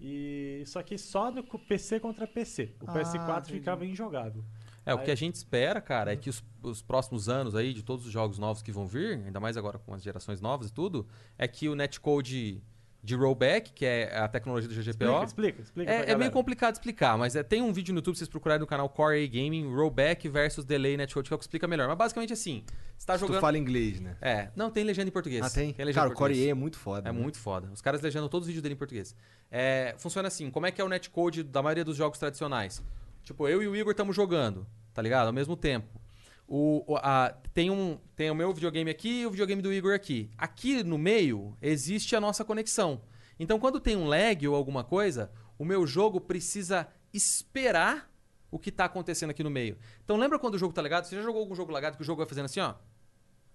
E só que só no PC contra PC. O Ah, PS4 entendi. ficava injogável. É, o que Aí- a gente espera, cara, é que os, os próximos anos aí, de todos os jogos novos que vão vir, ainda mais agora com as gerações novas e tudo, é que o netcode de rollback, que é a tecnologia do GGPO, Explica, explica, explica É, é meio complicado de explicar, mas é, tem um vídeo no YouTube, vocês procurarem no canal Core A Gaming, Rollback versus Delay Netcode, que é o que explica melhor. Mas basicamente assim, você tá Se tu jogando... fala inglês, né? É, não, tem legenda em português. Ah, tem? legenda Cara, em o Core. E é muito foda. É né? muito foda. Os caras legendam todos os vídeos dele em português. É, funciona assim, como é que é o netcode da maioria dos jogos tradicionais? Tipo, eu e o Igor estamos jogando, tá ligado? Ao mesmo tempo. O, a- tem, um, tem o meu videogame aqui e o videogame do Igor aqui. Aqui no meio existe a nossa conexão. Então, quando tem um lag ou alguma coisa, o meu jogo precisa esperar o que tá acontecendo aqui no meio. Então, lembra quando o jogo tá legado? Você já jogou algum jogo lagado que o jogo vai fazendo assim, ó?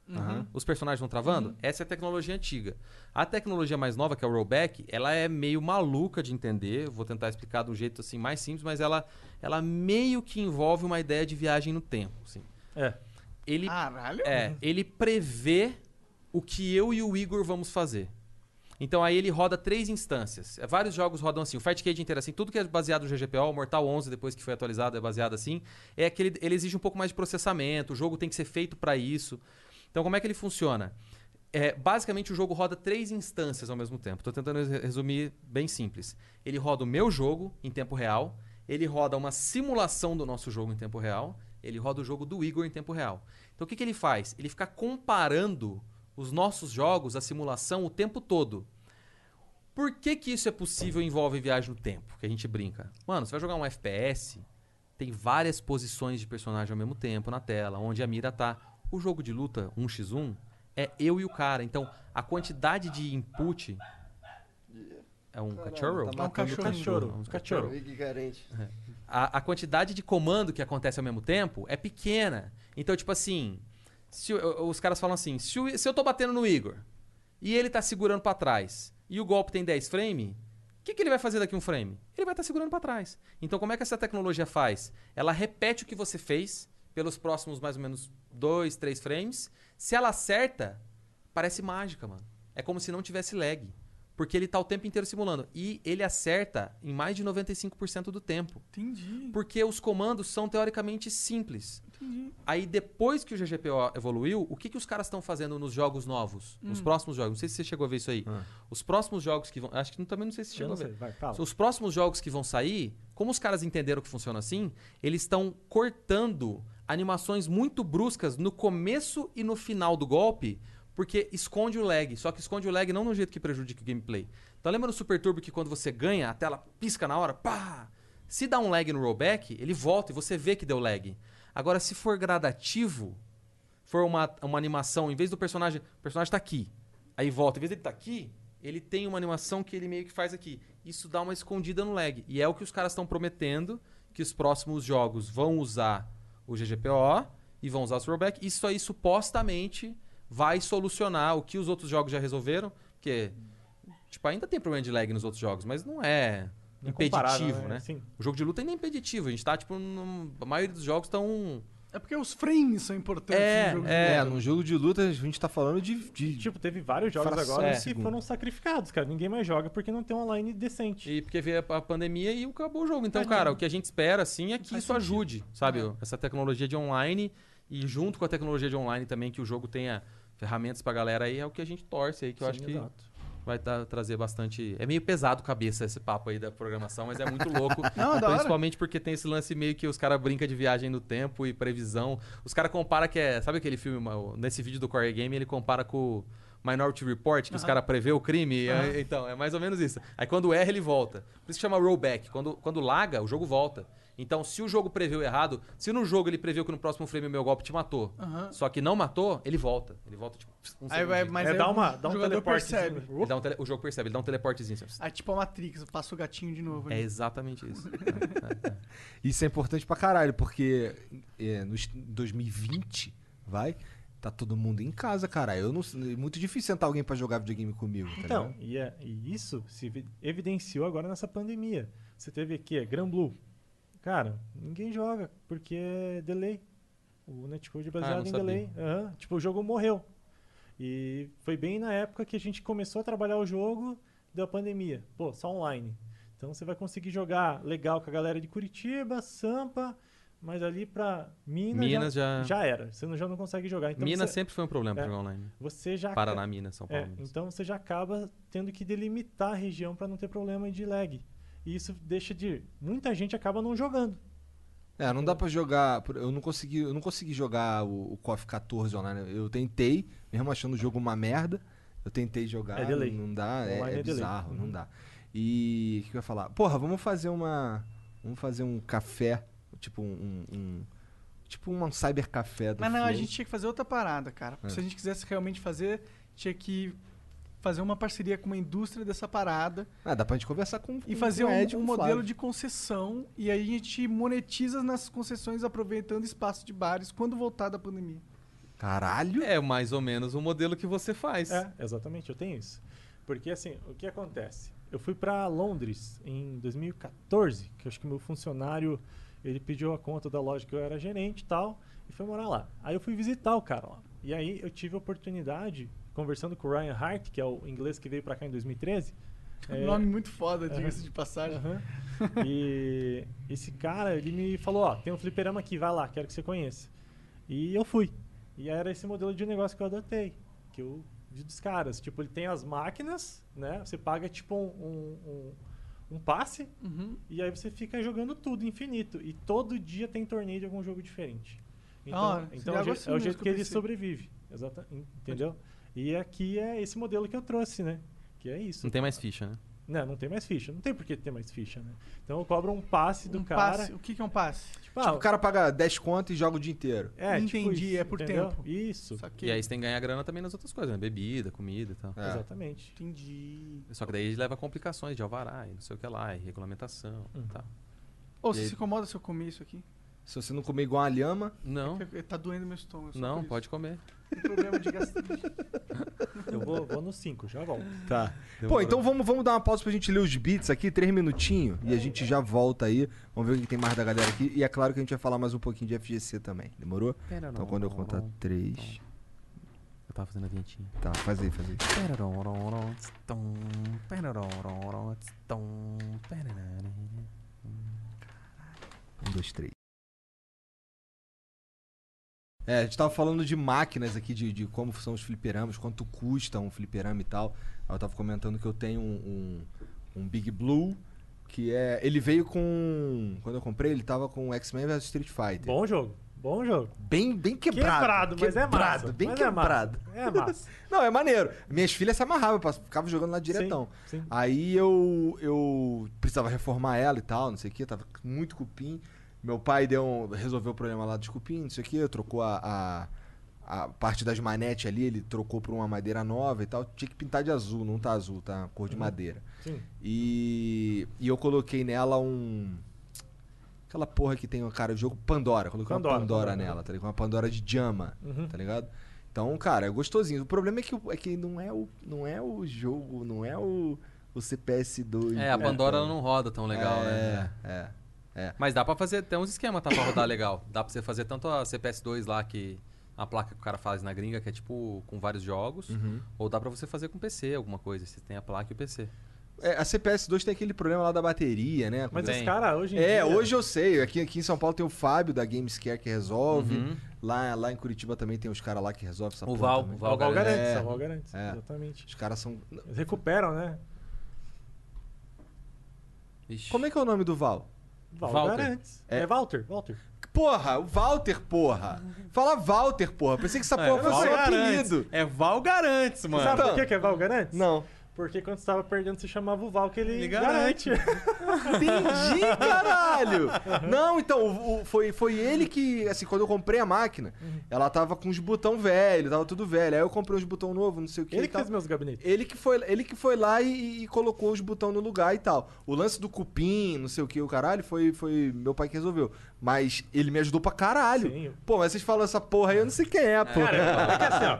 Aham. Os personagens vão travando? Essa é a tecnologia antiga. A tecnologia mais nova, que é o rollback, ela é meio maluca de entender. Vou tentar explicar de um jeito assim mais simples, mas ela, ela meio que envolve uma ideia de viagem no tempo. Assim. É. Ele, Caralho. é, ele prevê o que eu e o Igor vamos fazer. Então aí ele roda três instâncias. É, Vários jogos rodam assim. O Fight Cage inteiro assim. Tudo que é baseado no GGPO, o Mortal 11 depois que foi atualizado é baseado assim. É que ele, ele exige um pouco mais de processamento. O jogo tem que ser feito para isso. Então como é que ele funciona? É, basicamente o jogo roda três instâncias ao mesmo tempo. Estou tentando re- resumir bem simples. Ele roda o meu jogo em tempo real. ele roda uma simulação do nosso jogo em tempo real, ele roda o jogo do Igor em tempo real. Então o que, que ele faz? Ele fica comparando os nossos jogos, a simulação, o tempo todo. Por que, que isso é possível e envolve viagem no tempo? Que a gente brinca. Mano, você vai jogar um FPS, tem várias posições de personagem ao mesmo tempo na tela, onde a mira tá. O jogo de luta 1x1 é eu e o cara. Então, a quantidade de input. É um cachorro? tá É um cachorro. Cachorro. Um cachorro. Fique carente. A, a quantidade de comando que acontece ao mesmo tempo é pequena. Então, tipo assim, se os caras falam assim: se, se eu tô batendo no Igor e ele tá segurando pra trás e o golpe tem 10 frames, o que, que ele vai fazer daqui um frame? Ele vai estar segurando pra trás. Então, como é que essa tecnologia faz? Ela repete o que você fez pelos próximos mais ou menos 2, 3 frames. Se ela acerta, parece mágica, mano. É como se não tivesse lag. Porque ele tá o tempo inteiro simulando. E ele acerta em mais de 95% do tempo. Entendi. Porque os comandos são teoricamente simples. Aí depois que o GGPO evoluiu, o que, que os caras estão fazendo nos jogos novos? Nos próximos jogos? Não sei se você chegou a ver isso aí. Os próximos jogos que vão. Acho que também não sei se você chegou não a ver. vai, fala. Os próximos jogos que vão sair, como os caras entenderam que funciona assim, eles estão cortando animações muito bruscas no começo e no final do golpe, porque esconde o lag. Só que esconde o lag não no jeito que prejudica o gameplay. Então lembra no Super Turbo que quando você ganha, a tela pisca na hora, pá! Se dá um lag no rollback, ele volta e você vê que deu lag. Agora, se for gradativo, for uma, uma animação, em vez do personagem. O personagem tá aqui. Aí volta. Em vez dele tá aqui, ele tem uma animação que ele meio que faz aqui. Isso dá uma escondida no lag. E é o que os caras estão prometendo que os próximos jogos vão usar o GGPO e vão usar o rollback. Isso aí supostamente vai solucionar o que os outros jogos já resolveram. Porque, tipo, ainda tem problema de lag nos outros jogos, mas não é Não é impeditivo, né? Sim. O jogo de luta ainda é impeditivo. A gente tá, tipo, num- a maioria dos jogos estão. É porque os frames são importantes É, no jogo. de é. É, luta. num jogo de luta a gente tá falando de. de- Tipo, teve vários jogos Fração agora de que segundo. foram sacrificados, cara. Ninguém mais joga porque não tem online decente. E porque veio a a pandemia e acabou o jogo. Então, É, cara, não- o que a gente espera, assim, é que faz isso sentido. ajude, sabe? É. Essa tecnologia de online e junto com a tecnologia de online também, que o jogo tenha ferramentas pra galera aí, é o que a gente torce aí, que eu Sim, acho que exato. vai tá- trazer bastante... É meio pesado cabeça esse papo aí da programação, mas é muito louco. Não, é principalmente porque tem esse lance meio que os caras brincam de viagem no tempo e previsão. Os caras comparam que é... Sabe aquele filme, nesse vídeo do Core Game, ele compara com... o Minority Report, que os caras prevê o crime. é- então, é mais ou menos isso. Aí quando erra, ele volta. Por isso que chama rollback. Quando, quando laga, o jogo volta. Então, se o jogo preveu errado, se no jogo ele preveu que no próximo frame o meu golpe te matou, Aham. só que não matou, ele volta. Ele volta, tipo, um Aí vai, mas É, aí dá o uma- dá um teleportezinho, percebe. né? Ele dá um tele- o jogo percebe, ele dá um teleportezinho. assim, É tipo a Matrix, passa o gatinho de novo. É ali. exatamente isso. É, é, é. Isso é importante pra caralho, porque é, no 2020, vai, tá todo mundo em casa, cara. Eu não, é muito difícil sentar alguém pra jogar videogame comigo, tá Então, e, é- e isso se evi- evidenciou agora nessa pandemia. Você teve aqui, é Gran Blue. Cara, ninguém joga, porque é delay. O netcode é baseado não em sabia. delay. Aham, Tipo, o jogo morreu. E foi bem na época que a gente começou a trabalhar o jogo, deu a pandemia. Pô, só online. Então você vai conseguir jogar legal com a galera de Curitiba, Sampa, mas ali pra Minas, Minas já, já- já era. Você não, já não consegue jogar. Então Minas você, sempre foi um problema pra É. jogar online. você já Paraná, Minas, São Paulo. é, então você já acaba tendo que delimitar a região para não ter problema de lag. E isso deixa de. Muita gente acaba não jogando. É, não dá pra jogar. por- Eu não consegui, eu não consegui jogar o, o KOF 14 online. Eu tentei, mesmo achando o jogo uma merda. Eu tentei jogar, É delay. não dá, é, é é delay. bizarro, não Uhum. dá. E o que eu ia falar? Porra, vamos fazer uma. Vamos fazer um café, tipo um. um- tipo um cyber café do Mas não, a Flow. gente tinha que fazer outra parada, cara. É. Se a gente quisesse realmente fazer, tinha que fazer uma parceria com uma indústria dessa parada Ah, dá pra gente conversar com e fazer com um, Ed um modelo Flávio. de concessão e aí a gente monetiza nas concessões aproveitando espaço de bares quando voltar da pandemia. Caralho! É mais ou menos o modelo que você faz. É, exatamente, eu tenho isso. Porque assim, o que acontece? Eu fui para Londres em 2014, que eu acho que meu funcionário ele pediu a conta da loja que eu era gerente e tal, e foi morar lá. Aí eu fui visitar o cara lá. E aí eu tive a oportunidade, conversando com o Ryan Hart, que é o inglês que veio para cá em 2013. é, Um nome muito foda, diga-se de passagem. E esse cara, ele me falou, ó, tem um fliperama aqui, vai lá, quero que você conheça. E eu fui. E era esse modelo de negócio que eu adotei, que eu vi dos caras. Tipo, ele tem as máquinas, né? Você paga tipo um, um, um- passe Uhum. e aí você fica jogando tudo infinito. E todo dia tem torneio de algum jogo diferente. Então, hora. então é, o assim é mesmo jeito que que ele sobrevive. Exata, entendeu? E aqui é esse modelo que eu trouxe, né? Que é isso. Não tem mais ficha, né? Não, não tem mais ficha. Não tem por que ter mais ficha, né? Então eu cobro um passe do Um cara. passe. O que que é um passe? Tipo, ah, Tipo, o cara paga 10 conto e joga o dia inteiro. é, tipo Entendi, isso, é por entendeu? tempo. Isso. E aí você tem que ganhar grana também nas outras coisas, né? Bebida, comida e tal. É. Exatamente. Entendi. Só que daí leva complicações de alvará e não sei o que lá, e regulamentação e Hum. tal. Ô, E você aí- se incomoda se eu comer isso aqui? Se você não comer igual uma lhama, Não, Porque Tá doendo meu estômago. não, pode comer. Tem problema de gastrite. Eu vou, vou no 5, já volto. Tá. Pô, então vamos, vamos dar uma pausa pra gente ler os beats aqui, três minutinhos, e a gente já volta aí. Vamos ver o que tem mais da galera aqui. E é claro que a gente vai falar mais um pouquinho de FGC também, demorou? Então quando eu contar três. Eu tava fazendo a vinhetinha. Tá, faz aí, faz aí. Um, dois, três. É, a gente tava falando de máquinas aqui, de, de como são os fliperamas, quanto custa um fliperama e tal. Eu tava comentando que eu tenho um, um, um Big Blue, que é. Ele veio com. Quando eu comprei, ele tava com X-Men vs Street Fighter. Bom jogo. Bom jogo. Bem, bem quebrado. Quebrado, mas é quebrado, massa. Bem mas quebrado. É massa. É massa. Não, é maneiro. Minhas filhas se amarravam, eu ficava jogando lá diretão. Sim, sim. Aí eu, eu precisava reformar ela e tal, não sei o que, tava muito cupim. Meu pai deu um- resolveu o problema lá dos cupim, não sei o que, trocou a, a, a parte das manetes ali, ele trocou por uma madeira nova e tal. Tinha que pintar de azul, não tá azul, tá cor de madeira. Sim. E, e eu coloquei nela um. Aquela porra que tem o cara, o jogo Pandora. Coloquei Pandora, uma Pandora, Pandora. nela, tá ligado? Uma Pandora de Jama, Uhum. tá ligado? Então, cara, é gostosinho. O problema é que, é que não, é o, não é o jogo, não é o, o CPS2. É, a né, Pandora não roda tão legal, é, né? É, Mas dá pra fazer, tem uns esquemas, tá? Pra rodar legal. Dá pra você fazer tanto a CPS2 lá, que a placa que o cara faz na gringa, que é tipo com vários jogos, Uhum. ou dá pra você fazer com PC, alguma coisa. Você tem a placa e o PC. É, A CPS2 tem aquele problema lá da bateria, né? Mas os caras hoje em É, dia... hoje eu sei. Aqui, aqui em São Paulo tem o Fábio da Gamescare que resolve. Uhum. Lá, lá em Curitiba também tem os caras lá que resolvem essa O Val, também. o É o Val Val Garantes, É. é o Val Garantes. É. Exatamente. Os caras são. Eles recuperam, né? Ixi. Como é que é o nome do Val? Val Walter. Garantes. É. É, Walter, Walter. Porra, o Walter, porra. Fala Walter, porra. Pensei que essa porra fosse um apelido. É Val Garantes, mano. Sabe Então. por que que é Val Garantes? Não. Porque quando você tava perdendo, você chamava o Val que ele, Ele garante. Entendi, caralho! Não, então, o- o- foi, foi ele que, assim, quando eu comprei a máquina, ela tava com os botão velho, tava tudo velho. Aí eu comprei uns botão novo, não sei o que. ele que tal. fez meus gabinetes. Ele que foi, ele que foi lá e, e colocou os botões no lugar e tal. O lance do cupim, não sei o que, o caralho, foi, foi meu pai que resolveu. Mas ele me ajudou pra caralho. Sim. Pô, mas vocês falam essa porra aí, eu não sei quem é, pô. Cara, é que assim, ó.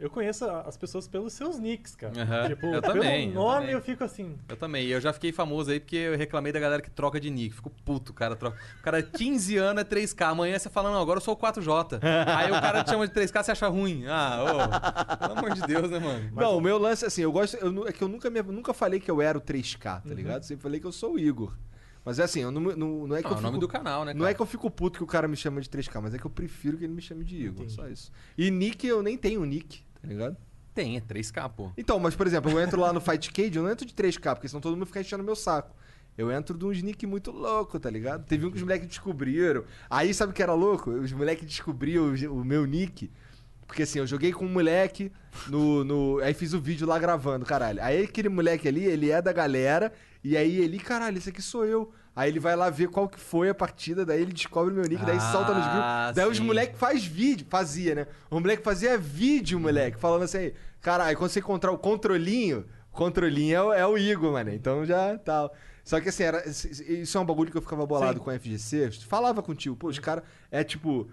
Eu conheço as pessoas pelos seus nicks, cara. Aham. Tipo, Eu pelo também, eu nome também. eu fico assim. Eu também. E eu já fiquei famoso aí porque eu reclamei da galera que troca de nick. Fico puto, cara. Troca. O cara, 15 anos é 3K. Amanhã você fala, não, agora eu sou o 4J. aí o cara te chama de 3K, você acha ruim. Ah, ô. Pelo amor de Deus, né, mano? Não, o meu lance, assim, eu gosto. Eu, é que eu nunca, me- nunca falei que eu era o 3K, Uhum. tá ligado? Sempre falei que eu sou o Igor. Mas é assim, eu não, não, não é que Não, eu é o nome fico- do canal, né, Não cara? é que eu fico puto que o cara me chama de 3K, mas é que eu prefiro que ele me chame de Igor. Só isso. E nick, eu nem tenho nick, tá ligado? Tem, é 3K, pô. Então, mas por exemplo, eu entro lá no Fight Cage, eu não entro de 3K, porque senão todo mundo fica enchendo meu saco. Eu entro de uns nick muito louco, tá ligado? Teve um que os moleques descobriram. Aí sabe o que era louco? Os moleques descobriram o, o meu nick. Porque assim, eu joguei com um moleque no, no. Aí fiz o vídeo lá gravando, caralho. Aí aquele moleque ali, ele é da galera. E aí ele, caralho, esse aqui sou eu. Aí ele vai lá ver qual que foi a partida, daí ele descobre o meu nick, daí Ah, solta nos grupos. Daí os sim. moleques faz vídeo, fazia, né? O moleque fazia vídeo, moleque, falando assim, caralho, quando você encontrar o controlinho, o controlinho é o, é o Igor, mano. Então já tal. Só que assim, era, isso é um bagulho que eu ficava bolado Sim. com a FGC. Falava contigo, pô, os caras. É tipo.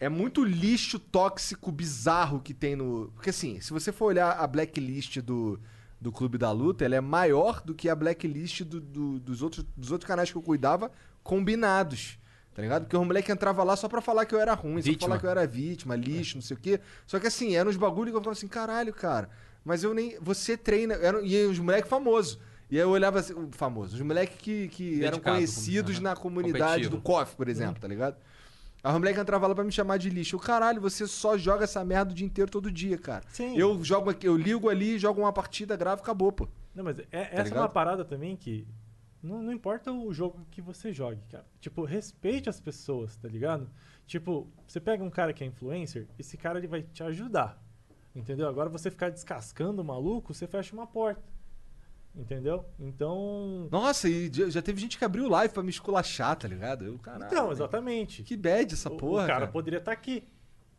É muito lixo tóxico bizarro que tem no. Porque assim, se você for olhar a blacklist do, do Clube da Luta, ela é maior do que a blacklist do, do- dos, outros, dos outros canais que eu cuidava combinados. Tá ligado? Porque o moleque entrava lá só pra falar que eu era ruim, só pra Vítima. falar que eu era vítima, lixo, não sei o quê. Só que assim, eram uns bagulho que eu ficava assim, caralho, cara. Mas eu nem. Você treina. Era, e os moleques famosos. E aí eu olhava assim, famoso, os moleques que, que eram conhecidos como- na comunidade Competitivo. do KOF, por exemplo, tá ligado? O moleque entrava lá pra me chamar de lixo. Eu, caralho, você só joga essa merda o dia inteiro, todo dia, cara. Sim. Eu jogo aqui, eu ligo ali, jogo uma partida, gravo, acabou, pô. Não, mas é- essa é ligado? uma parada também que Não, não importa o jogo que você jogue, cara. Tipo, respeite as pessoas, tá ligado? Tipo, você pega um cara que é influencer, esse cara ele vai te ajudar. Entendeu? Agora você ficar descascando o maluco, você fecha uma porta. Entendeu? Então. Nossa, e já teve gente que abriu live pra me esculachar, tá ligado? Eu, caralho. Então, exatamente. Que bad essa O- porra. o cara poderia estar aqui.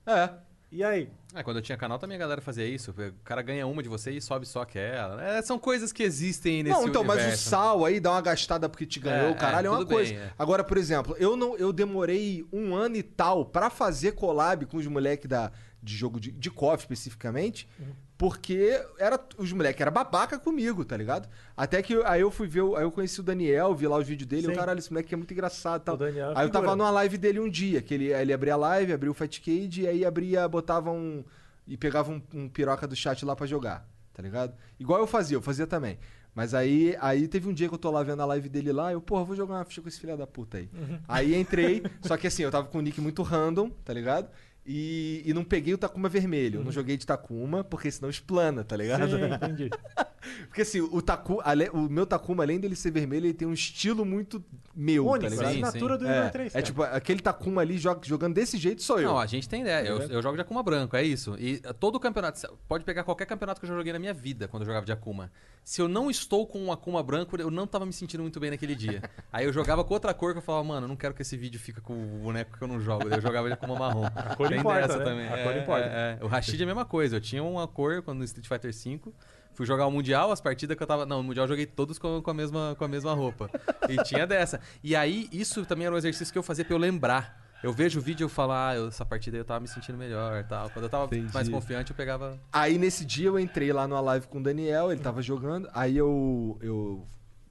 É. E aí? É, quando eu tinha canal também a galera fazia isso. O cara ganha uma de você e sobe só aquela. É, são coisas que existem nesse Não, então, mas o universo. sal aí dá uma gastada porque te ganhou, É, o caralho, é, é, uma coisa. bem, é. Agora, por exemplo, eu não eu demorei um ano e tal pra fazer collab com os moleques da de jogo de, de KOF especificamente, Uhum. Porque era os moleques era babaca comigo, tá ligado? Até que aí eu fui ver, o- aí eu conheci o Daniel, vi lá os vídeos dele, eu, caralho, esse moleque é muito engraçado, tal. O é Aí eu tava figura. numa live dele um dia, que ele, ele abria a live, abria o Fat Cage e aí abria, botava um e pegava um, um piroca do chat lá pra jogar, tá ligado? Igual eu fazia, eu fazia também. Mas aí, aí teve um dia que eu tô lá vendo a live dele lá, eu, porra, vou jogar uma ficha com esse filho da puta aí. Aí entrei, só que assim, eu tava com um nick muito random, tá ligado? E, e não peguei o Takuma vermelho. Eu não joguei de Takuma, porque senão explana, tá ligado? Sim, entendi. Porque assim, o, Taku, ale- o meu Takuma, além dele ser vermelho, ele tem um estilo muito meu, tá a ligado? Sim, assinatura sim. do É, Igor 3. é tipo, aquele Takuma ali joga- jogando desse jeito sou eu. Não, a gente tem ideia. Eu, eu jogo de Akuma branco, é isso. E todo campeonato, pode pegar qualquer campeonato que eu já joguei na minha vida quando eu jogava de Akuma. Se eu não estou com um Akuma branco, eu não tava me sentindo muito bem naquele dia. Aí eu jogava com outra cor que eu falava, mano, eu não quero que esse vídeo fique com o boneco que eu não jogo. Daí eu jogava de Akuma marrom. A cor importa, né? A É, cor importa. é, é. O Rashid é a mesma coisa. Eu tinha uma cor quando no Street Fighter V. Fui jogar o Mundial, as partidas que eu tava. Não, no Mundial eu joguei todos com, com a, mesma, com a mesma roupa. E tinha dessa. E aí, isso também era um exercício que eu fazia pra eu lembrar. Eu vejo o vídeo e eu falo, ah, eu- essa partida aí eu tava me sentindo melhor tal. Quando eu tava Entendi. mais confiante, eu pegava. Aí nesse dia eu entrei lá numa live com o Daniel, ele tava jogando, aí eu. eu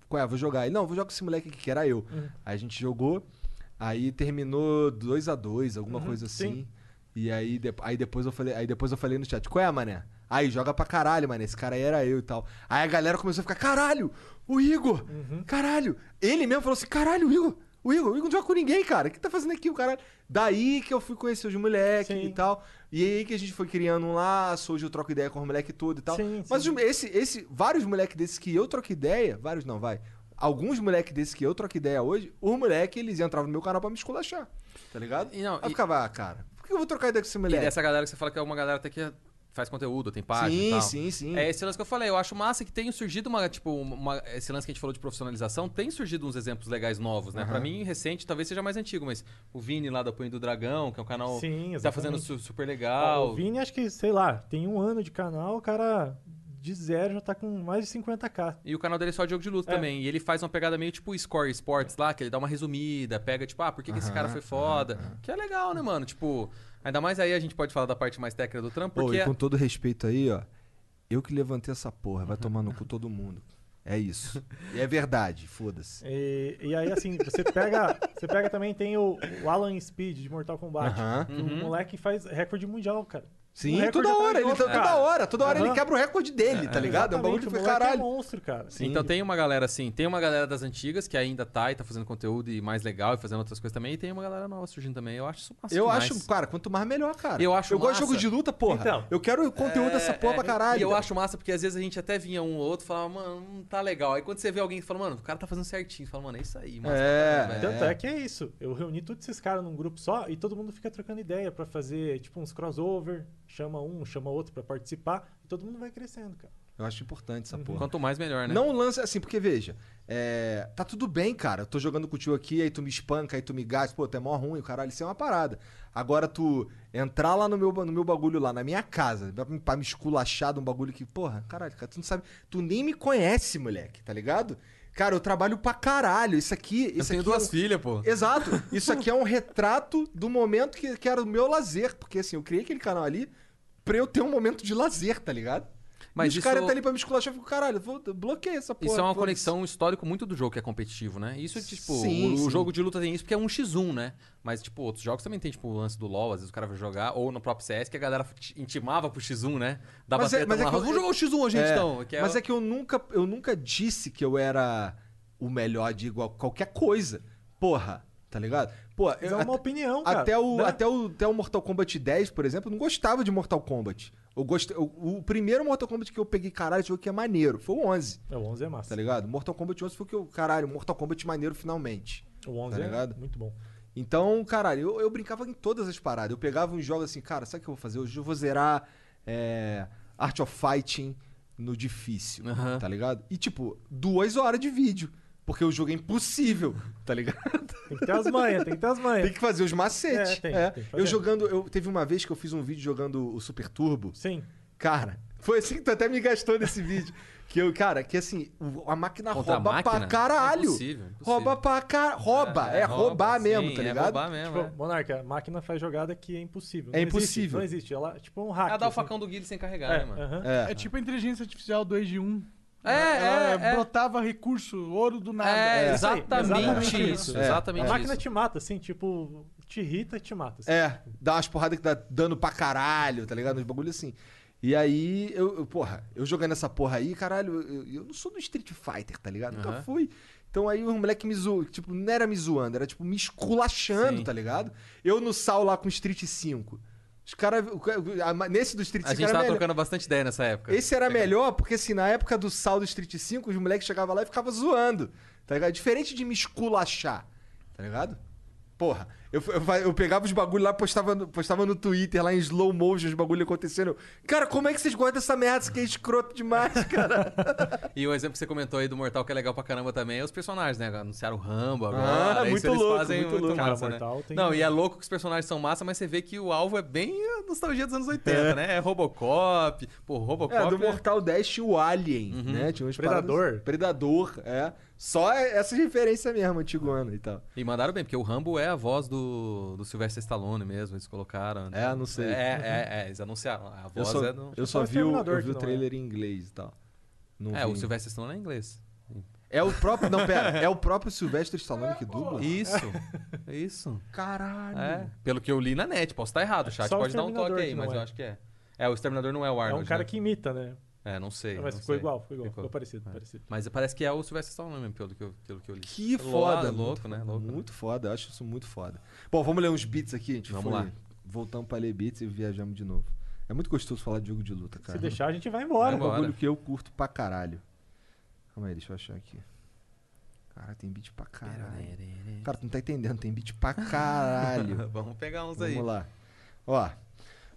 Qual é? Vou jogar. Ele, não, vou jogar com esse moleque aqui, que era eu. Aí a gente jogou, aí terminou 2 a 2 alguma coisa assim. sim. E aí, de- aí, depois eu falei, aí depois eu falei no chat, qual é, mané? Aí, joga pra caralho, mané. Esse cara aí era eu e tal. Aí a galera começou a ficar, caralho, o Igor! Caralho! Ele mesmo falou assim, caralho, o Igor! O Igor, o Igor não joga com ninguém, cara. O que tá fazendo aqui, o caralho? Daí que eu fui conhecer os moleques e tal. E aí que a gente foi criando um laço, hoje eu troco ideia com os moleques tudo e tal. Sim, Mas sim. esse, esse, vários moleques desses que eu troco ideia, vários não, vai. Alguns moleques desses que eu troco ideia hoje, os moleques, eles entravam no meu canal pra me esculachar. Tá ligado? E não, Aí e- ficava, ah, cara, por que eu vou trocar ideia com esse E moleque? dessa galera que você fala que é uma galera até que faz conteúdo, tem página e sim, tal. sim, sim. É esse lance que eu falei. Eu acho massa que tem surgido uma, tipo, uma, esse lance que a gente falou de profissionalização, tem surgido uns exemplos legais novos, né? Pra mim, recente, talvez seja mais antigo, mas o Vini lá do Apoio do Dragão, que é um canal Sim, que tá fazendo su- super legal. o Vini, acho que, sei lá, tem um ano de canal, o cara de zero já tá com mais de 50k. E o canal dele é só de jogo de luta É. também. E ele faz uma pegada meio tipo Score Sports lá, que ele dá uma resumida, pega tipo, ah, por que, que esse cara foi foda? Que é legal, né, mano? Tipo, ainda mais aí a gente pode falar da parte mais técnica do trampo, Pô, porque e com todo respeito aí, ó. Eu que levantei essa porra, vai tomar no cu todo mundo. É isso. E é verdade, foda-se. E, e aí, assim, você pega. Você pega também, tem o, o Alan Speed de Mortal Kombat. Aham. Que o moleque faz recorde mundial, cara. Sim, Um recorde toda hora, ele tá, toda hora, toda hora ele Aham. quebra o recorde dele, tá ligado? É um bagulho que foi caralho. é monstro, cara. Então tem uma galera assim, tem uma galera das antigas que ainda tá e tá fazendo conteúdo e mais legal e fazendo outras coisas também, e tem uma galera nova surgindo também. Eu acho isso massa Eu demais. acho, cara, quanto mais melhor, cara. Eu acho Eu gosto de massa. jogo de luta, porra. Então. eu quero conteúdo dessa porra É, pra caralho. E eu acho massa porque às vezes a gente até vinha um ou outro e falava, mano, não tá legal. Aí quando você vê alguém que fala, mano, o cara tá fazendo certinho, fala, mano, é isso aí, massa É. Tanto é. que é isso. Eu reuni todos esses caras num grupo só e todo mundo fica trocando ideia pra fazer, tipo, uns crossover. Chama um, chama outro pra participar. E todo mundo vai crescendo, cara. Eu acho importante essa porra. Quanto mais, melhor, né? Não lance assim, porque veja, é, tá tudo bem, cara. Eu tô jogando contigo aqui, aí tu me espanca, aí tu me gasta, pô, tu é mó ruim, caralho, isso é uma parada. Agora tu entrar lá no meu, no meu bagulho lá, na minha casa, pra, me- esculachar de um bagulho que, porra, caralho, cara, tu não sabe, tu nem me conhece, moleque, tá ligado? Cara, eu trabalho pra caralho. Isso aqui. Eu Isso tenho aqui é duas um- filhas, pô. Exato. Isso aqui é um retrato do momento que, que era o meu lazer. Porque assim, eu criei aquele canal ali pra eu ter um momento de lazer, tá ligado? Mas e os caras tá ali pra me esculachar, eu fico, caralho, vou, bloqueia essa porra. Isso é uma foda-se." conexão histórico muito do jogo que é competitivo, né? Isso, tipo, Sim, o, sim. o jogo de luta tem isso porque é um x1, né? Mas, tipo, outros jogos também tem, tipo, o lance do LoL, às vezes o cara vai jogar, ou no próprio CS, que a galera intimava pro x1, né? Dava Mas é- mas é que eu- Vamos jogar o x1 hoje, É, então. é mas o- é que eu nunca, eu nunca disse que eu era o melhor de igual qualquer coisa. Porra, tá ligado? Pô, Mas eu, é uma até, opinião, cara. até o, né? até, o, até o Mortal Kombat 10, por exemplo, eu não gostava de Mortal Kombat. Eu gostei, o, o primeiro Mortal Kombat que eu peguei, caralho, esse jogo que é maneiro, foi o 11, É, O 11 é massa. tá ligado? Mortal Kombat 11 foi o que eu, caralho, Mortal Kombat maneiro finalmente. O 11 Tá é ligado? muito bom. Então, caralho, eu, eu brincava em todas as paradas. Eu pegava uns jogos assim, cara, sabe o que eu vou fazer? Hoje eu vou zerar é, Art of Fighting no difícil, Aham. tá ligado? E tipo, duas horas de vídeo. Porque o jogo é impossível, tá ligado? Tem que ter as manhas, tem que ter as manhas. Tem que fazer os macetes. É, tem, é. tem eu jogando, eu teve uma vez que eu fiz um vídeo jogando o Super Turbo. Sim. Cara, foi assim que tu até me gastou nesse vídeo. Que eu, cara, que assim, o- a máquina Contra a rouba pra máquina? caralho. É impossível, impossível. Rouba pra caralho. Rouba, é, rouba, roubar mesmo, sim, tá é ligado? roubar mesmo, Tipo, é. Monarca, a máquina faz jogada que é impossível. É Não existe, impossível. não existe. Ela, tipo um hack. Ah, dá o assim. facão do Guile sem carregar, É, né, mano? aham. É. É tipo a inteligência artificial 2 de 1. É, é, é. brotava recurso, ouro do nada. É, aí, exatamente exatamente isso. É, Exatamente A máquina isso. te mata, assim, tipo, te irrita e te mata. assim. É, dá umas porradas que dá dano pra caralho, tá ligado? Uns bagulho assim. E aí, eu, eu- porra, eu jogando essa porra aí, caralho, eu, eu não sou do Street Fighter, tá ligado? Nunca Aham. fui. Então aí os moleque me zoam, tipo, não era me zoando, era tipo me esculachando, Sim. tá ligado? Eu no sal lá com Street 5. Os caras, nesse do Street 5 A gente tava melhor. trocando bastante ideia nessa época. Esse era melhor porque, assim, na época do sal do Street 5, os moleques chegavam lá e ficavam zoando, tá ligado? Diferente de me esculachar, tá ligado? Porra, eu, eu, eu pegava os bagulho lá, postava no, postava no Twitter, lá em slow motion, os bagulho acontecendo. Cara, como é que vocês gostam dessa merda? Isso aqui é escroto demais, cara. E o exemplo que você comentou aí do Mortal, que é legal pra caramba também, é os personagens, né? Anunciaram o Rambo agora. Ah, muito eles louco, fazem muito louco. Cara, massa, né? Mortal tem- Não, e é louco que os personagens são massa, mas você vê que o alvo é bem a nostalgia dos anos 80, né? É Robocop. Pô, Robocop. É, do é- Mortal 10 tinha o Alien, Uhum. né? Tinha uns Predador. paradas- Predador, é. Só essa referência mesmo, antigona e tal. E mandaram bem, porque o Rambo é a voz do, do Sylvester Stallone mesmo, eles colocaram. né? É, não sei. É, é, é, eles anunciaram. A Eu voz só, é do. eu Só vi, o, eu vi o não trailer em inglês e tal. Não É, vi. o Sylvester Stallone é inglês. É o próprio. Não, pera. É o próprio Sylvester Stallone que dubla? Isso, isso. Caralho. É. Pelo que eu li na net, posso estar errado, o chat Só o pode dar um toque aí, que mas não eu é. acho que é. É, o Exterminador não é o É Arnold. um cara né? que imita, né? É, não sei. Mas não ficou sei. igual, ficou igual. Ficou. Ficou parecido, É. parecido. Mas parece que é o Sylvester Stallone mesmo, pelo que eu, pelo que eu li. Que foda. louco, muito né? foda, Louco, né? Muito foda, eu acho isso muito foda. Bom, vamos ler uns beats aqui, a gente Vamos foi- lá. Voltamos pra ler beats e viajamos de novo. É muito gostoso falar de jogo de luta, cara. Se deixar, a gente vai É embora. Vai um embora. bagulho que eu curto pra caralho. Calma aí, deixa eu achar aqui. Cara, tem beat pra caralho. Cara, tu não tá entendendo, tem beat pra caralho. Vamos pegar uns aí. Vamos lá. Ó,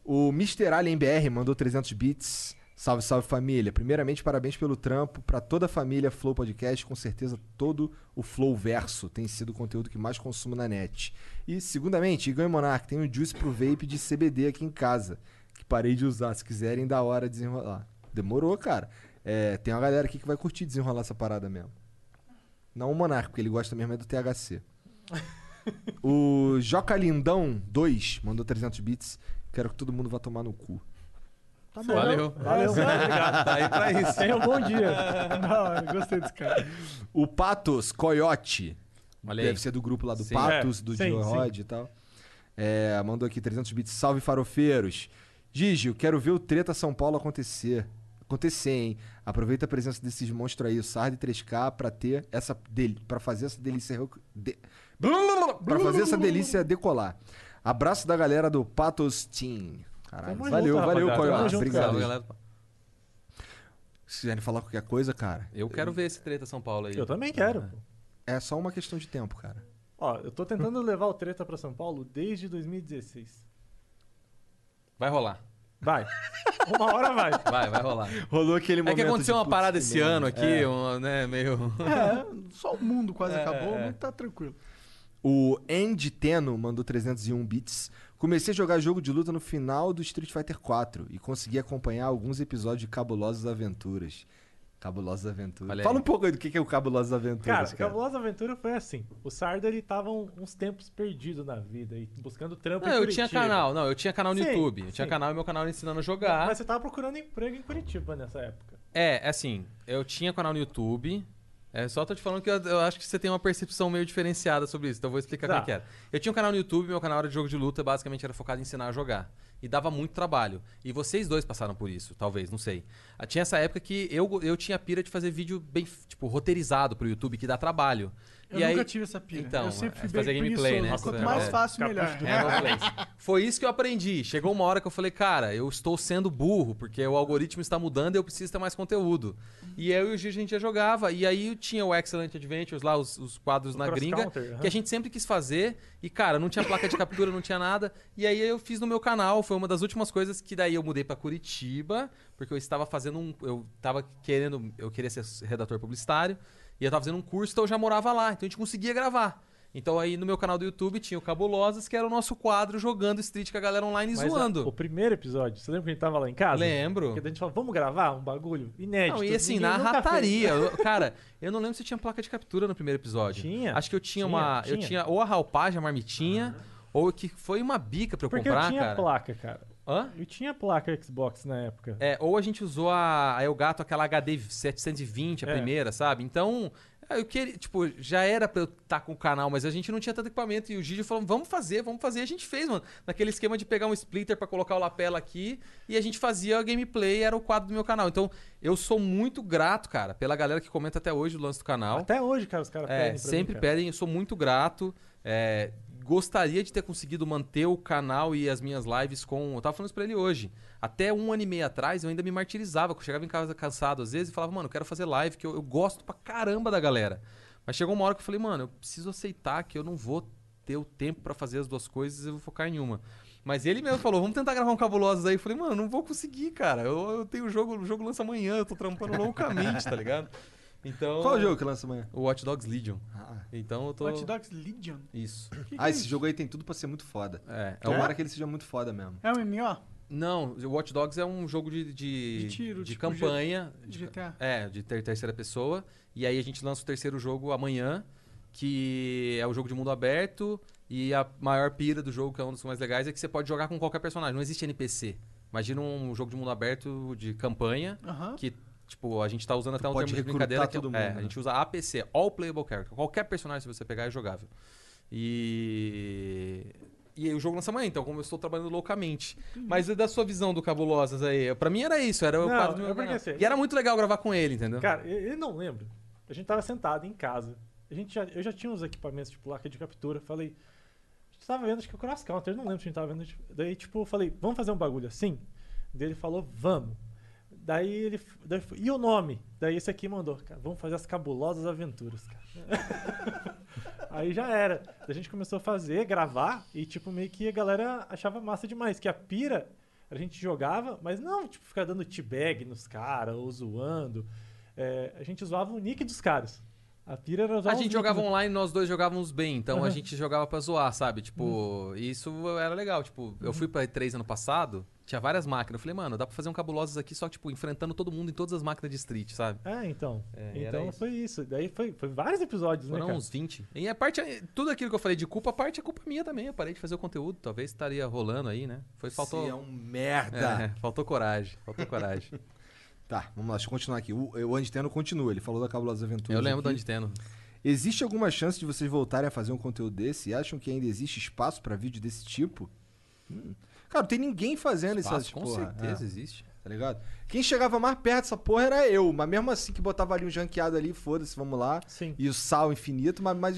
o Mr. Alien BR mandou 300 bits. Salve, salve família. Primeiramente, parabéns pelo trampo para toda a família Flow Podcast. Com certeza, todo o Flow Verso tem sido o conteúdo que mais consumo na net. E, segundamente, Igor e Monark, tem um juice pro vape de CBD aqui em casa. Que parei de usar. Se quiserem, da hora desenrolar. Demorou, cara. É, tem uma galera aqui que vai curtir desenrolar essa parada mesmo. Não o Monark, porque ele gosta mesmo é do THC. o Joca Lindão 2 mandou 300 bits. Quero que todo mundo vá tomar no cu. Tá bom. Valeu. Valeu, obrigado. Tá aí pra isso. Tenha um bom dia. Da hora, gostei desse cara. O Patos Coyote. Olha aí. Deve ser do grupo lá do Sim. Patos, É, do sim, Joe sim. Rod e tal. É, mandou aqui 300 bits. Salve farofeiros. Gigi, eu quero ver o Treta São Paulo acontecer. Acontecer, hein? Aproveita a presença desses monstros aí, o Sard e 3K, pra ter essa dele, para fazer essa delícia de... para fazer essa delícia decolar. Abraço da galera do Patos Team. Caralho, Tamo valeu, junto, valeu, rapaziada. Tamo Coyote. junto, Obrigado. Salve, aí. galera. Se quiserem falar qualquer coisa, cara, Eu quero ver esse treta São Paulo aí. Eu também quero. pô. é só uma questão de tempo, cara. Ó, eu tô tentando levar o treta pra São Paulo desde 2016. Vai rolar. Vai. Uma hora vai. Vai, vai rolar. Rolou aquele É momento que aconteceu de, uma putz, parada esse ano aqui, É. uma, né, meio. É, só o mundo quase É, acabou, é. mas tá tranquilo. O Andy Teno mandou 301 bits. Comecei a jogar jogo de luta no final do Street Fighter 4 e consegui acompanhar alguns episódios de Cabulosas Aventuras. Cabulosas Aventuras. Olha Fala um pouco aí do que é o Cabulosas Cara, Aventuras, cara. Cabulosa Aventura foi assim. O Sarda, ele tava uns tempos perdido na vida e buscando trampo Não, em eu tinha Curitiba. canal, não, eu tinha canal no Sim, YouTube. Eu tinha sim. canal e meu canal ensinando a jogar. Mas você tava procurando emprego em Curitiba nessa época. É, assim, eu tinha canal no YouTube. É, só tô te falando que eu, eu acho que você tem uma percepção meio diferenciada sobre isso, então eu vou explicar Tá. como é que era. Eu tinha um canal no YouTube, meu canal era de jogo de luta, basicamente era focado em ensinar a jogar. E dava muito trabalho. E vocês dois passaram por isso, talvez, não sei. Ah, Tinha essa época que eu, eu tinha a pira de fazer vídeo bem, tipo, roteirizado pro YouTube, que dá trabalho. Eu e nunca aí, tive essa pira. Então, eu sempre fui é bem fazer gameplay, né? Quanto mais É. fácil, melhor. É. Foi isso que eu aprendi. Chegou uma hora que eu falei, cara, eu estou sendo burro, porque o algoritmo está mudando e eu preciso ter mais conteúdo. E eu e o Gigi a gente já jogava. E aí tinha o Excellent Adventures lá, os, os quadros O na gringa, Counter, aham. que a gente sempre quis fazer. E, cara, não tinha placa de captura, não tinha nada. E aí eu fiz no meu canal. Foi uma das últimas coisas que daí eu mudei pra Curitiba, porque eu estava fazendo um. Eu tava querendo. Eu queria ser redator publicitário. E eu tava fazendo um curso, então eu já morava lá. Então a gente conseguia gravar. Então aí no meu canal do YouTube tinha o Cabulosas, que era o nosso quadro jogando Street com a galera online e Mas a- zoando. o primeiro episódio, você lembra que a gente tava lá em casa? Lembro. Porque a gente falou, vamos gravar um bagulho inédito. Não, e assim, Ninguém na rataria. eu- cara, eu não lembro se tinha placa de captura no primeiro episódio. Tinha. Acho que eu tinha, Tinha, uma. Eu tinha. tinha ou a Ralpage, a marmitinha, ou que foi uma bica pra eu Porque comprar, eu tinha cara. placa, cara. Hã? Eu tinha placa Xbox na época. É, ou a gente usou a, a Elgato, aquela HD 720, a É. primeira, sabe? Então, eu queria, tipo, já era pra eu estar com o canal, mas a gente não tinha tanto equipamento. E o Gigi falou, vamos fazer, vamos fazer. E a gente fez, mano. Naquele esquema de pegar um splitter pra colocar o lapela aqui e a gente fazia a gameplay, era o quadro do meu canal. Então, eu sou muito grato, cara, pela galera que comenta até hoje o lance do canal. Até hoje, cara, os caras É, pedem sempre mim, cara. pedem, eu sou muito grato. É, gostaria de ter conseguido manter o canal e as minhas lives com. Eu tava falando isso pra ele hoje. Até um ano e meio atrás eu ainda me martirizava. Eu chegava em casa cansado às vezes e falava, mano, eu quero fazer live, que eu, eu gosto pra caramba da galera. Mas chegou uma hora que eu falei, mano, eu preciso aceitar que eu não vou ter o tempo pra fazer as duas coisas e vou focar em uma. Mas ele mesmo falou, vamos tentar gravar um Cabulosos aí. Eu falei, mano, não vou conseguir, cara. Eu, eu tenho o jogo, o jogo lança amanhã, eu tô trampando loucamente, tá ligado? Então. Qual o jogo que lança amanhã? O Watch Dogs Legion. Ah, Então eu tô. Watch Dogs Legion. Isso. Que que Ah, é esse isso? jogo aí tem tudo pra ser muito foda. É. é Tomara um- que ele seja muito foda mesmo. É um MMO? Não, o Watch Dogs é um jogo de, de, De tiro, de tipo campanha. de- GTA. é, de ter terceira pessoa. E aí a gente lança o terceiro jogo amanhã, que é o jogo de mundo aberto. E a maior pira do jogo, que é um dos mais legais, é que você pode jogar com qualquer personagem. Não existe NPC. Imagina um jogo de mundo aberto de campanha, Aham. que, tipo, a gente tá usando até um termo de brincadeira. Que, todo é, mundo, a né? gente usa APC, All Playable Character. Qualquer personagem, se você pegar, é jogável. E... E aí o jogo lança amanhã, então, como eu estou trabalhando loucamente. Mas e da sua visão do Cabulosas aí? Pra mim era isso, era o quadro do é meu canal. assim- E era muito legal gravar com ele, entendeu? Cara, ele não lembra. A gente tava sentado em casa. A gente já, eu já tinha uns equipamentos de placa de captura. Falei, a gente tava vendo, acho que o Cross Counter, eu não lembro se a gente tava vendo. tipo, Daí, tipo, eu falei, vamos fazer um bagulho assim? Daí ele falou, vamos. Daí ele. Daí, foi- e o nome? Daí esse aqui mandou, cara, vamos fazer as cabulosas aventuras, cara. Aí já era. A gente começou a fazer, gravar, e tipo, meio que a galera achava massa demais. Que a pira, a gente jogava, mas não, tipo, ficar dando teabag nos caras, ou zoando. É, a gente zoava o nick dos caras. A pira era usar A gente jogava do- online, nós dois jogávamos bem, então a Aham. gente jogava pra zoar, sabe? Tipo, Uhum. isso era legal. Tipo, eu fui pra E3 ano passado, tinha várias máquinas. Eu falei, mano, dá pra fazer um cabulosos aqui só, tipo, enfrentando todo mundo em todas as máquinas de street, sabe? É, então. É, então isso. foi isso. Daí foi, foi vários episódios, né, Foram uns 20. E a parte, tudo aquilo que eu falei de culpa, a parte é culpa minha também. Eu parei de fazer o conteúdo, talvez estaria rolando aí, né? Foi, faltou. Você é um merda. É, faltou coragem, faltou coragem. Tá, vamos lá, deixa eu continuar aqui. O, o Antiteno continua, ele falou da Cabulosa Aventuras. eu lembro do aqui. Antiteno. Existe alguma chance de vocês voltarem a fazer um conteúdo desse? E acham que ainda existe espaço pra vídeo desse tipo? Hum. Cara, não tem ninguém fazendo Espaço, essas com porra. certeza É, existe. tá ligado? Quem chegava mais perto dessa porra era eu, mas mesmo assim que botava ali um janqueado ali, foda-se, vamos lá. Sim. E o sal infinito, mas, mas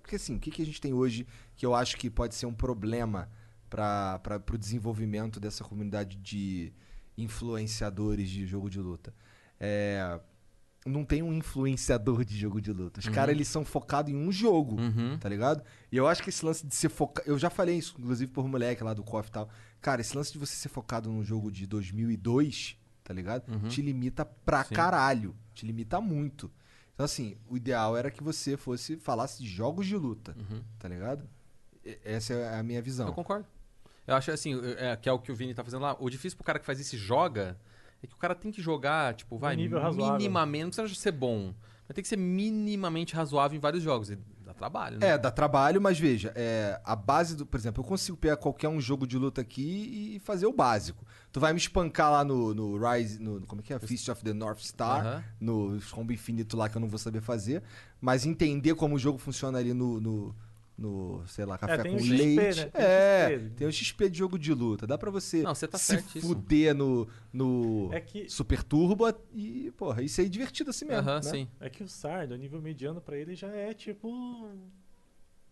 porque assim, o que, que a gente tem hoje que eu acho que pode ser um problema para o desenvolvimento dessa comunidade de influenciadores de jogo de luta? É, não tem um influenciador de jogo de luta. Os caras, eles são focados em um jogo, Uhum. tá ligado? E eu acho que esse lance de ser focado... Eu já falei isso, inclusive, por moleque lá do KOF e tal. Cara, esse lance de você ser focado num jogo de 2002, tá ligado? Te limita pra Sim. caralho. Te limita muito. Então, assim, o ideal era que você fosse falasse de jogos de luta, tá ligado? E- Essa é a minha visão. Eu concordo. Eu acho assim, é, que é o que o Vini tá fazendo lá. O difícil pro cara que faz isso e joga é que o cara tem que jogar, tipo, vai, nível razoável. minimamente. Não precisa ser bom. Mas tem que ser minimamente razoável em vários jogos. E dá trabalho, né? É, dá trabalho, mas veja, é, a base do. Por exemplo, eu consigo pegar qualquer um jogo de luta aqui e fazer o básico. Tu vai me espancar lá no, no Rise. No, como é que é? Fist of the North Star. No combo infinito lá que eu não vou saber fazer. Mas entender como o jogo funciona ali no. no no, sei lá, café tem com o XP, leite. né? Tem o É, XP. tem o XP de jogo de luta. Dá pra você Não, você tá se certíssimo. fuder no, no É que, Super Turbo e, porra, isso aí é divertido assim mesmo. Né? sim. é que o Sardo, o nível mediano pra ele já é tipo.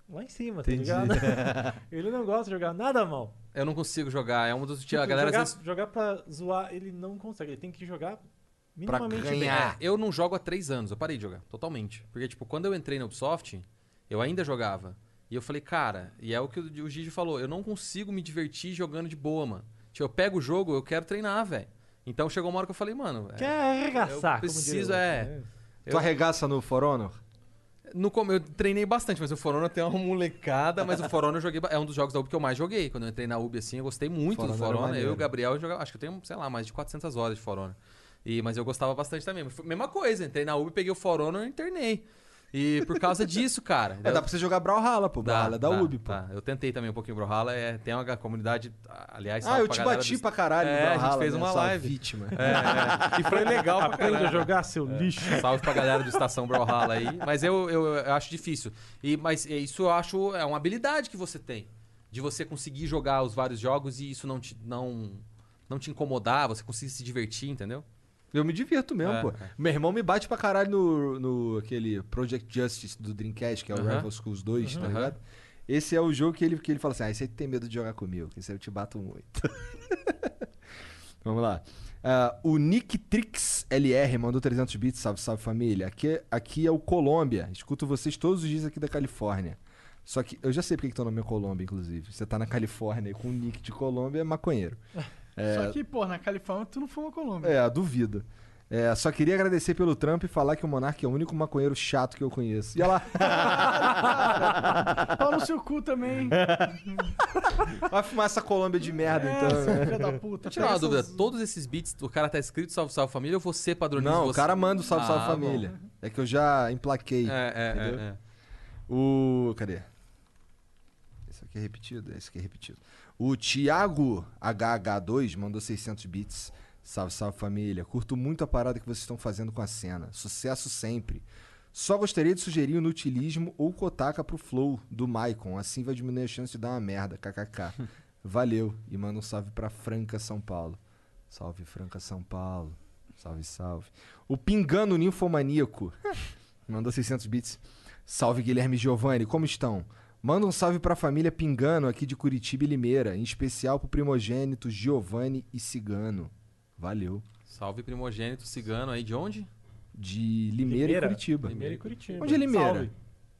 Lá em cima, tá Entendi. ligado? ele não gosta de jogar nada mal. Eu não consigo jogar. É um dos. Tipo, a galera jogar, às vezes. jogar pra zoar, ele não consegue. Ele tem que jogar Pra minimamente bem. ganhar. É, eu não jogo há três anos. Eu parei de jogar, totalmente. Porque, tipo, quando eu entrei na Ubisoft, eu ainda jogava. E eu falei, cara, e é o que o Gigi falou, eu não consigo me divertir jogando de boa, mano. Tipo, eu pego o jogo, eu quero treinar, velho. Então chegou uma hora que eu falei, mano. é, Quer arregaçar, Eu como preciso, é. né? Tu arregaça no For Honor? No eu treinei bastante, mas o For Honor tem uma molecada, mas o For Honor eu joguei. É um dos jogos da Ubi que eu mais joguei. Quando eu entrei na Ubi, assim, eu gostei muito For do For é Honor. Eu e o Gabriel jogava. Acho que eu tenho, sei lá, mais de 400 horas de For Honor. E, mas eu gostava bastante também. Mesma coisa, entrei na Ubi, peguei o For Honor e internei. E por causa disso, cara. É, dá pra você jogar Brawlhalla, pô. Brawlhalla é da dá, Ubi, pô. dá. Eu tentei também um pouquinho Brawlhalla. É, tem uma comunidade. Aliás, Ah, eu te bati do- pra caralho É, a gente Brawlhalla, fez né? uma live. vítima. É, é. E foi legal pra Aprenda a caralho. jogar, seu lixo. Salve pra galera do Estação Brawlhalla aí. Mas eu, eu, eu acho difícil. E, mas isso eu acho é uma habilidade que você tem. De você conseguir jogar os vários jogos e isso não te, não, não te incomodar, você conseguir se divertir, entendeu? Eu me divirto mesmo, É, pô. é. Meu irmão me bate pra caralho no, no aquele Project Justice do Dreamcast, que é o Aham. Rival Schools 2, tá Aham. ligado? Esse é o jogo que ele, que ele fala assim: ah, esse aí tem medo de jogar comigo, que esse aí eu te bato muito. Vamos lá. Ah, o Nick Trix LR mandou 300 bits, salve, salve família. Aqui, aqui é o Colômbia. Escuto vocês todos os dias aqui da Califórnia. Só que eu já sei porque que teu nome é Colômbia, inclusive. Você tá na Califórnia e com o nick de Colômbia é maconheiro. Só que, pô, na Califórnia tu não fuma Colômbia. É, duvido. É, só queria agradecer pelo Trump e falar que o Monark é o único maconheiro chato que eu conheço. E olha lá, Pau no seu cu também. vai fumar essa Colômbia de merda, É, então. filho da puta. Deixa eu tirar uma dúvida. Todos esses beats, o cara tá escrito Salve Salve Família ou você padroniza Não, o você? cara manda o salve, salve Ah, família. É que eu já emplaquei. bom. É, é, Entendeu? é, é. O. Cadê? Esse aqui é repetido? Esse aqui é repetido. O Thiago HH2 mandou 600 bits. Salve, salve família. Curto muito a parada que vocês estão fazendo com a cena. Sucesso sempre. Só gostaria de sugerir o Nutilismo ou Kotaka pro Flow do Maicon. Assim vai diminuir a chance de dar uma merda. KKK. Valeu. E manda um salve pra Franca, São Paulo. Salve, Franca, São Paulo. Salve, salve. O Pingano Ninfomaníaco mandou 600 bits. Salve Guilherme e Giovanni, como estão? Manda um salve pra família Pingano aqui de Curitiba e Limeira, em especial pro primogênito Giovanni e Cigano. Valeu. Salve primogênito cigano aí de onde? De Limeira, Limeira. e Curitiba. Limeira e Curitiba. Onde é Limeira? Salve.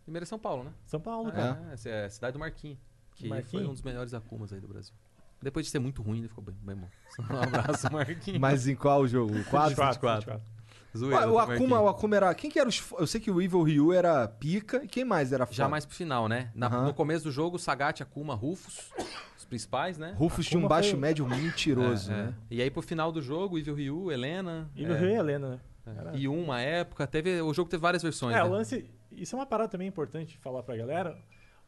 Primeiro é São Paulo, né? São Paulo, É. cara. Ah, essa é a cidade do Marquinhos. Que Marquinhos? foi um dos melhores Akumas aí do Brasil. Depois de ser muito ruim, ele ficou bem, bem bom. Um abraço, Marquinhos. Mas em qual jogo? O 4? 24. Zoeira, o, do Akuma, o Akuma era. Quem que era os. Eu sei que o Evil Ryu era pica. E quem mais era foda? Já mais pro final, né? Na- Aham. No começo do jogo, Sagat, Akuma, Rufus, os principais, né? Rufus tinha um Akuma baixo foi- médio mentiroso, É, é. né? E aí pro final do jogo, Evil Ryu, Helena. E é, Rio e Helena, né? é. Era- E uma época, teve. O jogo teve várias versões. É, né? o lance. Isso é uma parada também importante falar pra galera.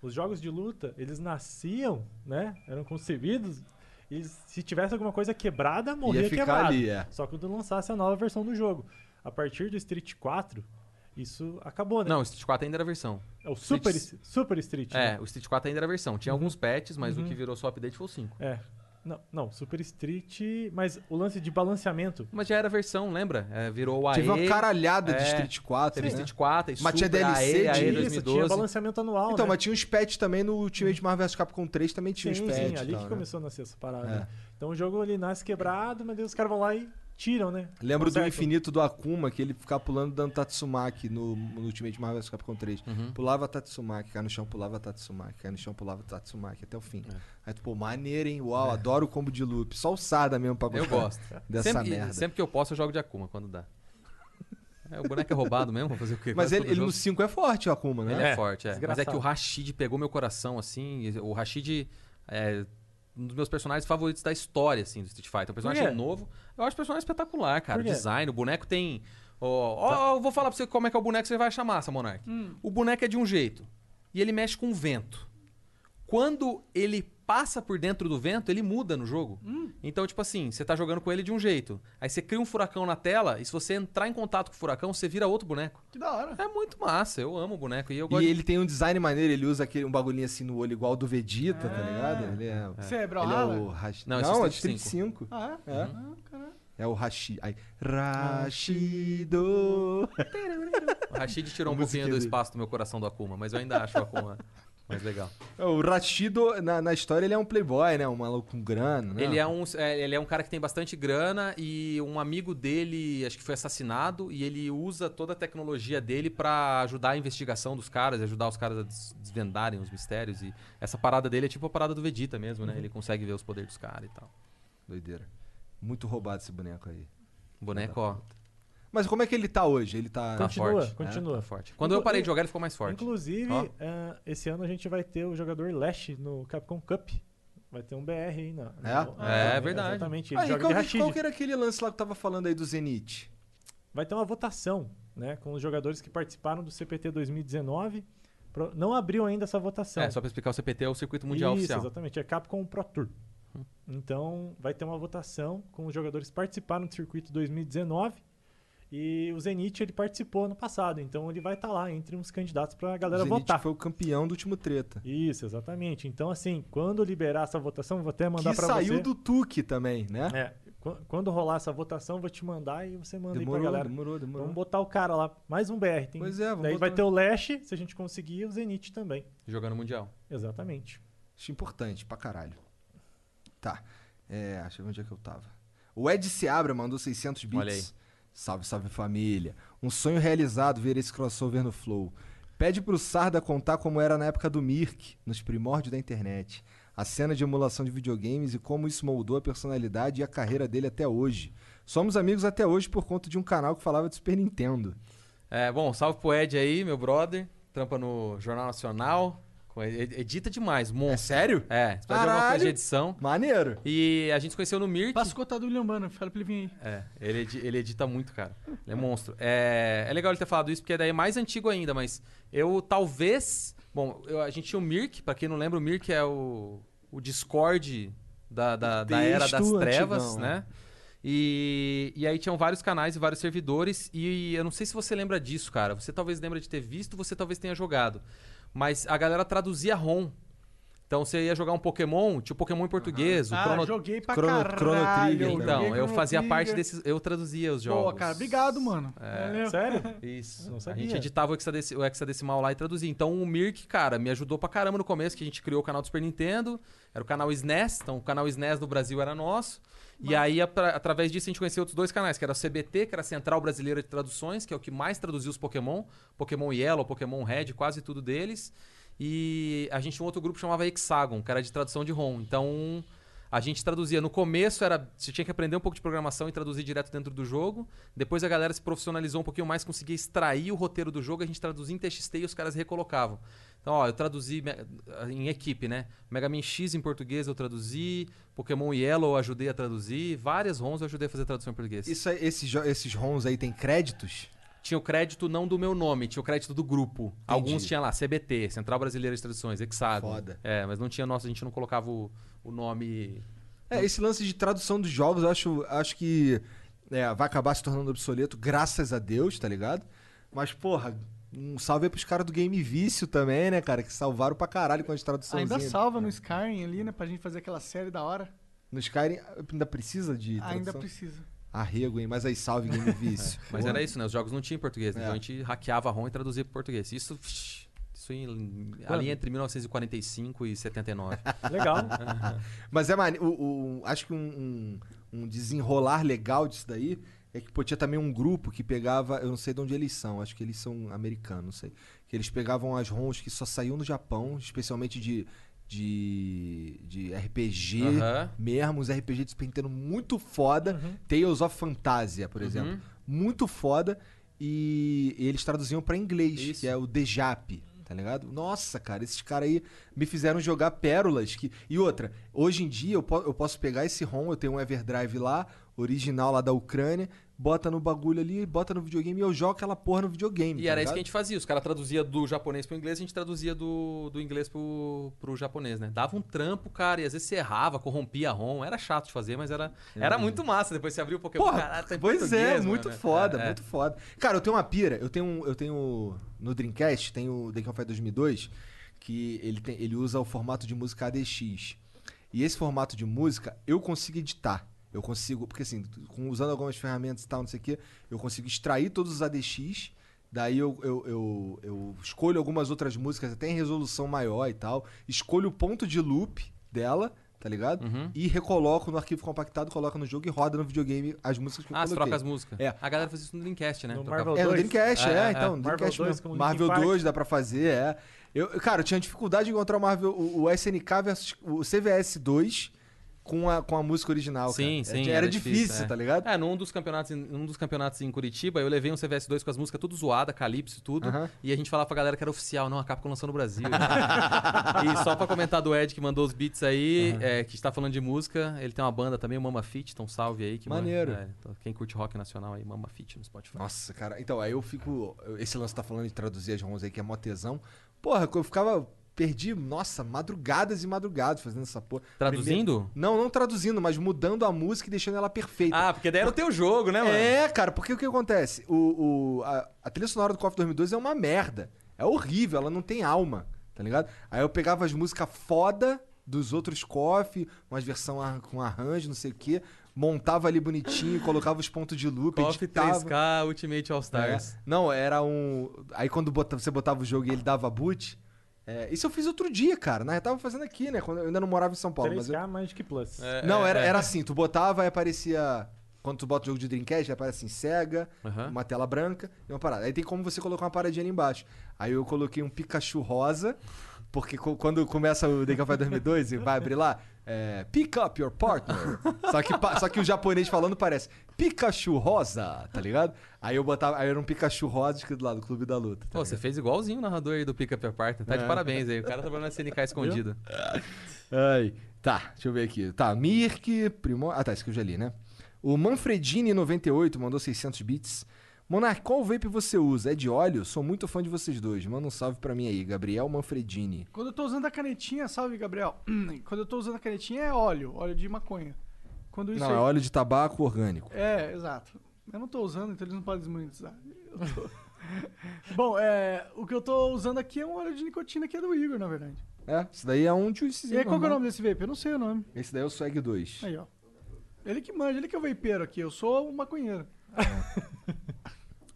Os jogos de luta, eles nasciam, né? Eram concebidos. E se tivesse alguma coisa quebrada, morria quebrado. ali, é. Só quando lançasse a nova versão do jogo. A partir do Street 4, isso acabou, né? Não, o Street 4 ainda era a versão. É o Super, Street- Super Street. É, né? o Street 4 ainda era a versão. Tinha alguns patches, mas o Uhum. que virou só update foi o 5. É. Não, não, Super Street. Mas o lance de balanceamento. Mas já era a versão, lembra? É, virou o AE. Teve uma caralhada de é, Street 4. Teve né? Street 4, Mas tinha DLC AE, AE disso, Isso, 2012. tinha balanceamento anual. Então, né? mas tinha uns patches também no Ultimate Marvel vs Capcom 3, também tinha sim, uns patches. sim, ali tal, que né? começou a nascer essa parada. É. Então o jogo ele nasce quebrado, mas daí os caras vão lá e tiram, né? Lembro do infinito do Akuma, que ele ficava pulando dando Tatsumaki no, no Ultimate Marvel vs Capcom 3. Uhum. Pulava Tatsumaki, cai no chão, pulava Tatsumaki, cai no chão, pulava Tatsumaki, até o fim. É. Aí tu, pô, maneiro, hein? Uau, adoro o combo de loop. Só o Sada mesmo pra Eu gostar gosto. dessa sempre, merda. sempre que eu posso, eu jogo de Akuma, quando dá. É, o boneco é roubado mesmo, vou fazer o quê? Mas ele, ele no 5 é forte, o Akuma, né? Ele é, É, forte, é. Mas é desgraçado. que o Rashid pegou meu coração, assim. O Rashid é um dos meus personagens favoritos da história, assim, do Street Fighter. Um personagem novo. Eu acho o personagem espetacular, cara. O design, o boneco tem. Ó, ó, eu vou falar pra você como é que é o boneco que você vai chamar, essa Monark. O boneco é de um jeito. E ele mexe com o vento. Quando ele passa por dentro do vento, ele muda no jogo. Então, tipo assim, você tá jogando com ele de um jeito. Aí você cria um furacão na tela, e se você entrar em contato com o furacão, você vira outro boneco. Que da hora. É muito massa, eu amo o boneco. E eu gosto E de- ele tem um design maneiro, ele usa aquele, um bagulhinho assim no olho igual ao do Vegeta, tá ligado? Ele é, Você é ele é Brawlhalla? o Hashi... Não, Não, esse é é o Street Street 5. Ah, é? É. Ah, caralho. É o Hashi... Aí, Rashido... O Rashid tirou um pouquinho do espaço do meu coração do Akuma, mas eu ainda acho o Akuma mais legal. É, O Rashido, na, na história, ele é um playboy, né? Um maluco com grana, né? Ele é, um, é, ele é um cara que tem bastante grana e um amigo dele, acho que foi assassinado, e ele usa toda a tecnologia dele pra ajudar a investigação dos caras, ajudar os caras a des- desvendarem os mistérios. E essa parada dele é tipo a parada do Vegeta mesmo, né? Ele consegue ver os poderes dos caras e tal. Doideira. Muito roubado esse boneco aí. O boneco, ó, Mas como é que ele tá hoje? Ele tá... tá Continua, forte. continua. É, tá forte. Quando eu parei de jogar, ele ficou mais forte. Inclusive, Ó. eh, esse ano a gente vai ter o jogador Lash no Capcom Cup. Vai ter um BR aí na. É? no- É, verdade. Exatamente. Ele Ah, e joga qual, qual que era aquele lance lá que eu tava falando aí do Zenith? Vai ter uma votação, né? Com os jogadores que participaram do CPT 2019. Pro- Não abriu ainda essa votação. É, só pra explicar, o CPT é o Circuito Mundial Isso, Oficial. exatamente. É Capcom Pro Tour. Então, vai ter uma votação com os jogadores que participaram do circuito 2019. E o Zenit, ele participou no passado. Então, ele vai estar lá entre uns candidatos pra galera o Zenith votar. foi o campeão do último treta. Isso, exatamente. Então, assim, quando liberar essa votação, vou até mandar que pra saiu você. do Tuque também, né? É, qu- quando rolar essa votação, vou te mandar e você manda demorou, aí pra galera. demorou, demorou. Vamos botar o cara lá, mais um BR. Tem... Pois é, vamos Daí botar- vai ter o Lash, se a gente conseguir, e o Zenit também. Jogando Mundial. Exatamente. Acho importante pra caralho. Tá. É, acho que onde é que eu tava. O Ed Seabra mandou 600 bits. Olha aí. Salve, salve família. Um sonho realizado ver esse crossover no Flow. Pede pro Sarda contar como era na época do Mirk, nos primórdios da internet. A cena de emulação de videogames e como isso moldou a personalidade e a carreira dele até hoje. Somos amigos até hoje por conta de um canal que falava de Super Nintendo. É, bom, salve pro Ed aí, meu brother. Trampa no Jornal Nacional. Edita demais, É monstro. sério? É, você pode alguma coisa de edição. Maneiro. E a gente se conheceu no Mirk. Passa o contato do William Banner, fala pra ele vir aí. É, ele, edi- ele edita muito, cara. Ele é monstro. É, é legal ele ter falado isso, porque daí é mais antigo ainda, mas eu talvez. Bom, eu- a gente tinha o Mirk, pra quem não lembra, o Mirk é o, o Discord da, da, da Era das Trevas, antigão, né? E, e aí tinham vários canais e vários servidores, e eu não sei se você lembra disso, cara. Você talvez lembra de ter visto, você talvez tenha jogado. Mas a galera traduzia ROM. Então você ia jogar um Pokémon, tinha o Pokémon em português, o ah, Chrono joguei pra Chrono- caralho. Chrono Trigger, então, eu fazia Trigger. parte desses. Eu traduzia os jogos. Pô, cara, obrigado, mano. É. Sério? Isso. Não a gente editava o, hexadeci- o hexadecimal lá e traduzia. Então o Mirk, cara, me ajudou pra caramba no começo, que a gente criou o canal do Super Nintendo. Era o canal SNES, então o canal SNES no Brasil era nosso. E aí, atra- através disso, a gente conheceu outros dois canais, que era o CBT, que era a Central Brasileira de Traduções, que é o que mais traduziu os Pokémon. Pokémon Yellow, Pokémon Red, quase tudo deles. E a gente tinha um outro grupo que chamava Hexagon, que era de tradução de ROM. Então, a gente traduzia. No começo era. Você tinha que aprender um pouco de programação e traduzir direto dentro do jogo. Depois a galera se profissionalizou um pouquinho mais, conseguia extrair o roteiro do jogo, a gente traduzia em TXT e os caras recolocavam. Então, ó, eu traduzi me- em equipe, né? Mega Man X em português eu traduzi, Pokémon Yellow eu ajudei a traduzir, várias ROMs eu ajudei a fazer tradução em português. Isso, esses, esses ROMs aí tem créditos? Tinha o crédito não do meu nome, tinha o crédito do grupo. Alguns tinha lá, CBT, Central Brasileira de Traduções, Hexagon. Foda. É, mas não tinha nosso, a gente não colocava o, o nome. É, esse lance de tradução dos jogos, eu acho, acho que é, vai acabar se tornando obsoleto, graças a Deus, tá ligado? Mas, porra, um salve aí pros caras do Game Vício também, né, cara? Que salvaram pra caralho com as traduções. Ainda salva no Skyrim ali, né? Pra gente fazer aquela série da hora. No Skyrim ainda precisa de tradução? Ainda precisa. Arrego, hein? Mas aí, salve Game Vício. Mas Porra. era isso, né? Os jogos não tinham em português, né? É. Então a gente hackeava a ROM e traduzia para português. Isso, isso em- ali entre 1945 e 79. Legal. Mas é mane... o, o- acho que um, um- um desenrolar legal disso daí é que pô, tinha também um grupo que pegava, eu não sei de onde eles são, acho que eles são americanos, não sei. Que eles pegavam as ROMs que só saíam no Japão, especialmente de, de, de RPG Aham. mesmo, os RPG de Super Nintendo muito foda. Tales of Fantasia, por exemplo. Muito foda. E, e eles traduziam pra inglês, Isso. que é o Dejap, tá ligado? Nossa, cara, esses caras aí me fizeram jogar pérolas. Que... E outra, hoje em dia eu, po- eu posso pegar esse ROM, eu tenho um Everdrive lá, original lá da Ucrânia, bota no bagulho ali, bota no videogame e eu jogo aquela porra no videogame. E tá era isso que a ligado? gente fazia. Os caras traduziam do japonês pro inglês, a gente traduzia do, do inglês pro, pro japonês, né? Dava um trampo, cara, e às vezes você errava, corrompia a ROM. Era chato de fazer, mas era, era muito massa. Depois você abriu o Pokémon, Porra, caralho, tá pois é, português, muito mano. foda, É, é. muito foda. Cara, eu tenho uma pira, eu tenho, um- eu tenho no Dreamcast, tem o The Fight 2002, que ele, tem, ele usa o formato de música ADX. E esse formato de música eu consigo editar. Eu consigo, porque assim, com- usando algumas ferramentas e tal, não sei o quê, eu consigo extrair todos os ADX, daí eu, eu, eu, eu escolho algumas outras músicas até em resolução maior e tal, escolho o ponto de loop dela, tá ligado? Uhum. E recoloco no arquivo compactado, coloco no jogo e roda no videogame as músicas que eu Ah, você coloquei. troca as músicas. É. A galera faz isso no Dreamcast, né? No Marvel É, no 2. Dreamcast, É, é, é, então, no Marvel Dreamcast 2 mesmo. com Marvel Linkin Park. 2 dá pra fazer, é. Eu, cara, eu tinha dificuldade de encontrar o Marvel, o, o SNK versus o CVS 2 com a, com a música original, Sim, cara. sim. Era, difícil, é. tá ligado? É, num dos campeonatos, em- num dos campeonatos em Curitiba, eu levei um CVS2 com as músicas tudo zoada, Calypso e tudo. Aham. E a gente falava pra galera que era oficial, não, a Capcom lançou no Brasil. e só pra comentar do Ed que mandou os beats aí, é, que está falando de música, ele tem uma banda também, o Mama Fit, então salve aí. Que Maneiro. é, então, quem curte rock nacional aí, Mama Fit no Spotify. Nossa, cara. Então, aí eu fico. Esse lance tá falando de traduzir as ROMs aí, que é mó tesão. Porra, eu ficava. Perdi, nossa, madrugadas e madrugadas fazendo essa porra. Traduzindo? Primeiro- não, não traduzindo, mas mudando a música e deixando ela perfeita. Ah, porque daí era o teu jogo, né, mano? É, cara, porque o que acontece? O, o- a, a trilha sonora do KOF 2002 é uma merda. É horrível, ela não tem alma, tá ligado? Aí eu pegava as músicas foda dos outros KOF, umas versão ar- com arranjo, não sei o quê, montava ali bonitinho, colocava os pontos de loop, KOF editava. 3K Ultimate All Stars. É. Não, era um. Aí quando bota- você botava o jogo e ele dava boot. É, Isso eu fiz outro dia, cara. Na eu tava fazendo aqui, né? Quando eu ainda não morava em São Paulo. Mas eu- 3K Magic Plus. É, Não, é, era, é. era assim, tu botava e aparecia. Quando tu bota o jogo de Dreamcast, aparece assim, cega, Aham. uma tela branca e uma parada. Aí tem como você colocar uma paradinha ali embaixo. Aí eu coloquei um Pikachu rosa, porque co- quando começa o Day of Fight 2002 e vai abrir lá, é, Pick up your partner. só, que, só que o japonês falando parece Pikachu rosa, tá ligado? Aí eu botava, aí era um Pikachu rosa escrito lá do Clube da Luta. tá Pô, você fez igualzinho o narrador aí do Your Partner. Tá de É. parabéns aí. O cara trabalhando na SNK escondido. Ai. Tá, deixa eu ver aqui. Tá, Mirk, Primo... Ah, tá, isso que eu já li, né? O Manfredini98 mandou 600 bits. Monark, qual vape você usa? É de óleo? Sou muito fã de vocês dois. Manda um salve pra mim aí, Gabriel Manfredini. Quando eu tô usando a canetinha, salve, Gabriel. Quando eu tô usando a canetinha é óleo, óleo de maconha. Quando isso Não, aí... é óleo de tabaco orgânico. É, exato. Eu não tô usando, então eles não podem desmonetizar. Eu tô- Bom, é, o que eu tô usando aqui é um óleo de nicotina que é do Igor, na verdade. É, esse daí é um juicezinho E aí, qual é o nome desse vape? Eu não sei o nome. Esse daí é o Swag 2. Aí, ó. Ele que manja, ele que é o vapeiro aqui. Eu sou o maconheiro.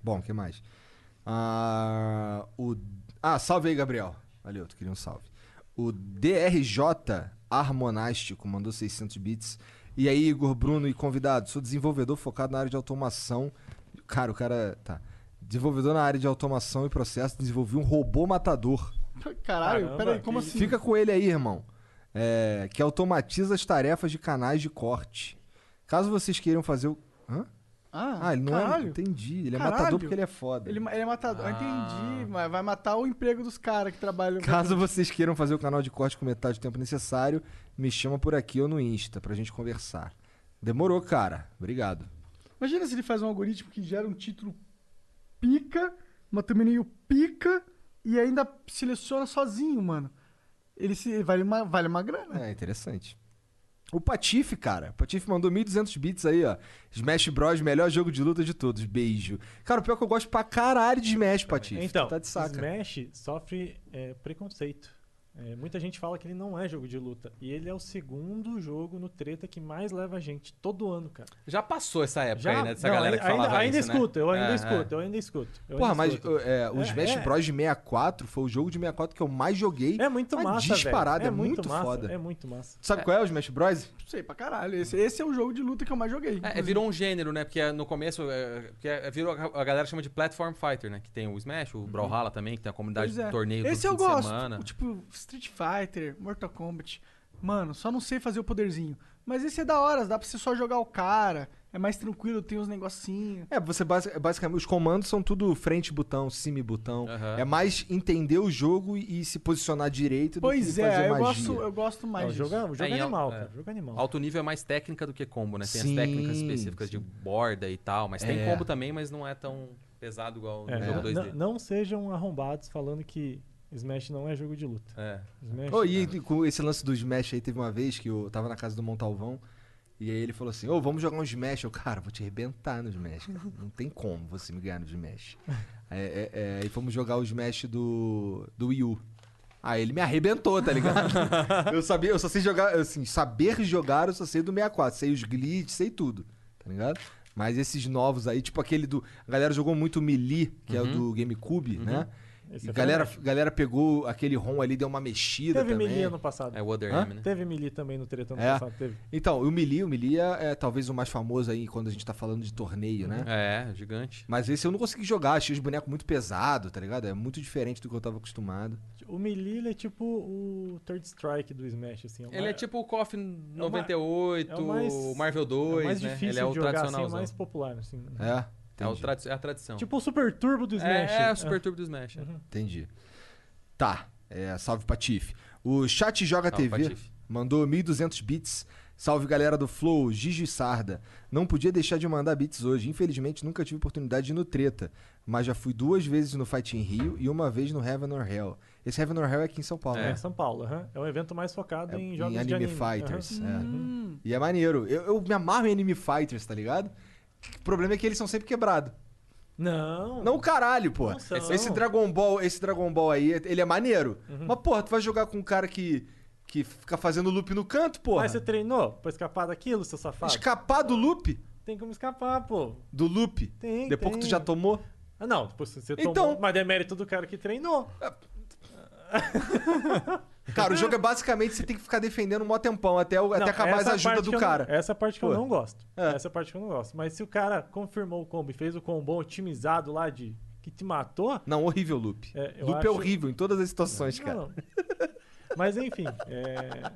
Bom, o que mais? Ah, o... ah, salve aí, Gabriel. Valeu, tu queria um salve. O DRJ Harmonástico mandou 600 bits. E aí, Igor, Bruno e convidado, sou desenvolvedor focado na área de automação. Cara, o cara. Tá. Desenvolvedor na área de automação e processo, desenvolvi um robô matador. Caralho, Caramba, peraí, como que assim? Fica com ele aí, irmão. É, que automatiza as tarefas de canais de corte. Caso vocês queiram fazer o. Hã? Ah, Ah, ele não é. caralho. Entendi. Ele é Caralho. matador porque ele é foda. Ele, ele é matador. Ah. entendi, mas vai matar o emprego dos caras que trabalham. Caso vocês queiram fazer o canal de corte com metade do tempo necessário, me chama por aqui ou no Insta pra gente conversar. Demorou, cara. Obrigado. Imagina se ele faz um algoritmo que gera um título pica, uma thumbnail pica e ainda seleciona sozinho, mano. Ele se, vale, uma, vale uma grana. É interessante. O Patife, cara. O Patife mandou 1.200 bits aí, ó. Smash Bros, melhor jogo de luta de todos. Beijo. Cara, o pior é que eu gosto pra caralho de Smash, Patife. Então, tá de saca. Smash sofre é, preconceito. É, muita gente fala que ele não é jogo de luta. E ele é o segundo jogo no treta que mais leva a gente todo ano, cara. Já passou essa época Já, aí, né? Dessa não, galera que ainda, falava ainda isso, né? escuto, eu ainda É, escuto, eu ainda escuto. eu Porra, ainda mas escuto. é, o É, Smash é. Bros de 64 foi o jogo de 64 que eu mais joguei. É muito Mas massa, disparado, velho. é muito massa, foda. É muito massa. Tu sabe qual é o Smash Bros? Não sei, pra caralho. Esse, esse é o jogo de luta que eu mais joguei. É, virou um gênero, né? Porque no começo, é, porque é, virou, a galera chama de Platform Fighter, né? Que tem o Smash, o Brawlhalla também, que tem a comunidade é. de torneio Esse todo eu fim de gosto. semana. Tipo, Street Fighter, Mortal Kombat. Mano, só não sei fazer o poderzinho. Mas esse é da hora, dá pra você só jogar o cara. É mais tranquilo, tem uns negocinhos. É, você basi- basicamente, os comandos são tudo frente botão, cime botão. Aham. É mais entender o jogo e, e se posicionar direito do Pois que fazer é, eu magia. gosto, eu gosto mais Não, o jogo, é- o jogo É, é, animal, é. cara. Jogo é animal. Alto nível é mais técnica do que combo, né? Tem Sim, as técnicas específicas sim. de borda e tal, mas tem É. combo também, mas não é tão pesado igual no É, jogo não- 2D. não, não sejam arrombados falando que Smash não é jogo de luta. É. Smash, Ô, e com esse lance do Smash aí, teve uma vez que eu tava na casa do Montalvão e aí ele falou assim: Ô, vamos jogar um Smash. Eu, cara, vou te arrebentar no Smash. cara. Não tem como você me ganhar no Smash. é, é, é, aí fomos jogar o Smash do, do Wii U. Aí ele me arrebentou, tá ligado? eu sabia, eu só sei jogar, assim, saber jogar, eu só sei do 64. Sei os glitches, sei tudo, tá ligado? Mas esses novos aí, tipo aquele do. A galera jogou muito o Melee, que é o do GameCube, né? Esse E é galera, galera pegou aquele ROM ali, deu uma mexida Teve também. Melee ano passado. É o Other? M, né? Teve Melee também no Treta ano É. passado. Teve. Então, o Melee, o Melee é, é talvez o mais famoso aí quando a gente tá falando de torneio, né? É, gigante. Mas esse eu não consegui jogar, achei os bonecos muito pesados, tá ligado? É muito diferente do que eu tava acostumado. O Melee ele é tipo o Third Strike do Smash, assim. é o Ele é tipo o KOF 98, é o mais- o Marvel é 2, o mais né? Ele é o jogar, assim, é mais popular, assim. É, É, o tradi- é a tradição. Tipo o Super Turbo do Smash. é, é o Super Turbo do Smash. é. entendi. Tá, é, salve Patife. O Chat Joga Salve, TV Patife. mandou 1.200 bits. Salve galera do Flow, Gigi Sarda. Não podia deixar de mandar bits hoje. Infelizmente nunca tive oportunidade de ir no Treta, mas já fui duas vezes no Fight in Rio e uma vez no Heaven or Hell. Esse Heaven or Hell é aqui em São Paulo, É, né? São Paulo, aham. é um evento mais focado É, em em jogos de anime anime. fighters, é. Hum, E é maneiro. Eu, eu me amarro em anime fighters, tá ligado? O problema é que eles são sempre quebrados. Não. Não, caralho, pô. Esse Dragon Ball, esse Dragon Ball aí, ele é maneiro. Uhum. Mas, porra, tu vai jogar com um cara que, que fica fazendo loop no canto, porra. Mas você treinou pra escapar daquilo, seu safado? Escapar do loop? Tem como escapar, pô. Do loop? Tem, Depois que tu tem. já tomou? Ah, não. Depois você Então- tomou. Mas é mérito do cara que treinou. Cara, o jogo é basicamente você tem que ficar defendendo um mó tempão até, o- até Não, acabar essa ajudas parte do cara. Não, essa é a parte que Pô. eu não gosto. É. Essa é a parte que eu não gosto. Mas se o cara confirmou o combo e fez o combo otimizado lá de que te matou. Não, horrível loop. É, eu loop é acho- horrível em todas as situações, cara. Não. Mas enfim, é,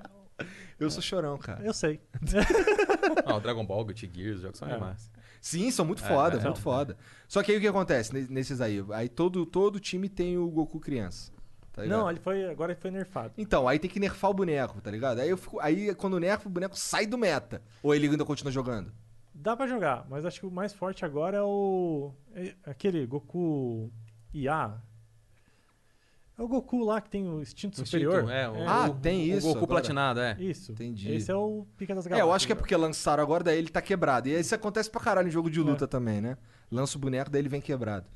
Eu sou chorão, cara. eu sei. Ah, o Dragon Ball, Guilty Gear, os jogos são É. animais. Sim, são muito foda, é. muito foda. Só que aí o que acontece ne- nesses aí? Aí todo, todo time tem o Goku criança. Tá ligado? Não, ele foi, agora ele foi nerfado. Então, aí tem que nerfar o boneco, tá ligado? Aí, eu fico, aí quando nerfa, o boneco sai do meta. Ou ele ainda continua jogando? Dá pra jogar, mas acho que o mais forte agora é o. é aquele Goku IA. É o Goku lá que tem o instinto Instinto, superior. é, o- Ah, o- tem o isso Goku agora. platinado, é. Isso. Entendi. Esse é o Pica das É, Galáxias. eu acho que é porque lançaram agora, daí ele tá quebrado. E aí isso acontece pra caralho em jogo de luta É. também, né? Lança o boneco, daí ele vem quebrado.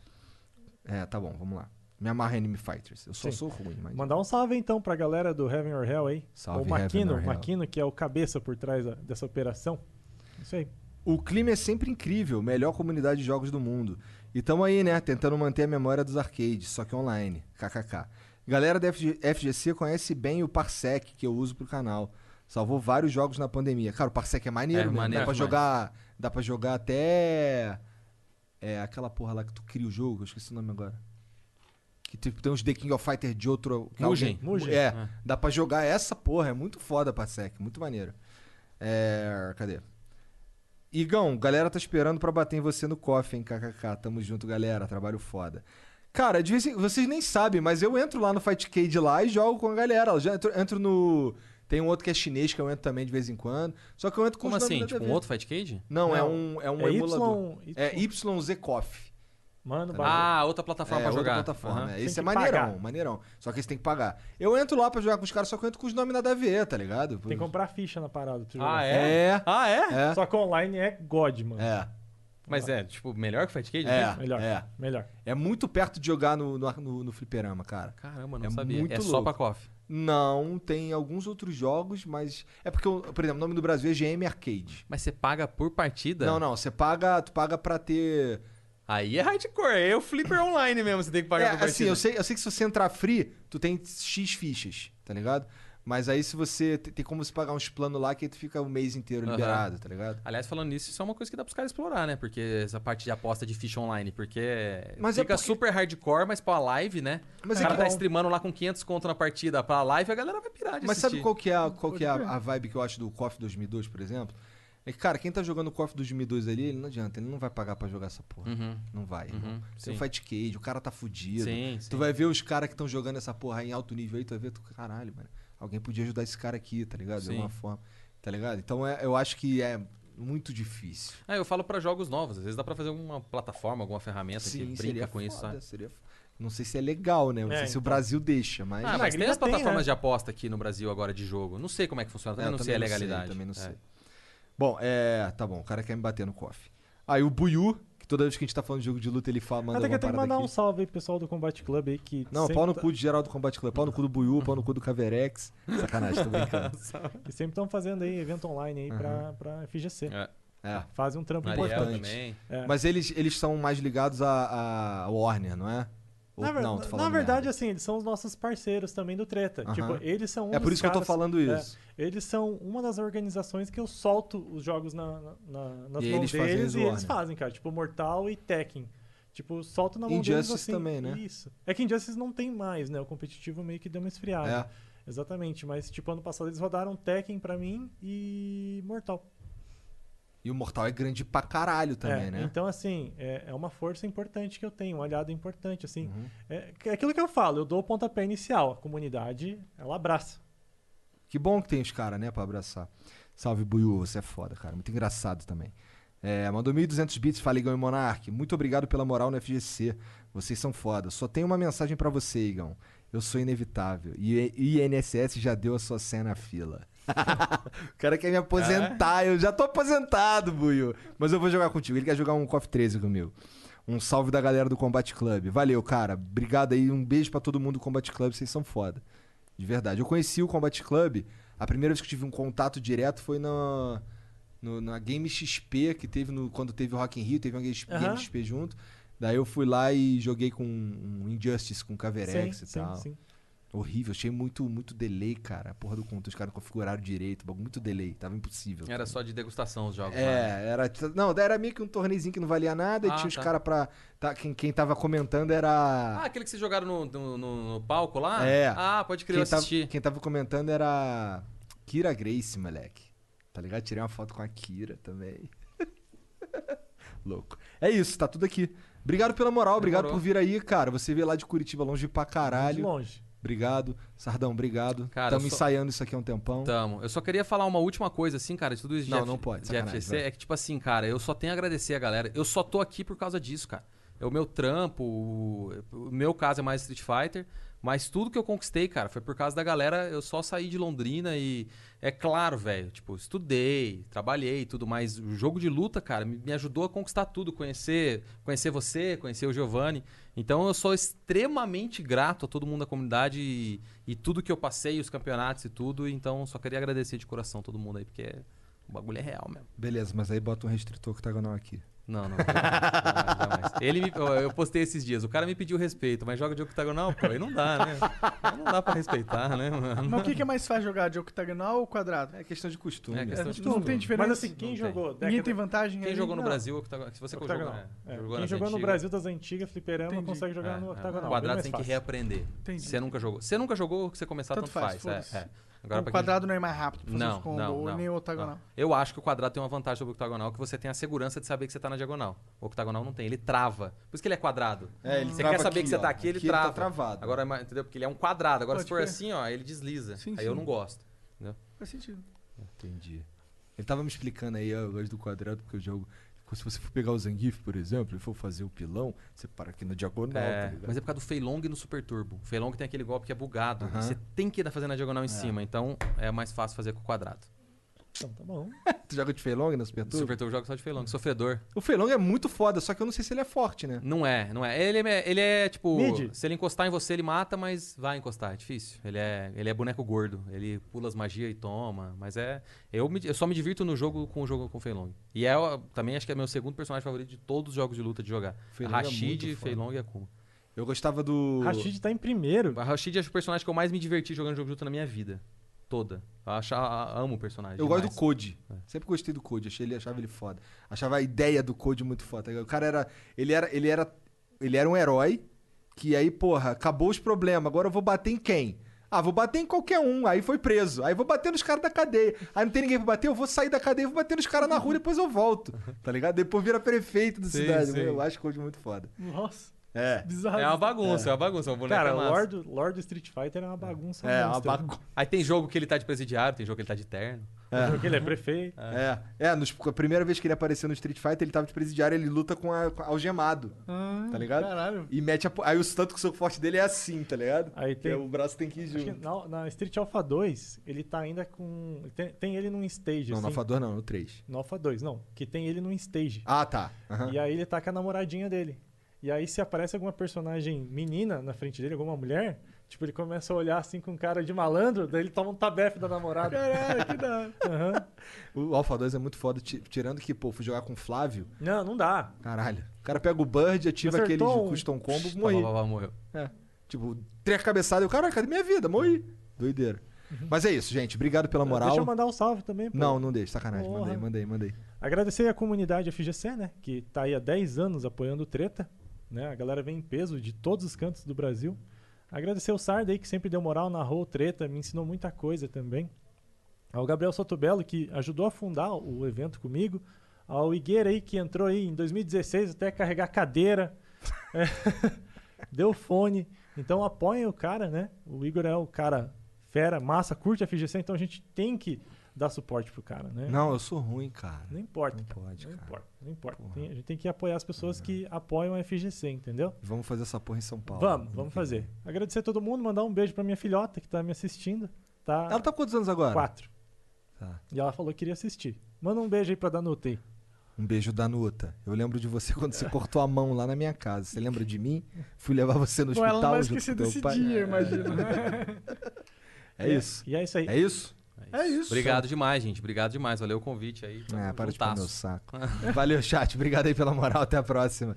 É, tá bom, vamos lá. Me amarra em Anime Fighters. Eu só Sim. sou ruim, mas. Mandar um salve então pra galera do Heaven or Hell aí. Salve, o Maquino. Maquino, que é o cabeça por trás dessa operação. Isso aí. O clima é sempre incrível, melhor comunidade de jogos do mundo. E tamo aí, né, tentando manter a memória dos arcades, só que online. KKK. Galera da FG FGC conhece bem o Parsec que eu uso pro canal. Salvou vários jogos na pandemia. Cara, o Parsec é maneiro, É, mesmo. maneiro dá pra demais. jogar, dá para jogar até é aquela porra lá que tu cria o jogo, eu esqueci o nome agora. Que tipo, tem uns The King of Fighter de outro, Mugen. alguém- Mugen. É, É. dá pra jogar essa porra, é muito foda Parsec, muito maneiro. É, cadê? Igão, galera tá esperando pra bater em você no coffee, hein, kkk. Tamo junto, galera. Trabalho foda. Cara, de vez em- vocês nem sabem, mas eu entro lá no Fightcade lá e jogo com a galera. Eu já entro, entro no. Tem um outro que é chinês que eu entro também de vez em quando. Só que eu entro com Como assim? Tipo um outro Fight Cage? Não, é Não, um, é um é emulador. Y, É YZ Coffee. Mano, Tá. Ah, outra plataforma é, pra outra jogar. plataforma. É. Tem Esse é que maneirão, pagar. maneirão. Só que esse tem que pagar. Eu entro lá pra jogar com os caras, só que eu entro com os nomes nada a ver, tá ligado? Tem que comprar ficha na parada pra Ah, jogar. é? É. Ah, é? É. Só que online é God, mano. É. Mas é, tipo, melhor que Fight Cage? É. Melhor. É. Melhor. É muito perto de jogar no, no, no, no fliperama, cara. Caramba, não É sabia. muito é só louco. pra KOF. Não, tem alguns outros jogos, mas. É porque, o- por exemplo, o nome do Brasil é GM Arcade. Mas você paga por partida? Não, não, você paga, tu paga pra ter. Aí é hardcore, aí é o Flipper Online mesmo, você tem que pagar É, partida. assim, eu sei, eu sei que se você entrar free, tu tem X fichas, tá ligado? Mas aí se você. Tem como você pagar uns planos lá que aí tu fica o mês inteiro liberado, tá ligado? Aliás, falando nisso, isso é uma coisa que dá pros caras explorar, né? Porque essa parte de aposta de ficha online, porque Mas é fica porque- super hardcore, mas pra live, né? Mas o é cara que- tá streamando lá com 500 conto na partida pra live, a galera vai pirar de Mas sabe assistir. qual que é, a, qual que é a, a vibe que eu acho do KOF 2002, por exemplo? É que, cara, quem tá jogando o KOF 2002 ali, ele não adianta, ele não vai pagar pra jogar essa porra. Uhum. Não vai, Uhum. Tem o sim. Fight Cage, o cara tá fudido. Sim, sim. Tu vai ver os caras que estão jogando essa porra aí em alto nível aí, tu vai ver, tu, caralho, mano. Alguém podia ajudar esse cara aqui, tá ligado? De Sim. alguma forma. Tá ligado? Então é, eu acho que é muito difícil. Ah, eu falo pra jogos novos. Às vezes dá pra fazer uma plataforma, alguma ferramenta que brinca com isso, foda, sabe? seria f- Não sei se é legal, né? Não É, sei se o então. Brasil deixa, mas. Ah, mas tem as tem, plataformas né? de aposta aqui no Brasil agora de jogo. Não sei como é que funciona, também É, não também sei a não sei, legalidade. também não É. sei. Bom, é. Tá bom, o cara quer me bater no KOF. Aí o Buiu, que toda vez que a gente tá falando de jogo de luta, ele fala, manda Até que tenho que mandar um aqui. salve aí pro pessoal do Combat Club aí que. Não, pau no tá- cu de geral do Combate Club. Pau no cu do Buiu, pau no cu do Caverex. Sacanagem, tô brincando. Que sempre estão fazendo aí evento online aí pra, pra FGC. É. É. Fazem um trampo Ariel importante. também. É. Mas eles, eles são mais ligados a, a Warner, não é? Ou- Na, ver- não, na verdade, merda. assim, eles são os nossos parceiros também do Treta. Tipo, eles são um É por isso que eu tô caras- falando é, isso. eles são uma das organizações que eu solto os jogos na, na- na- nas E mãos deles e eles fazem, cara. Tipo, Mortal e Tekken. Tipo, solto na mão deles Injustice assim. também, né? Isso. É que Injustice não tem mais, né? O competitivo meio que deu uma esfriada. É. Exatamente. Mas, tipo, ano passado eles rodaram Tekken pra mim e Mortal. E o Mortal é grande pra caralho também, É, né? Então, assim, é, é uma força importante que eu tenho, um aliado importante, assim. Uhum. É, é aquilo que eu falo, eu dou o pontapé inicial, a comunidade, ela abraça. Que bom que tem os caras, né, pra abraçar. Salve, Buiu, você é foda, cara. Muito engraçado também. É, mandou 1.200 bits, fala Igão e Monark. Muito obrigado pela moral no FGC. Vocês são foda. Só tenho uma mensagem pra você, Igão. Eu sou inevitável. E INSS já deu a sua senha na fila. o cara quer me aposentar. Eu já tô aposentado, Buiu. Mas eu vou jogar contigo. Ele quer jogar um KOF 13 comigo. Um salve da galera do Combat Club. Valeu, cara. Obrigado aí. Um beijo pra todo mundo do Combat Club. Vocês são foda. De verdade. Eu conheci o Combat Club. A primeira vez que eu tive um contato direto foi na, no- na Game XP, que teve no, quando teve o Rock in Rio, teve uma Game. Game XP junto. Daí eu fui lá e joguei com um Injustice, com Caverex sim, e sim, tal. sim. Horrível, achei muito, muito delay, cara. A porra do conto, os caras configuraram direito, bagulho, muito delay, tava impossível. Era só de degustação os jogos. lá, né? É, era. Não, era meio que um torneizinho que não valia nada, e Ah, tinha os tá. caras pra. Tá, quem, quem tava comentando era. Ah, aquele que vocês jogaram no, no- no- no palco lá? É. Ah, pode crer, eu quem, tava, assisti. quem tava comentando era Kira Grace, moleque. Tá ligado? Tirei uma foto com a Kira também. Louco. É isso, tá tudo aqui. Obrigado pela moral, obrigado Demorou. por vir aí, cara. Você veio lá de Curitiba, longe pra De caralho. longe. Obrigado. Sardão, obrigado. Estamos só- ensaiando isso aqui há um tempão. Tamo. Eu só queria falar uma última coisa, assim, cara, de tudo isso de, Não, F- não pode, de FGC. vai. É que, tipo assim, cara, eu só tenho a agradecer a galera. Eu só tô aqui por causa disso, cara. É o meu trampo, o, o meu caso é mais Street Fighter, mas tudo que eu conquistei, cara, foi por causa da galera. Eu só saí de Londrina e, é claro, velho, tipo, estudei, trabalhei e tudo, mas o jogo de luta, cara, me, me ajudou a conquistar tudo, conhecer, conhecer você, conhecer o Giovanni. Então eu sou extremamente grato a todo mundo da comunidade e, e tudo que eu passei, os campeonatos e tudo. Então só queria agradecer de coração todo mundo aí, porque o bagulho é real mesmo. Beleza, mas aí bota um restritor octagonal aqui. Não, não. Jamais, jamais. Ele me, eu postei esses dias. O cara me pediu respeito, mas joga de octagonal, pô, aí não dá, né? Aí não dá pra respeitar, né, mano? Mas o que, que é mais fácil jogar, de octagonal ou quadrado? É questão de costume. É questão de Não costume. tem diferença. Mas assim, quem Não jogou? Ninguém década- tem vantagem Quem aí? jogou no Não. Brasil, octagonal. Se você que jogou, Octagonal. né? É, Jogou Quem jogou no antigas. Brasil das antigas, fliperama, Entendi. consegue jogar É, no é. octagonal. O quadrado tem que reaprender. Entendi. Você nunca jogou. Você nunca jogou, você começar, Tanto tanto, faz, faz. é, é. Agora, o quadrado não é mais rápido pra fazer Não, os combos, não, não, nem o octagonal. não. Eu acho que o quadrado tem uma vantagem sobre o octagonal, que você tem a segurança de saber que você tá na diagonal. O octagonal não tem, ele trava. Por isso que ele é quadrado. É, ele você trava quer saber aqui, que você tá aqui, ele Aqui ele tá trava. travado. Agora, é entendeu? Porque ele é um quadrado. Agora, Pode se for crer. assim, ó, ele desliza. Sim, aí eu sim. não gosto. Faz sentido. Entendi. Ele tava me explicando aí, ó, eu gosto do quadrado, porque eu jogo. Se você for pegar o Zangief, por exemplo, e for fazer o pilão, você para aqui na diagonal, É, tá mas é por causa do Feilong no Super Turbo. O Feilong tem aquele golpe que é bugado. Você tem que ir fazendo a diagonal em cima. Então é mais fácil fazer com o quadrado. Então, tá bom. Tu joga de Feilong no Super Turbo? Super Turbo eu jogo só de Feilong. Sofredor. O Feilong é muito foda, só que eu não sei se ele é forte, né? Não é, não é. Ele é, ele é tipo. Mid. Se ele encostar em você, ele mata, mas vai encostar. É difícil. Ele é, ele é boneco gordo. Ele pula as magias e toma. Mas é. Eu, me- eu só me divirto no jogo com o jogo com o Feilong. E é também acho que é meu segundo personagem favorito de todos os jogos de luta de jogar. Feilong é Rashid, foda. Feilong e Akuma. Eu gostava do. Rashid tá em primeiro. A Rashid é o personagem que eu mais me diverti jogando jogo de luta na minha vida. Toda. Eu acho, amo o personagem. Eu gosto do demais. Code. É. Sempre gostei do Code, achei ele, achava ele foda. Achava a ideia do Code muito foda. tá? O cara era. Ele era. Ele era. Ele era um herói que aí, porra, acabou os problemas. Agora eu vou bater em quem? Ah, vou bater em qualquer um. Aí foi preso. Aí vou bater nos caras da cadeia. Aí não tem ninguém pra bater, eu vou sair da cadeia e vou bater nos caras na rua, depois eu volto. Tá ligado? Depois vira prefeito da Sim, cidade. sim. Eu acho Code muito foda. Nossa, É. bizarro. É uma bagunça, é, uma bagunça. Um boneco Cara, é o massa. Lord, Lord Street Fighter é uma bagunça. É, uma monstra. bagunça. Aí tem jogo que ele tá de presidiário, tem jogo que ele tá de terno. Porque ele é prefeito. É, é nos- a primeira vez que ele apareceu no Street Fighter, ele tava de presidiário, ele luta com, a, com a- algemado, Ah, tá ligado? Caralho. E mete a, aí o tanto que o soco forte dele é assim, tá ligado? Aí Que tem. é o braço tem que ir Acho que junto. na, na Street Alpha 2, ele tá ainda com. Tem, tem ele num stage, Não, assim. no Alpha 2 não, no 3. No Alpha 2, não. Que tem ele num stage. Ah, tá. Aham. E aí ele tá com a namoradinha dele. E aí, se aparece alguma personagem menina na frente dele, alguma mulher, tipo, ele começa a olhar assim com cara de malandro, daí ele toma um tabefe da namorada. Caralho, que da hora. Aham. O Alpha 2 é muito foda, ti- tirando que, pô, fui jogar com o Flávio. Não, não dá. Caralho. O cara pega o Bird, ativa aquele um- custom combo, morri. pá, pá, morreu. É. Tipo, três cabeçadas, eu, caralho, cadê minha vida? Morri. Doideira. Mas é isso, gente. Obrigado pela moral. Deixa eu mandar um salve também, pô. Não, não deixa, sacanagem. Porra. Mandei, mandei, mandei. Agradecer a comunidade FGC, né? Que tá aí há 10 anos apoiando o Treta. Né? A galera vem em peso de todos os cantos do Brasil. Agradecer o Sarda aí, que sempre deu moral, narrou Treta, me ensinou muita coisa também. Ao Gabriel Sotobello, que ajudou a fundar o evento comigo. Ao Igueira aí, que entrou aí em 2016 até carregar cadeira. É. Deu fone. Então apoiem o cara, né? O Igor é o cara fera, massa, curte a FGC, então a gente tem que dar suporte pro cara, né? Não, eu sou ruim, cara. Não importa. Não cara. pode, não cara. importa. Não importa. Tem- a gente tem que apoiar as pessoas que apoiam a FGC, entendeu? Vamos fazer essa porra em São Paulo. vamos, vamos fazer. Agradecer a todo mundo, mandar um beijo pra minha filhota que tá me assistindo. Tá Ela tá com quantos anos agora? quatro. Tá. E ela falou que queria assistir. Manda um beijo aí pra Danuta aí. Um beijo da Nuta. Eu lembro de você quando você cortou a mão lá na minha casa. Você lembra de mim? Fui levar você no Pô, ela não hospital vai junto esquecer desse pai. dia, imagina. É isso. E é isso aí. É isso? É isso. Obrigado demais, gente. Obrigado demais. Valeu o convite aí. É, para de pôr meu saco. Valeu, chat. Obrigado aí pela moral. Até a próxima.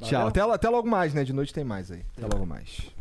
Tchau. Valeu. Até, até logo mais, né? De noite tem mais aí. Até logo mais.